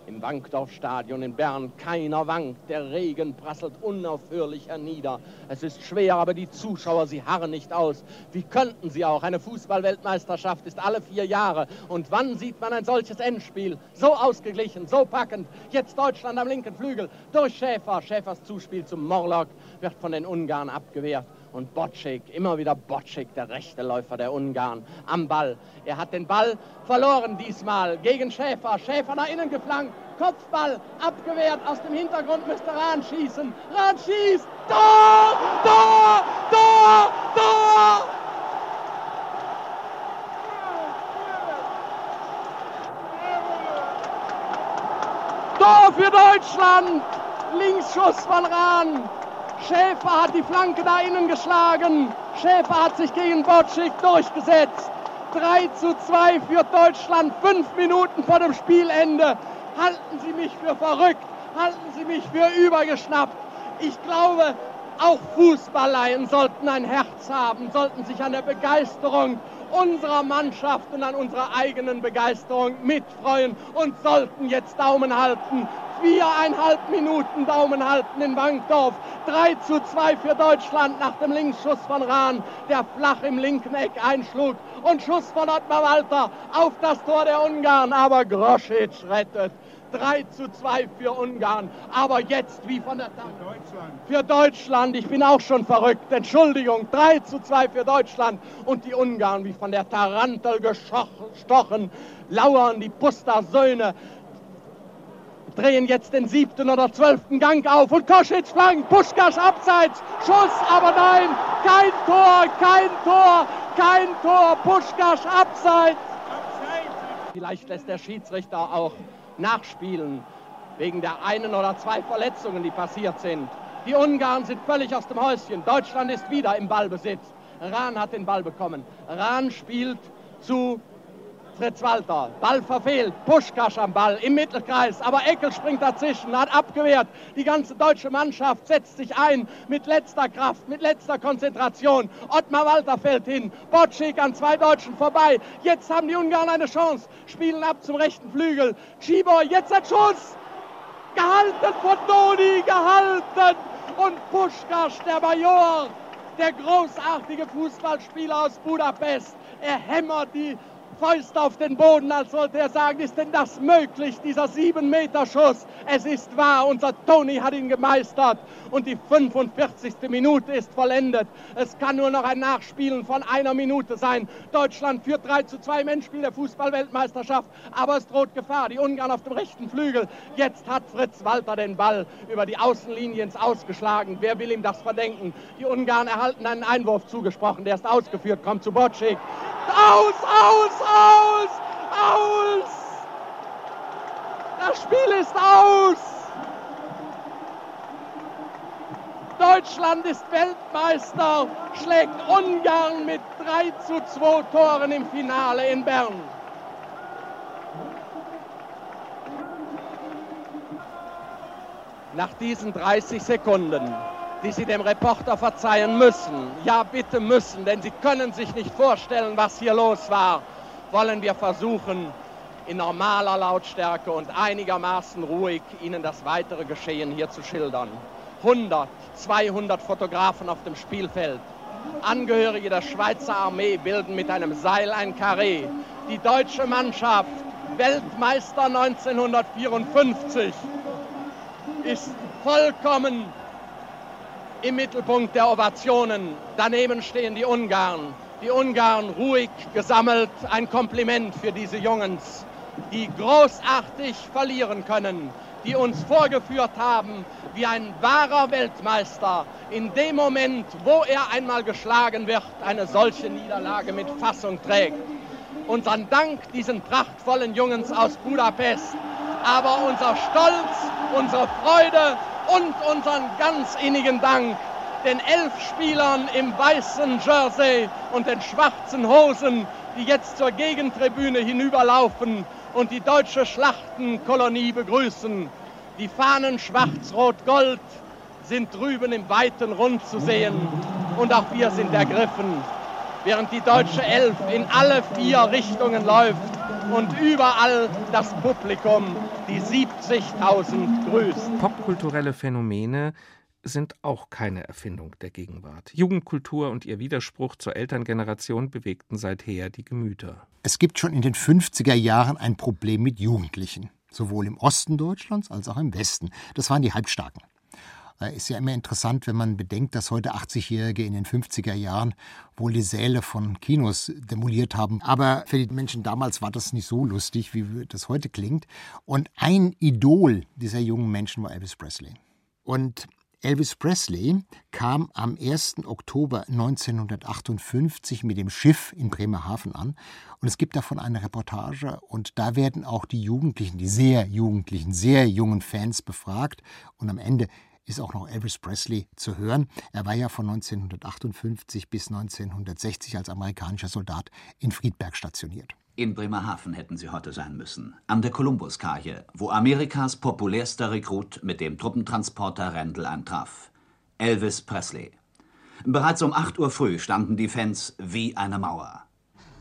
im Wankdorfstadion in Bern. Keiner wankt, der Regen prasselt unaufhörlich hernieder. Es ist schwer, aber die Zuschauer, sie harren nicht aus. Wie könnten sie auch? Eine Fußballweltmeisterschaft ist alle vier Jahre. Und wann sieht man ein solches Endspiel? So ausgeglichen, so packend. Jetzt Deutschland am linken Flügel durch Schäfer. Schäfers Zuspiel zum Morlock wird von den Ungarn abgewehrt und Bocek, immer wieder Bocek, der rechte Läufer der Ungarn, am Ball. Er hat den Ball verloren diesmal gegen Schäfer. Schäfer nach innen geflankt, Kopfball abgewehrt, aus dem Hintergrund müsste Rahn schießen. Rahn schießt, Tor, Tor, Tor, Tor! Tor für Deutschland! Linksschuss von Rahn. Schäfer hat die Flanke da innen geschlagen. Schäfer hat sich gegen Bocik durchgesetzt. 3 zu 2 für Deutschland, fünf Minuten vor dem Spielende. Halten Sie mich für verrückt, halten Sie mich für übergeschnappt. Ich glaube, auch Fußballleien sollten ein Herz haben, sollten sich an der Begeisterung unserer Mannschaft und an unserer eigenen Begeisterung mitfreuen und sollten jetzt Daumen halten viereinhalb Minuten Daumen halten in Bankdorf. 3 zu 2 für Deutschland nach dem Linksschuss von Rahn, der flach im linken Eck einschlug. Und Schuss von Ottmar Walter auf das Tor der Ungarn, aber Groschitsch rettet. 3 zu 2 für Ungarn. Aber jetzt wie von der Tag. Für Deutschland. Für Deutschland. Ich bin auch schon verrückt. Entschuldigung. 3 zu 2 für Deutschland. Und die Ungarn wie von der Tarantel gestochen. Lauern die Puster-Söhne drehen jetzt den siebten oder zwölften Gang auf und Koschitz flankt, Puschkasch abseits, Schuss, aber nein, kein Tor, kein Tor, kein Tor, Puschkasch abseits. Vielleicht lässt der Schiedsrichter auch nachspielen wegen der einen oder zwei Verletzungen, die passiert sind. Die Ungarn sind völlig aus dem Häuschen. Deutschland ist wieder im Ballbesitz. Rahn hat den Ball bekommen. Rahn spielt zu Fritz Walter. Ball verfehlt. Puschkasch am Ball im Mittelkreis. Aber Eckel springt dazwischen, hat abgewehrt. Die ganze deutsche Mannschaft setzt sich ein mit letzter Kraft, mit letzter Konzentration. Ottmar Walter fällt hin. Bocik an zwei Deutschen vorbei. Jetzt haben die Ungarn eine Chance. Spielen ab zum rechten Flügel. Schibor, jetzt ein Schuss. Gehalten von Doni, gehalten. Und Puschkasch, der Major, der großartige Fußballspieler aus Budapest. Er hämmert die Fäuste auf den Boden, als wollte er sagen, ist denn das möglich, dieser sieben Meter Schuss? Es ist wahr, unser Toni hat ihn gemeistert und die 45. Minute ist vollendet. Es kann nur noch ein Nachspielen von einer Minute sein. Deutschland führt 3 zu 2 Menschspiel der Fußballweltmeisterschaft, aber es droht Gefahr. Die Ungarn auf dem rechten Flügel. Jetzt hat Fritz Walter den Ball über die Außenlinie ins Ausgeschlagen. Wer will ihm das verdenken? Die Ungarn erhalten einen Einwurf zugesprochen, der ist ausgeführt, kommt zu Bocik. Aus, aus, aus, aus! Das Spiel ist aus! Deutschland ist Weltmeister, schlägt Ungarn mit 3 zu 2 Toren im Finale in Bern. Nach diesen 30 Sekunden, die Sie dem Reporter verzeihen müssen, ja bitte müssen, denn Sie können sich nicht vorstellen, was hier los war, wollen wir versuchen, in normaler Lautstärke und einigermaßen ruhig Ihnen das weitere Geschehen hier zu schildern. 100, 200 Fotografen auf dem Spielfeld. Angehörige der Schweizer Armee bilden mit einem Seil ein Karree. Die deutsche Mannschaft, Weltmeister 1954, ist vollkommen im Mittelpunkt der Ovationen. Daneben stehen die Ungarn. Die Ungarn ruhig gesammelt. Ein Kompliment für diese Jungs, die großartig verlieren können, die uns vorgeführt haben, wie ein wahrer Weltmeister in dem Moment, wo er einmal geschlagen wird, eine solche Niederlage mit Fassung trägt. Unseren Dank diesen prachtvollen Jungs aus Budapest, aber unser Stolz, unsere Freude und unseren ganz innigen Dank den elf Spielern im weißen Jersey und den schwarzen Hosen, die jetzt zur Gegentribüne hinüberlaufen und die deutsche Schlachtenkolonie begrüßen. Die Fahnen schwarz-rot-gold sind drüben im weiten Rund zu sehen und auch wir sind ergriffen, während die deutsche Elf in alle vier Richtungen läuft und überall das Publikum, die 70.000 grüßt. Popkulturelle Phänomene sind auch keine Erfindung der Gegenwart. Jugendkultur und ihr Widerspruch zur Elterngeneration bewegten seither die Gemüter. Es gibt schon in den 50er Jahren ein Problem mit Jugendlichen, sowohl im Osten Deutschlands als auch im Westen. Das waren die Halbstarken. Ist ja immer interessant, wenn man bedenkt, dass heute 80-Jährige in den 50er Jahren wohl die Säle von Kinos demoliert haben. Aber für die Menschen damals war das nicht so lustig, wie das heute klingt. Und ein Idol dieser jungen Menschen war Elvis Presley. Und Elvis Presley kam am 1. Oktober 1958 mit dem Schiff in Bremerhaven an. Und es gibt davon eine Reportage. Und da werden auch die Jugendlichen, die sehr jugendlichen, sehr jungen Fans befragt. Und am Ende ist auch noch Elvis Presley zu hören. Er war ja von 1958 bis 1960 als amerikanischer Soldat in Friedberg stationiert. In Bremerhaven hätten sie heute sein müssen, an der Kolumbuskaje, wo Amerikas populärster Rekrut mit dem Truppentransporter Randall eintraf. Elvis Presley. Bereits um 8 Uhr früh standen die Fans wie eine Mauer.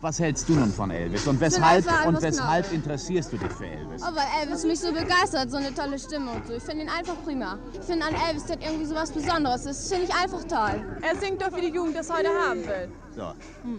Was hältst du nun von Elvis und weshalb, und weshalb interessierst du dich für Elvis? Oh, weil Elvis mich so begeistert, so eine tolle Stimme und so. Ich finde ihn einfach prima. Ich finde an Elvis, der hat irgendwie so was Besonderes. Das finde ich einfach toll. Er singt doch, wie die Jugend das heute haben will. So.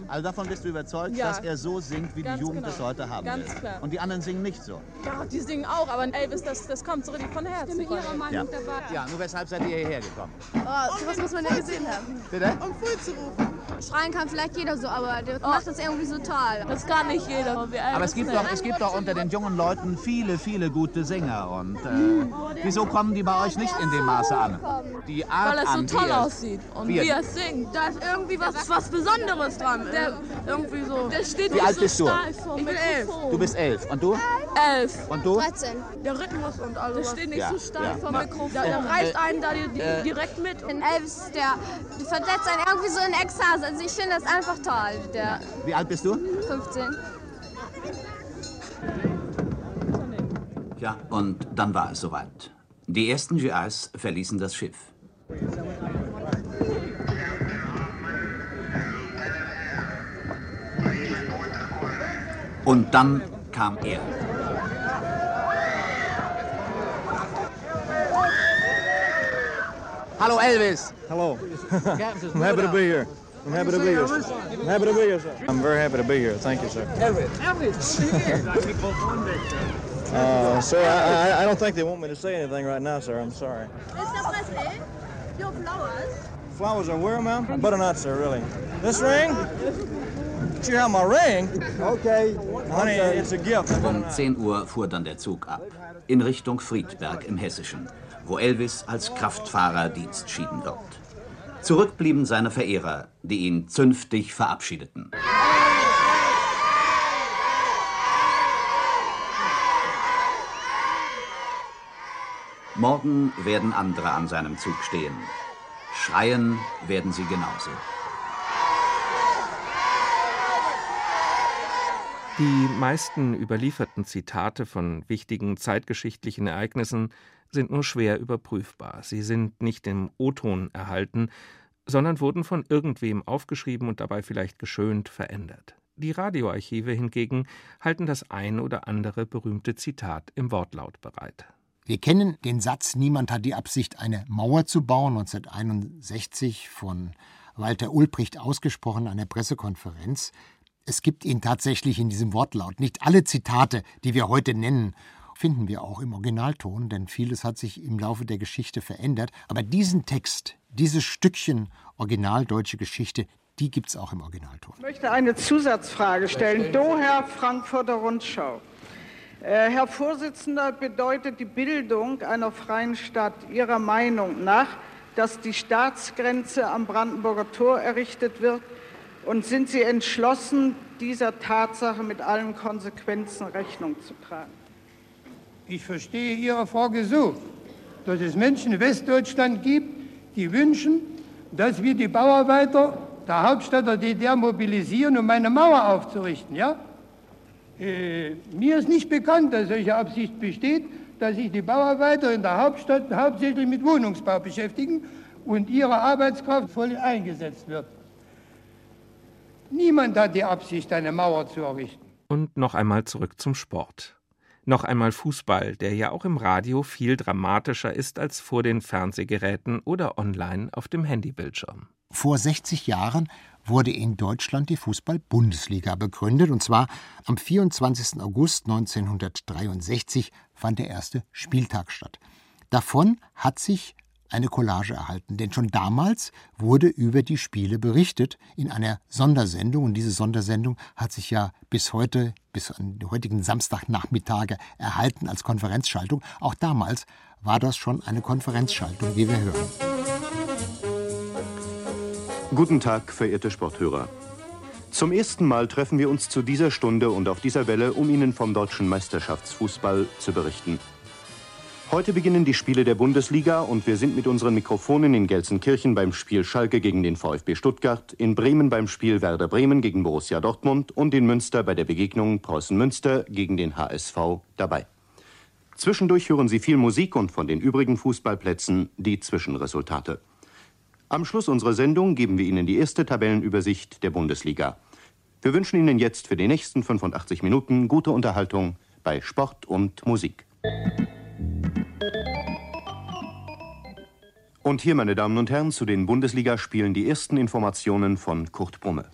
Also davon bist du überzeugt, Ja. dass er so singt, wie Ganz die Jugend genau. das heute haben Ganz will. klar. Und die anderen singen nicht so. Ja, die singen auch, aber Elvis, das, das kommt so richtig von Herzen. Ich bin ihrer Ja. ja, nur weshalb seid ihr hierher gekommen? Oh, sowas muss man ja gesehen haben. Bitte? Um Full zu rufen. Schreien kann vielleicht jeder so, aber der macht das irgendwie so toll. Das kann nicht jeder. Aber es gibt, doch, es gibt doch unter den jungen Leuten viele, viele gute Sänger. Und äh, wieso kommen die bei euch nicht in dem Maße an? Die Art Weil er so an, toll aussieht und wie wie er- singt. Da ist irgendwie was, was Besonderes dran. Der, irgendwie so. Der steht Wie alt bist du? Ich bin elf. Du bist elf. Und du? 11. Und du? 13. Der Rhythmus und alles. Das steht nicht Ja, so stark ja. vom Mikrofon. äh, Da, da reißt äh, einen da die, die, äh, direkt mit. In Elvis, der versetzt einen irgendwie so in Ekstase. Also ich finde das einfach toll. Der Wie alt bist du? 15. Ja, und dann war es soweit. Die ersten GIs verließen das Schiff. Und dann kam er. Hallo Elvis. Hello. [LAUGHS] I'm happy to be here. I'm happy to be here. sir. I'm happy to be here, sir. I'm very happy to be here. Thank you, sir. Elvis. Elvis. Uh, sir, I, I, I don't think they want me to say anything right now, sir. I'm sorry. Mr. Presley, your flowers. Flowers are where, ma'am? Better not, sir, really. This ring? Did you have my ring? Okay. Honey, it's a gift. Um 10 Uhr fuhr dann der Zug ab. In Richtung Friedberg im Hessischen, wo Elvis als Kraftfahrer Dienst schieden wird. Zurück blieben seine Verehrer, die ihn zünftig verabschiedeten. Morgen werden andere an seinem Zug stehen. Schreien werden sie genauso. Die meisten überlieferten Zitate von wichtigen zeitgeschichtlichen Ereignissen sind nur schwer überprüfbar. Sie sind nicht im O-Ton erhalten, sondern wurden von irgendwem aufgeschrieben und dabei vielleicht geschönt verändert. Die Radioarchive hingegen halten das ein oder andere berühmte Zitat im Wortlaut bereit. Wir kennen den Satz, niemand hat die Absicht, eine Mauer zu bauen, 1961 von Walter Ulbricht ausgesprochen an der Pressekonferenz. Es gibt ihn tatsächlich in diesem Wortlaut. Nicht alle Zitate, die wir heute nennen, finden wir auch im Originalton, denn vieles hat sich im Laufe der Geschichte verändert. Aber diesen Text, dieses Stückchen originaldeutsche Geschichte, die gibt es auch im Originalton. Ich möchte eine Zusatzfrage stellen. Doher Frankfurter Rundschau. Äh, Herr Vorsitzender, bedeutet die Bildung einer freien Stadt Ihrer Meinung nach, dass die Staatsgrenze am Brandenburger Tor errichtet wird? Und sind Sie entschlossen, dieser Tatsache mit allen Konsequenzen Rechnung zu tragen? Ich verstehe Ihre Frage so, dass es Menschen in Westdeutschland gibt, die wünschen, dass wir die Bauarbeiter der Hauptstadt der DDR mobilisieren, um eine Mauer aufzurichten. Ja? Äh, mir ist nicht bekannt, dass solche Absicht besteht, dass sich die Bauarbeiter in der Hauptstadt hauptsächlich mit Wohnungsbau beschäftigen und ihre Arbeitskraft voll eingesetzt wird. Niemand hat die Absicht, eine Mauer zu errichten. Und noch einmal zurück zum Sport. Noch einmal Fußball, der ja auch im Radio viel dramatischer ist als vor den Fernsehgeräten oder online auf dem Handybildschirm. Vor 60 Jahren wurde in Deutschland die Fußball-Bundesliga begründet. Und zwar am 24. August 1963 fand der erste Spieltag statt. Davon hat sich eine Collage erhalten, denn schon damals wurde über die Spiele berichtet in einer Sondersendung. Und diese Sondersendung hat sich ja bis heute, bis an die heutigen Samstagnachmittage erhalten als Konferenzschaltung. Auch damals war das schon eine Konferenzschaltung, wie wir hören. Guten Tag, verehrte Sporthörer. Zum ersten Mal treffen wir uns zu dieser Stunde und auf dieser Welle, um Ihnen vom deutschen Meisterschaftsfußball zu berichten. Heute beginnen die Spiele der Bundesliga und wir sind mit unseren Mikrofonen in Gelsenkirchen beim Spiel Schalke gegen den VfB Stuttgart, in Bremen beim Spiel Werder Bremen gegen Borussia Dortmund und in Münster bei der Begegnung Preußen Münster gegen den HSV dabei. Zwischendurch hören Sie viel Musik und von den übrigen Fußballplätzen die Zwischenresultate. Am Schluss unserer Sendung geben wir Ihnen die erste Tabellenübersicht der Bundesliga. Wir wünschen Ihnen jetzt für die nächsten 85 Minuten gute Unterhaltung bei Sport und Musik. Und hier, meine Damen und Herren, zu den Bundesligaspielen die ersten Informationen von Kurt Brumme.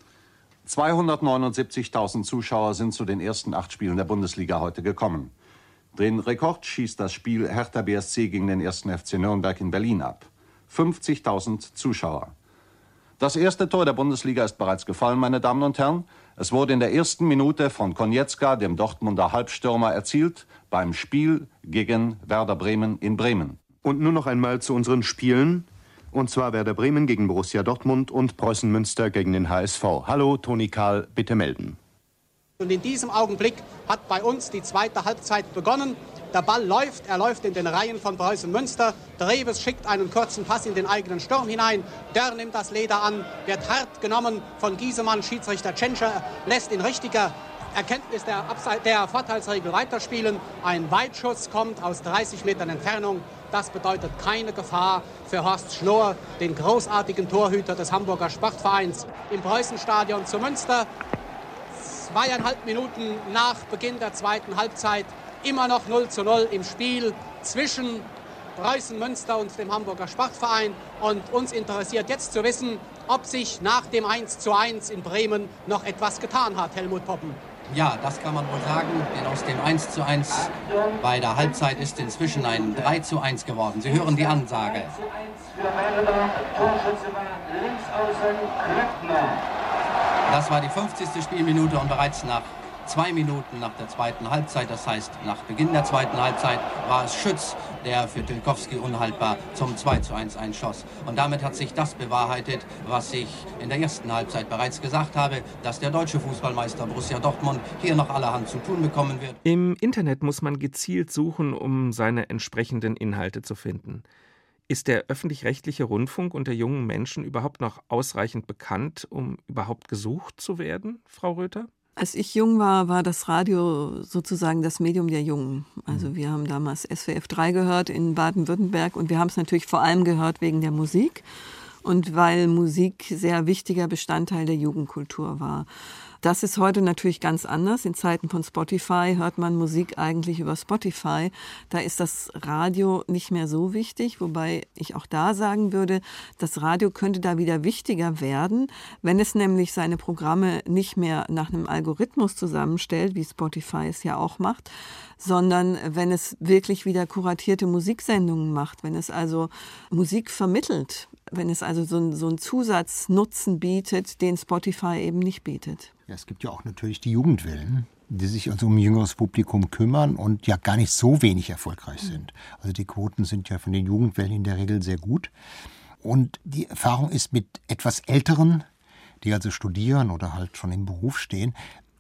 279.000 Zuschauer sind zu den ersten acht Spielen der Bundesliga heute gekommen. Den Rekord schießt das Spiel Hertha BSC gegen den 1. FC Nürnberg in Berlin ab. 50.000 Zuschauer. Das erste Tor der Bundesliga ist bereits gefallen, meine Damen und Herren. Es wurde in der ersten Minute von Konietzka, dem Dortmunder Halbstürmer, erzielt beim Spiel gegen Werder Bremen in Bremen. Und nun noch einmal zu unseren Spielen. Und zwar Werder Bremen gegen Borussia Dortmund und Preußen Münster gegen den HSV. Hallo, Toni Kahl, bitte melden. Und in diesem Augenblick hat bei uns die zweite Halbzeit begonnen. Der Ball läuft, er läuft in den Reihen von Preußen Münster. Dreves schickt einen kurzen Pass in den eigenen Sturm hinein. Dörr nimmt das Leder an, wird hart genommen von Giesemann. Schiedsrichter Tschentscher lässt in richtiger Erkenntnis der, der Vorteilsregel weiterspielen. Ein Weitschuss kommt aus 30 Metern Entfernung. Das bedeutet keine Gefahr für Horst Schnorr, den großartigen Torhüter des Hamburger Sportvereins im Preußenstadion zu Münster. Zweieinhalb Minuten nach Beginn der zweiten Halbzeit immer noch 0 zu 0 im Spiel zwischen Preußen Münster und dem Hamburger Sportverein. Und uns interessiert jetzt zu wissen, ob sich nach dem 1 zu 1 in Bremen noch etwas getan hat, Helmut Poppen. Ja, das kann man wohl sagen, denn aus dem 1 zu 1 bei der Halbzeit ist inzwischen ein 3 zu 1 geworden. Sie hören die Ansage. Das war die 50. Spielminute und bereits nach zwei Minuten nach der zweiten Halbzeit, das heißt nach Beginn der zweiten Halbzeit, war es Schütz, der für Tilkowski unhaltbar zum 2 zu 1 einschoss. Und damit hat sich das bewahrheitet, was ich in der ersten Halbzeit bereits gesagt habe, dass der deutsche Fußballmeister Borussia Dortmund hier noch allerhand zu tun bekommen wird. Im Internet muss man gezielt suchen, um seine entsprechenden Inhalte zu finden. Ist der öffentlich-rechtliche Rundfunk unter jungen Menschen überhaupt noch ausreichend bekannt, um überhaupt gesucht zu werden, Frau Röther? Als ich jung war, war das Radio sozusagen das Medium der Jungen. Also mhm. wir haben damals SWF 3 gehört in Baden-Württemberg und wir haben es natürlich vor allem gehört wegen der Musik und weil Musik sehr wichtiger Bestandteil der Jugendkultur war. Das ist heute natürlich ganz anders. In Zeiten von Spotify hört man Musik eigentlich über Spotify. Da ist das Radio nicht mehr so wichtig, wobei ich auch da sagen würde, das Radio könnte da wieder wichtiger werden, wenn es nämlich seine Programme nicht mehr nach einem Algorithmus zusammenstellt, wie Spotify es ja auch macht, sondern wenn es wirklich wieder kuratierte Musiksendungen macht, wenn es also Musik vermittelt, wenn es also so, ein, so einen Zusatznutzen bietet, den Spotify eben nicht bietet. Es gibt ja auch natürlich die Jugendwellen, die sich also um ein jüngeres Publikum kümmern und ja gar nicht so wenig erfolgreich sind. Also die Quoten sind ja von den Jugendwellen in der Regel sehr gut. Und die Erfahrung ist mit etwas Älteren, die also studieren oder halt schon im Beruf stehen,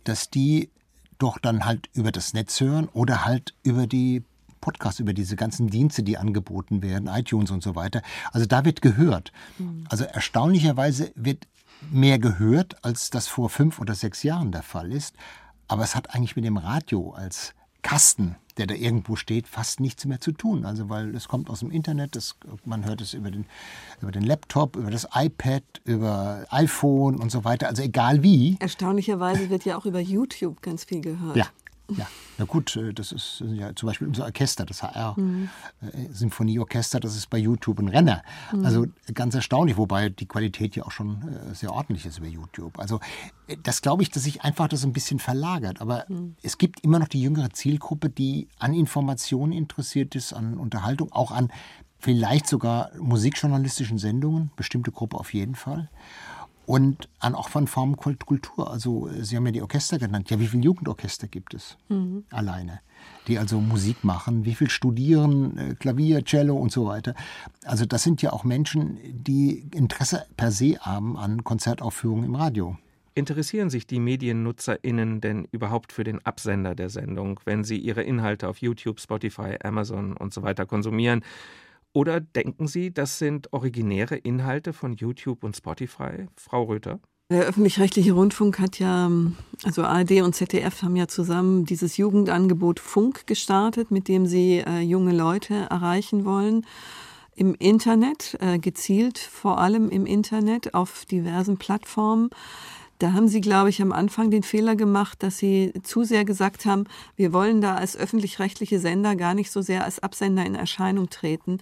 dass die doch dann halt über das Netz hören oder halt über die Podcasts, über diese ganzen Dienste, die angeboten werden, iTunes und so weiter. Also da wird gehört. Mhm. Also erstaunlicherweise wird mehr gehört, als das vor fünf oder sechs Jahren der Fall ist. Aber es hat eigentlich mit dem Radio als Kasten, der da irgendwo steht, fast nichts mehr zu tun. Also weil es kommt aus dem Internet, das, man hört es über den, über den Laptop, über das iPad, über iPhone und so weiter. Also egal wie. Erstaunlicherweise wird ja auch über YouTube ganz viel gehört. Ja, ja, na gut, äh, das ist ja zum Beispiel unser Orchester, das HR mhm. Äh, Symphonieorchester, das ist bei YouTube ein Renner. Mhm. Also ganz erstaunlich, wobei die Qualität ja auch schon äh, sehr ordentlich ist über YouTube. Also das glaube ich, dass sich einfach das ein bisschen verlagert. Aber mhm. es gibt immer noch die jüngere Zielgruppe, die an Informationen interessiert ist, an Unterhaltung, auch an vielleicht sogar musikjournalistischen Sendungen, bestimmte Gruppe auf jeden Fall und an auch von Formen Kultur. Also Sie haben ja die Orchester genannt. Ja, wie viele Jugendorchester gibt es mhm. alleine, die also Musik machen? Wie viel studieren äh, Klavier, Cello und so weiter? Also das sind ja auch Menschen, die Interesse per se haben an Konzertaufführungen im Radio. Interessieren sich die MediennutzerInnen denn überhaupt für den Absender der Sendung, wenn sie ihre Inhalte auf YouTube, Spotify, Amazon und so weiter konsumieren? Oder denken Sie, das sind originäre Inhalte von YouTube und Spotify, Frau Röther? Der öffentlich-rechtliche Rundfunk hat ja, also ARD und ZDF haben ja zusammen dieses Jugendangebot Funk gestartet, mit dem sie äh, junge Leute erreichen wollen. Im Internet, äh, gezielt vor allem im Internet, auf diversen Plattformen. Da haben Sie, glaube ich, am Anfang den Fehler gemacht, dass Sie zu sehr gesagt haben, wir wollen da als öffentlich-rechtliche Sender gar nicht so sehr als Absender in Erscheinung treten,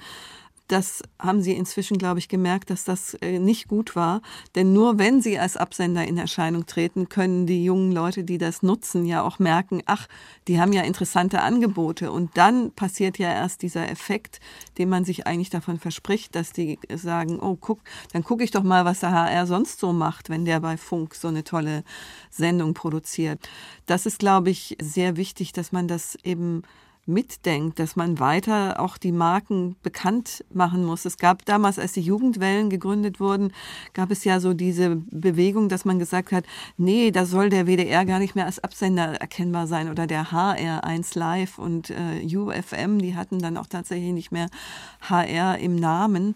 das haben sie inzwischen, glaube ich, gemerkt, dass das äh, nicht gut war. Denn nur wenn sie als Absender in Erscheinung treten, können die jungen Leute, die das nutzen, ja auch merken, ach, die haben ja interessante Angebote. Und dann passiert ja erst dieser Effekt, den man sich eigentlich davon verspricht, dass die sagen, oh, guck, dann gucke ich doch mal, was der HR sonst so macht, wenn der bei Funk so eine tolle Sendung produziert. Das ist, glaube ich, sehr wichtig, dass man das eben mitdenkt, dass man weiter auch die Marken bekannt machen muss. Es gab damals, als die Jugendwellen gegründet wurden, gab es ja so diese Bewegung, dass man gesagt hat, nee, da soll der WDR gar nicht mehr als Absender erkennbar sein oder der HR1 Live und äh, UFM, die hatten dann auch tatsächlich nicht mehr HR im Namen.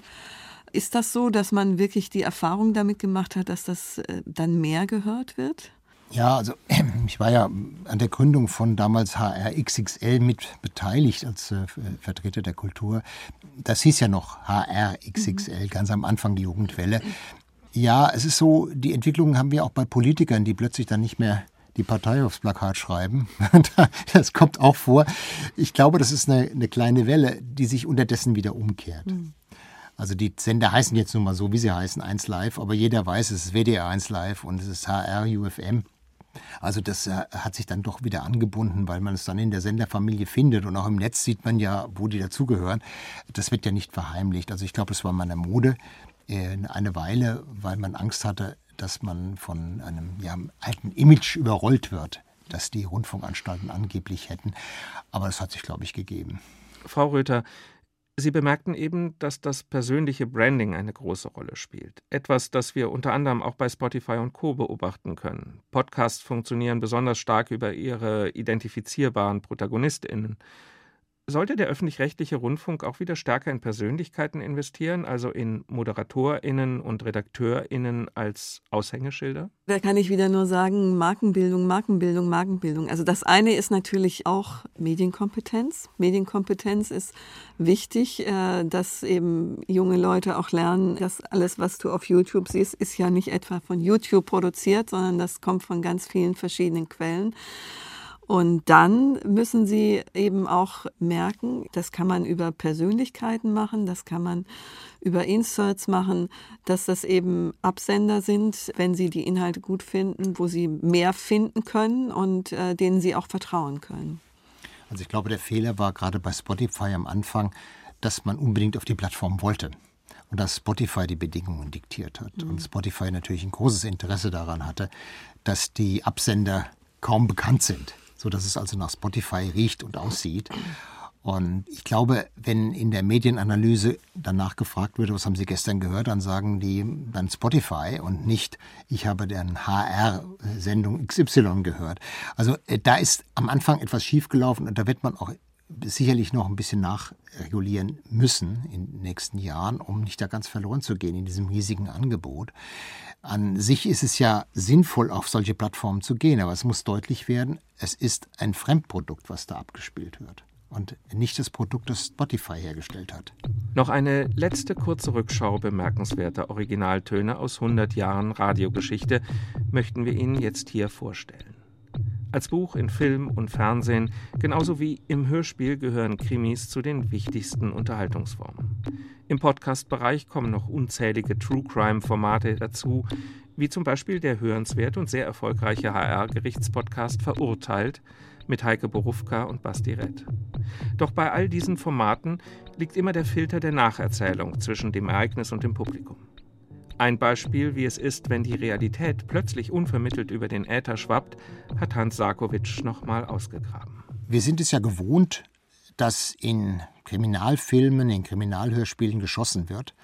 Ist das so, dass man wirklich die Erfahrung damit gemacht hat, dass das äh, dann mehr gehört wird? Ja, also [CLEARS THROAT] ich war ja an der Gründung von damals HRXXL mit beteiligt als äh, Vertreter der Kultur. Das hieß ja noch HRXXL, mhm. ganz am Anfang die Jugendwelle. Ja, es ist so, die Entwicklungen haben wir auch bei Politikern, die plötzlich dann nicht mehr die Partei aufs Plakat schreiben. [LAUGHS] Das kommt auch vor. Ich glaube, das ist eine, eine kleine Welle, die sich unterdessen wieder umkehrt. Mhm. Also die Sender heißen jetzt nun mal so, wie sie heißen, 1 Live, aber jeder weiß, es ist WDR 1 Live und es ist HR, UFM. Also das äh, hat sich dann doch wieder angebunden, weil man es dann in der Senderfamilie findet und auch im Netz sieht man ja, wo die dazugehören. Das wird ja nicht verheimlicht. Also ich glaube, das war mal eine Mode äh, eine Weile, weil man Angst hatte, dass man von einem ja, alten Image überrollt wird, das die Rundfunkanstalten angeblich hätten. Aber das hat sich, glaube ich, gegeben. Frau Röther, Sie bemerkten eben, dass das persönliche Branding eine große Rolle spielt. Etwas, das wir unter anderem auch bei Spotify und Co beobachten können. Podcasts funktionieren besonders stark über ihre identifizierbaren Protagonistinnen. Sollte der öffentlich-rechtliche Rundfunk auch wieder stärker in Persönlichkeiten investieren, also in ModeratorInnen und RedakteurInnen als Aushängeschilder? Da kann ich wieder nur sagen, Markenbildung, Markenbildung, Markenbildung. Also das eine ist natürlich auch Medienkompetenz. Medienkompetenz ist wichtig, äh, dass eben junge Leute auch lernen, dass alles, was du auf YouTube siehst, ist ja nicht etwa von YouTube produziert, sondern das kommt von ganz vielen verschiedenen Quellen. Und dann müssen sie eben auch merken, das kann man über Persönlichkeiten machen, das kann man über Inserts machen, dass das eben Absender sind, wenn sie die Inhalte gut finden, wo sie mehr finden können und äh, denen sie auch vertrauen können. Also ich glaube, der Fehler war gerade bei Spotify am Anfang, dass man unbedingt auf die Plattform wollte und dass Spotify die Bedingungen diktiert hat. Mhm. Und Spotify natürlich ein großes Interesse daran hatte, dass die Absender kaum bekannt sind so dass es also nach Spotify riecht und aussieht. Und ich glaube, wenn in der Medienanalyse danach gefragt wird, was haben Sie gestern gehört, dann sagen die dann Spotify und nicht, ich habe deren HR-Sendung XY gehört. Also äh, da ist am Anfang etwas schiefgelaufen und da wird man auch sicherlich noch ein bisschen nachregulieren müssen in den nächsten Jahren, um nicht da ganz verloren zu gehen in diesem riesigen Angebot. An sich ist es ja sinnvoll, auf solche Plattformen zu gehen, aber es muss deutlich werden, es ist ein Fremdprodukt, was da abgespielt wird und nicht das Produkt, das Spotify hergestellt hat. Noch eine letzte kurze Rückschau bemerkenswerter Originaltöne aus 100 Jahren Radiogeschichte möchten wir Ihnen jetzt hier vorstellen. Als Buch in Film und Fernsehen, genauso wie im Hörspiel, gehören Krimis zu den wichtigsten Unterhaltungsformen. Im Podcast-Bereich kommen noch unzählige True Crime-Formate dazu, wie zum Beispiel der hörenswert und sehr erfolgreiche HR-Gerichtspodcast Verurteilt mit Heike Borufka und Basti Rett. Doch bei all diesen Formaten liegt immer der Filter der Nacherzählung zwischen dem Ereignis und dem Publikum. Ein Beispiel, wie es ist, wenn die Realität plötzlich unvermittelt über den Äther schwappt, hat Hans Sarkowitsch nochmal ausgegraben. Wir sind es ja gewohnt, dass in Kriminalfilmen, in Kriminalhörspielen geschossen wird.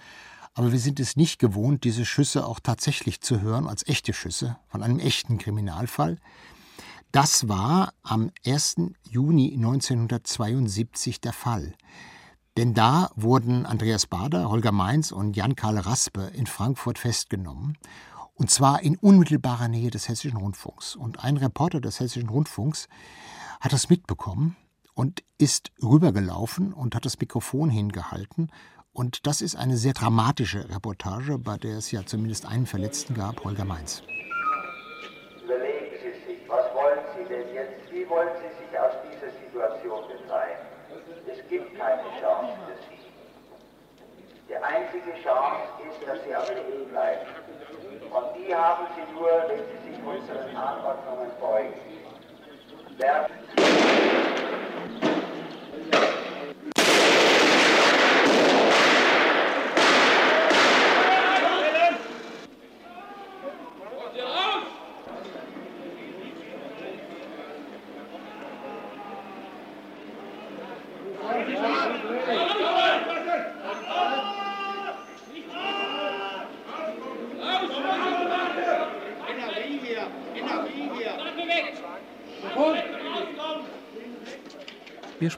Aber wir sind es nicht gewohnt, diese Schüsse auch tatsächlich zu hören als echte Schüsse von einem echten Kriminalfall. Das war am 1. Juni 1972 der Fall. Denn da wurden Andreas Bader, Holger Mainz und Jan-Karl Raspe in Frankfurt festgenommen. Und zwar in unmittelbarer Nähe des Hessischen Rundfunks. Und ein Reporter des Hessischen Rundfunks hat das mitbekommen und ist rübergelaufen und hat das Mikrofon hingehalten. Und das ist eine sehr dramatische Reportage, bei der es ja zumindest einen Verletzten gab, Holger Mainz. Überlegen Sie sich, was wollen Sie denn jetzt? Wie wollen Sie sich aus dieser Situation befreien? Es gibt keine. Die einzige Chance ist, dass Sie auf Leben bleiben. Und die haben Sie nur, wenn Sie sich unseren Anordnungen beugen. Wer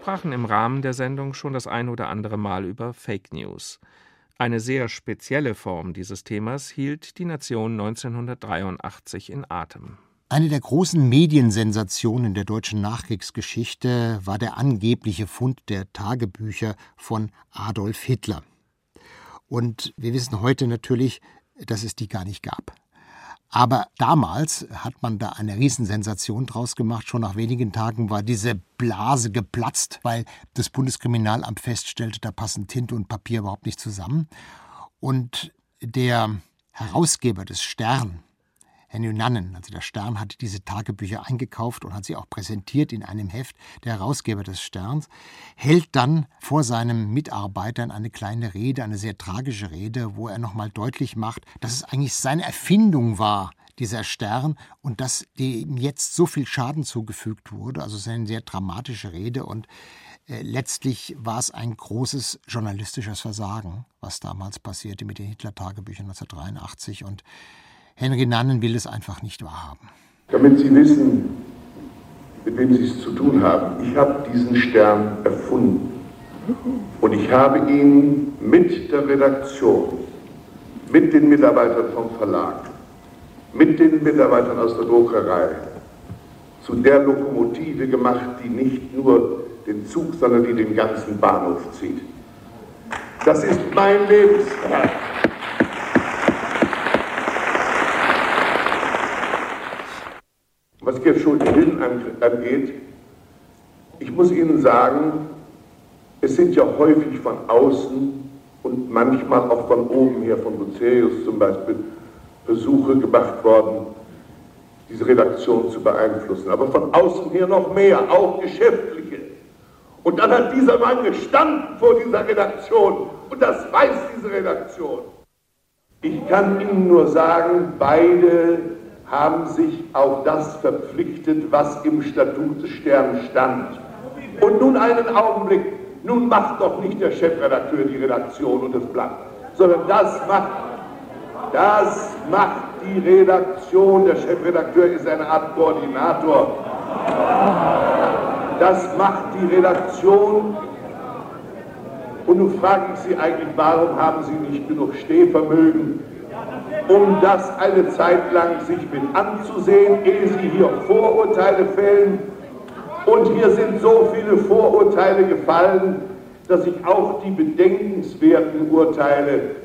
sprachen im Rahmen der Sendung schon das ein oder andere Mal über Fake News. Eine sehr spezielle Form dieses Themas hielt die Nation 1983 in Atem. Eine der großen Mediensensationen der deutschen Nachkriegsgeschichte war der angebliche Fund der Tagebücher von Adolf Hitler. Und wir wissen heute natürlich, dass es die gar nicht gab. Aber damals hat man da eine Riesensensation draus gemacht. Schon nach wenigen Tagen war diese Blase geplatzt, weil das Bundeskriminalamt feststellte, da passen Tinte und Papier überhaupt nicht zusammen. Und der Herausgeber des Stern, Henry Nannen, also der Stern, hat diese Tagebücher eingekauft und hat sie auch präsentiert in einem Heft. Der Herausgeber des Sterns hält dann vor seinen Mitarbeitern eine kleine Rede, eine sehr tragische Rede, wo er nochmal deutlich macht, dass es eigentlich seine Erfindung war, dieser Stern, und dass ihm jetzt so viel Schaden zugefügt wurde. Also es ist eine sehr dramatische Rede und äh, letztlich war es ein großes journalistisches Versagen, was damals passierte mit den Hitler-Tagebüchern 1983 und Henry Nannen will es einfach nicht wahrhaben. Damit Sie wissen, mit wem Sie es zu tun haben, ich habe diesen Stern erfunden. Und ich habe ihn mit der Redaktion, mit den Mitarbeitern vom Verlag, mit den Mitarbeitern aus der Druckerei zu der Lokomotive gemacht, die nicht nur den Zug, sondern die den ganzen Bahnhof zieht. Das ist mein Lebenswerk. Was Gertrude Willen angeht, ich muss Ihnen sagen, es sind ja häufig von außen und manchmal auch von oben her, von Bucerius zum Beispiel, Versuche gemacht worden, diese Redaktion zu beeinflussen. Aber von außen her noch mehr, auch geschäftliche. Und dann hat dieser Mann gestanden vor dieser Redaktion und das weiß diese Redaktion. Ich kann Ihnen nur sagen, beide haben sich auf das verpflichtet, was im Statut des Sterns stand. Und nun einen Augenblick, nun macht doch nicht der Chefredakteur die Redaktion und das Blatt, sondern das macht, das macht die Redaktion. Der Chefredakteur ist eine Art Koordinator. Das macht die Redaktion. Und nun frage ich Sie eigentlich, warum haben Sie nicht genug Stehvermögen, um das eine Zeit lang sich mit anzusehen, ehe sie hier Vorurteile fällen. Und hier sind so viele Vorurteile gefallen, dass ich auch die bedenkenswerten Urteile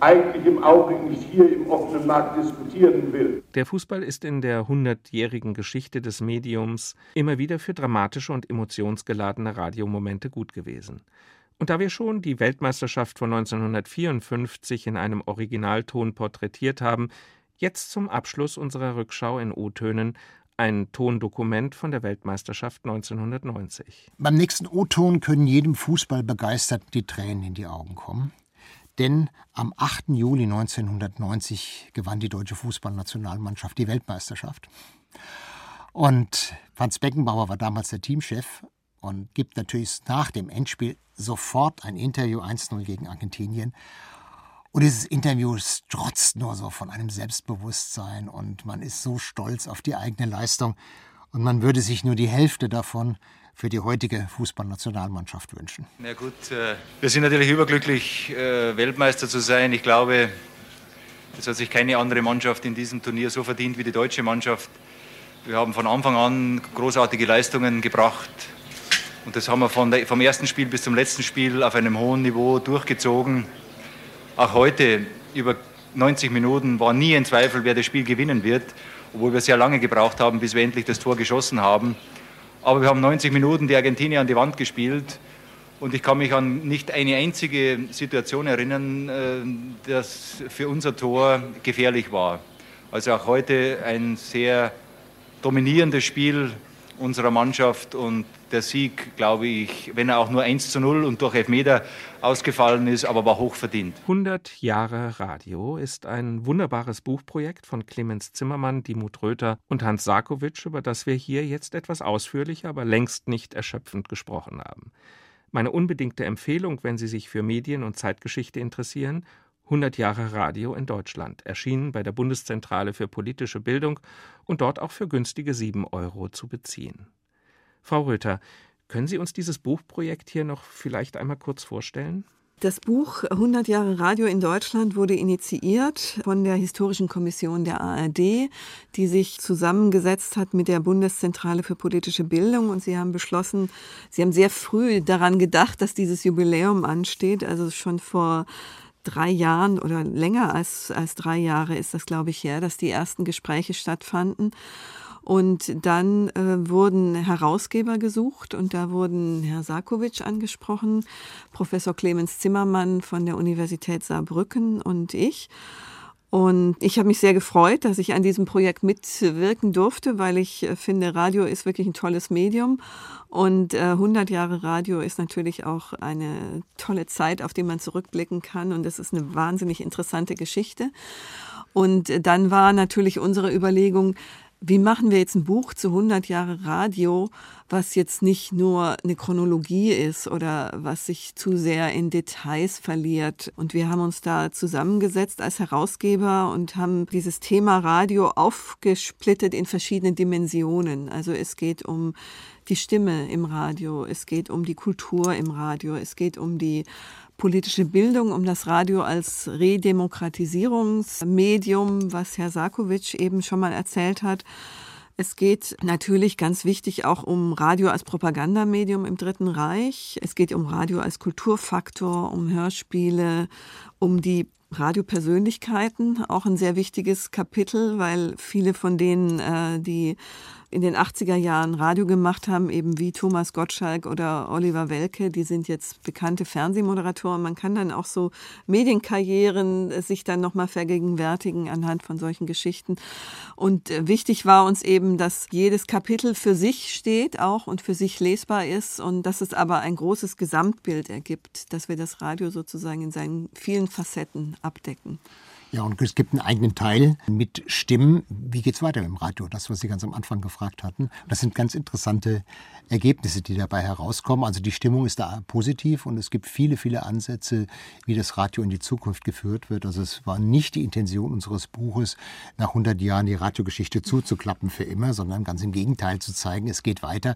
eigentlich im Augenblick nicht hier im offenen Markt diskutieren will. Der Fußball ist in der hundertjährigen Geschichte des Mediums immer wieder für dramatische und emotionsgeladene Radiomomente gut gewesen. Und da wir schon die Weltmeisterschaft von 1954 in einem Originalton porträtiert haben, jetzt zum Abschluss unserer Rückschau in O-Tönen ein Tondokument von der Weltmeisterschaft 1990. Beim nächsten O-Ton können jedem Fußballbegeisterten die Tränen in die Augen kommen. Denn am 8. Juli 1990 gewann die deutsche Fußballnationalmannschaft die Weltmeisterschaft. Und Franz Beckenbauer war damals der Teamchef und gibt natürlich nach dem Endspiel sofort ein Interview 1-0 gegen Argentinien. Und dieses Interview strotzt nur so von einem Selbstbewusstsein und man ist so stolz auf die eigene Leistung und man würde sich nur die Hälfte davon für die heutige Fußballnationalmannschaft wünschen. Na gut, äh, wir sind natürlich überglücklich, äh, Weltmeister zu sein. Ich glaube, es hat sich keine andere Mannschaft in diesem Turnier so verdient wie die deutsche Mannschaft. Wir haben von Anfang an großartige Leistungen gebracht. Und das haben wir von der, vom ersten Spiel bis zum letzten Spiel auf einem hohen Niveau durchgezogen. Auch heute, über 90 Minuten, war nie ein Zweifel, wer das Spiel gewinnen wird, obwohl wir sehr lange gebraucht haben, bis wir endlich das Tor geschossen haben. Aber wir haben 90 Minuten die Argentinier an die Wand gespielt. Und ich kann mich an nicht eine einzige Situation erinnern, äh, dass für unser Tor gefährlich war. Also auch heute ein sehr dominierendes Spiel unserer Mannschaft und der Sieg, glaube ich, wenn er auch nur 1 zu 0 und durch Elfmeter ausgefallen ist, aber war hochverdient. 100 Jahre Radio ist ein wunderbares Buchprojekt von Clemens Zimmermann, Dimut Röther und Hans Sarkowitsch, über das wir hier jetzt etwas ausführlicher, aber längst nicht erschöpfend gesprochen haben. Meine unbedingte Empfehlung, wenn Sie sich für Medien und Zeitgeschichte interessieren, 100 Jahre Radio in Deutschland, erschienen bei der Bundeszentrale für politische Bildung und dort auch für günstige 7 Euro zu beziehen. Frau Röther, können Sie uns dieses Buchprojekt hier noch vielleicht einmal kurz vorstellen? Das Buch 100 Jahre Radio in Deutschland wurde initiiert von der Historischen Kommission der ARD, die sich zusammengesetzt hat mit der Bundeszentrale für politische Bildung. Und sie haben beschlossen, sie haben sehr früh daran gedacht, dass dieses Jubiläum ansteht. Also schon vor drei Jahren oder länger als, als drei Jahre ist das, glaube ich, her, dass die ersten Gespräche stattfanden. Und dann äh, wurden Herausgeber gesucht und da wurden Herr Sarkovic angesprochen, Professor Clemens Zimmermann von der Universität Saarbrücken und ich. Und ich habe mich sehr gefreut, dass ich an diesem Projekt mitwirken durfte, weil ich äh, finde, Radio ist wirklich ein tolles Medium. Und äh, 100 Jahre Radio ist natürlich auch eine tolle Zeit, auf die man zurückblicken kann. Und es ist eine wahnsinnig interessante Geschichte. Und dann war natürlich unsere Überlegung, wie machen wir jetzt ein Buch zu 100 Jahre Radio, was jetzt nicht nur eine Chronologie ist oder was sich zu sehr in Details verliert. Und wir haben uns da zusammengesetzt als Herausgeber und haben dieses Thema Radio aufgesplittet in verschiedene Dimensionen. Also es geht um die Stimme im Radio, es geht um die Kultur im Radio, es geht um die politische Bildung, um das Radio als Redemokratisierungsmedium, was Herr Sarkovic eben schon mal erzählt hat. Es geht natürlich ganz wichtig auch um Radio als Propagandamedium im Dritten Reich. Es geht um Radio als Kulturfaktor, um Hörspiele, um die Radiopersönlichkeiten, auch ein sehr wichtiges Kapitel, weil viele von denen, äh, die in den 80er Jahren Radio gemacht haben, eben wie Thomas Gottschalk oder Oliver Welke, die sind jetzt bekannte Fernsehmoderatoren. Man kann dann auch so Medienkarrieren sich dann nochmal vergegenwärtigen anhand von solchen Geschichten. Und äh, wichtig war uns eben, dass jedes Kapitel für sich steht auch und für sich lesbar ist und dass es aber ein großes Gesamtbild ergibt, dass wir das Radio sozusagen in seinen vielen Facetten abdecken. Ja, und es gibt einen eigenen Teil mit Stimmen. Wie geht es weiter im Radio? Das, was Sie ganz am Anfang gefragt hatten. Das sind ganz interessante Ergebnisse, die dabei herauskommen. Also die Stimmung ist da positiv und es gibt viele, viele Ansätze, wie das Radio in die Zukunft geführt wird. Also es war nicht die Intention unseres Buches, nach 100 Jahren die Radiogeschichte zuzuklappen für immer, sondern ganz im Gegenteil zu zeigen, es geht weiter.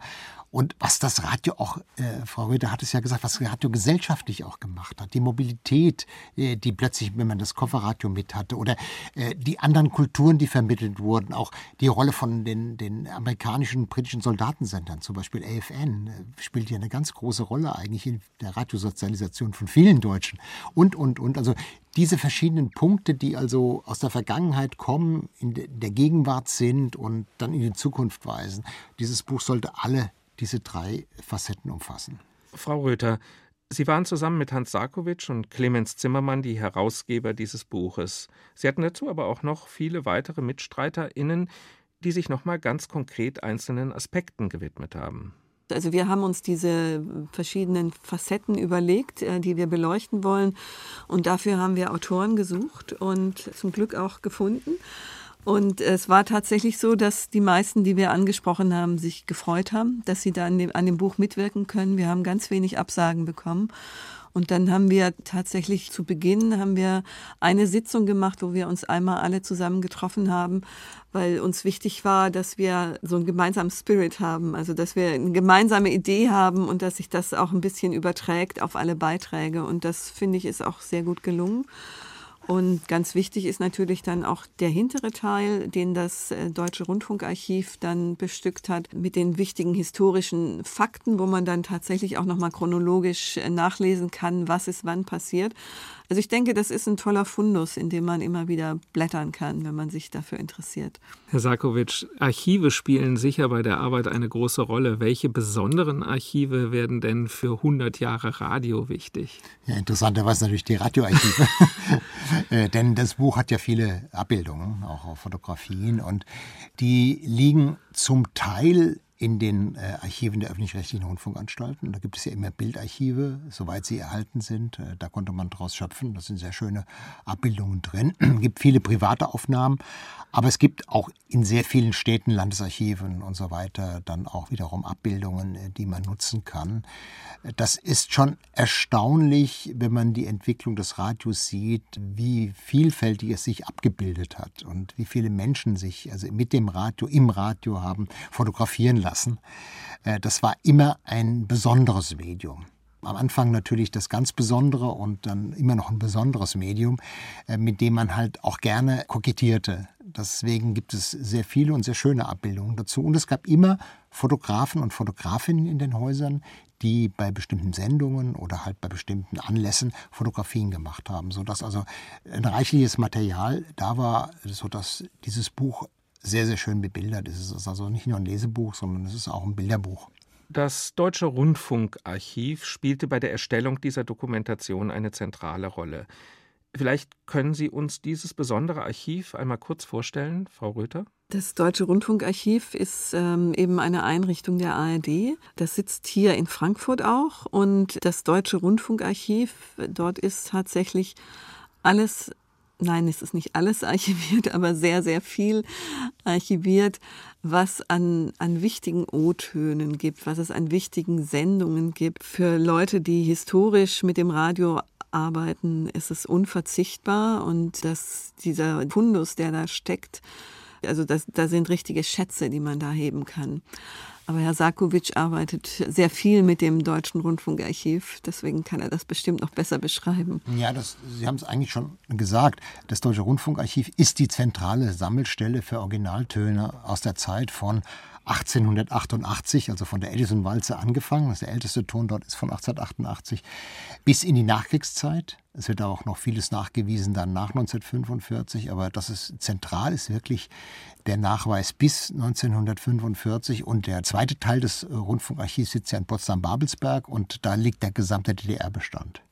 Und was das Radio auch, äh, Frau Röder hat es ja gesagt, was Radio gesellschaftlich auch gemacht hat, die Mobilität, äh, die plötzlich, wenn man das Kofferradio mit hatte, oder äh, die anderen Kulturen, die vermittelt wurden, auch die Rolle von den, den amerikanischen, britischen Soldatensendern, zum Beispiel AFN, äh, spielt ja eine ganz große Rolle eigentlich in der Radiosozialisation von vielen Deutschen. Und, und, und. Also diese verschiedenen Punkte, die also aus der Vergangenheit kommen, in der Gegenwart sind und dann in die Zukunft weisen, dieses Buch sollte alle diese drei Facetten umfassen. Frau Röther, Sie waren zusammen mit Hans Sarkovic und Clemens Zimmermann die Herausgeber dieses Buches. Sie hatten dazu aber auch noch viele weitere MitstreiterInnen, die sich nochmal ganz konkret einzelnen Aspekten gewidmet haben. Also wir haben uns diese verschiedenen Facetten überlegt, äh, die wir beleuchten wollen. Und dafür haben wir Autoren gesucht und zum Glück auch gefunden. Und es war tatsächlich so, dass die meisten, die wir angesprochen haben, sich gefreut haben, dass sie da an dem, an dem Buch mitwirken können. Wir haben ganz wenig Absagen bekommen. Und dann haben wir tatsächlich zu Beginn haben wir eine Sitzung gemacht, wo wir uns einmal alle zusammen getroffen haben, weil uns wichtig war, dass wir so einen gemeinsamen Spirit haben, also dass wir eine gemeinsame Idee haben und dass sich das auch ein bisschen überträgt auf alle Beiträge. Und das finde ich ist auch sehr gut gelungen. Und ganz wichtig ist natürlich dann auch der hintere Teil, den das äh, Deutsche Rundfunkarchiv dann bestückt hat, mit den wichtigen historischen Fakten, wo man dann tatsächlich auch nochmal chronologisch äh, nachlesen kann, was ist wann passiert. Also ich denke, das ist ein toller Fundus, in dem man immer wieder blättern kann, wenn man sich dafür interessiert. Herr Sarkovic, Archive spielen sicher bei der Arbeit eine große Rolle. Welche besonderen Archive werden denn für 100 Jahre Radio wichtig? Ja, interessanterweise natürlich die Radioarchive. [LAUGHS] Äh, denn das Buch hat ja viele Abbildungen, auch auf Fotografien. Und die liegen zum Teil in den äh, Archiven der öffentlich-rechtlichen Rundfunkanstalten. Da gibt es ja immer Bildarchive, soweit sie erhalten sind. Äh, da konnte man daraus schöpfen. Da sind sehr schöne Abbildungen drin. Es [CLEARS THROAT] gibt viele private Aufnahmen, aber es gibt auch in sehr vielen Städten, Landesarchiven und so weiter dann auch wiederum Abbildungen, äh, die man nutzen kann. Das ist schon erstaunlich, wenn man die Entwicklung des Radios sieht, wie vielfältig es sich abgebildet hat und wie viele Menschen sich also mit dem Radio, im Radio haben fotografieren lassen. Äh, das war immer ein besonderes Medium. Am Anfang natürlich das ganz Besondere und dann immer noch ein besonderes Medium, äh, mit dem man halt auch gerne kokettierte. Deswegen gibt es sehr viele und sehr schöne Abbildungen dazu. Und es gab immer Fotografen und Fotografinnen in den Häusern, die bei bestimmten Sendungen oder halt bei bestimmten Anlässen Fotografien gemacht haben, sodass also ein reichliches Material da war, sodass dieses Buch sehr, sehr schön bebildert ist. Es ist also nicht nur ein Lesebuch, sondern es ist auch ein Bilderbuch. Das Deutsche Rundfunkarchiv spielte bei der Erstellung dieser Dokumentation eine zentrale Rolle. Vielleicht können Sie uns dieses besondere Archiv einmal kurz vorstellen, Frau Röther? Das Deutsche Rundfunkarchiv ist ähm, eben eine Einrichtung der ARD. Das sitzt hier in Frankfurt auch. Und das Deutsche Rundfunkarchiv, dort ist tatsächlich alles nein, es ist nicht alles archiviert, [LAUGHS] aber sehr, sehr viel archiviert, was an, an wichtigen O-Tönen gibt, was es an wichtigen Sendungen gibt. Für Leute, die historisch mit dem Radio arbeiten, ist es unverzichtbar und dass dieser Fundus, der da steckt, also das, da sind richtige Schätze, die man da heben kann. Aber Herr Sarkovic arbeitet sehr viel mit dem Deutschen Rundfunkarchiv, deswegen kann er das bestimmt noch besser beschreiben. Ja, das, Sie haben es eigentlich schon gesagt. Das Deutsche Rundfunkarchiv ist die zentrale Sammelstelle für Originaltöne aus der Zeit von 1888, also von der Edison-Walze angefangen, das der älteste Ton dort ist von 1888, bis in die Nachkriegszeit. Es wird auch noch vieles nachgewiesen dann nach 1945, aber das ist zentral ist wirklich der Nachweis bis 1945 und der zweite Teil des Rundfunkarchivs sitzt ja in Potsdam-Babelsberg und da liegt der gesamte DDR-Bestand.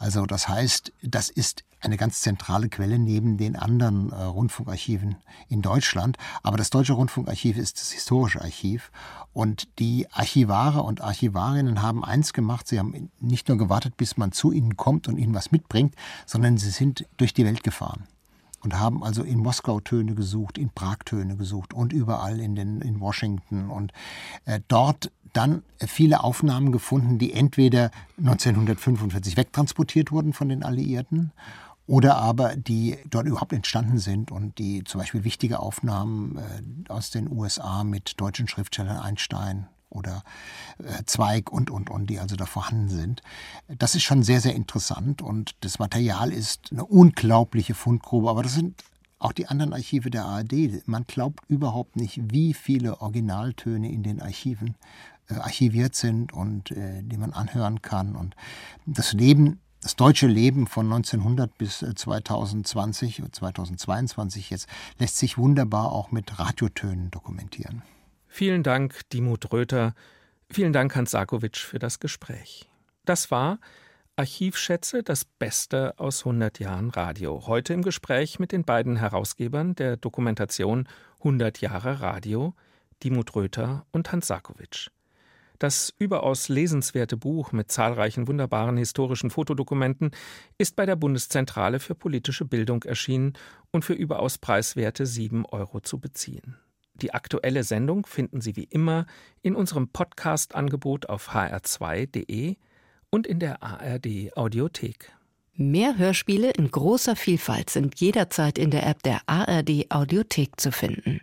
Also das heißt, das ist eine ganz zentrale Quelle neben den anderen äh, Rundfunkarchiven in Deutschland. Aber das Deutsche Rundfunkarchiv ist das historische Archiv. Und die Archivare und Archivarinnen haben eins gemacht. Sie haben nicht nur gewartet, bis man zu ihnen kommt und ihnen was mitbringt, sondern sie sind durch die Welt gefahren und haben also in Moskau Töne gesucht, in Prag Töne gesucht und überall in, den, in Washington und äh, dort dann viele Aufnahmen gefunden, die entweder 1945 wegtransportiert wurden von den Alliierten oder aber die dort überhaupt entstanden sind und die zum Beispiel wichtige Aufnahmen äh, aus den USA mit deutschen Schriftstellern Einstein oder äh, Zweig und, und, und, die also da vorhanden sind. Das ist schon sehr, sehr interessant und das Material ist eine unglaubliche Fundgrube, aber das sind auch die anderen Archive der ARD. Man glaubt überhaupt nicht, wie viele Originaltöne in den Archiven äh, archiviert sind und äh, die man anhören kann. Und das Leben, das deutsche Leben von 1900 bis 2020, äh, 2022 jetzt, lässt sich wunderbar auch mit Radiotönen dokumentieren. Vielen Dank, Dimut Röther. Vielen Dank, Hans Sarkovic, für das Gespräch. Das war Archivschätze, das Beste aus 100 Jahren Radio. Heute im Gespräch mit den beiden Herausgebern der Dokumentation 100 Jahre Radio, Dimut Röther und Hans Sarkovic. Das überaus lesenswerte Buch mit zahlreichen wunderbaren historischen Fotodokumenten ist bei der Bundeszentrale für politische Bildung erschienen und für überaus preiswerte sieben Euro zu beziehen. Die aktuelle Sendung finden Sie wie immer in unserem Podcast-Angebot auf hr2.de und in der ARD Audiothek. Mehr Hörspiele in großer Vielfalt sind jederzeit in der App der ARD Audiothek zu finden.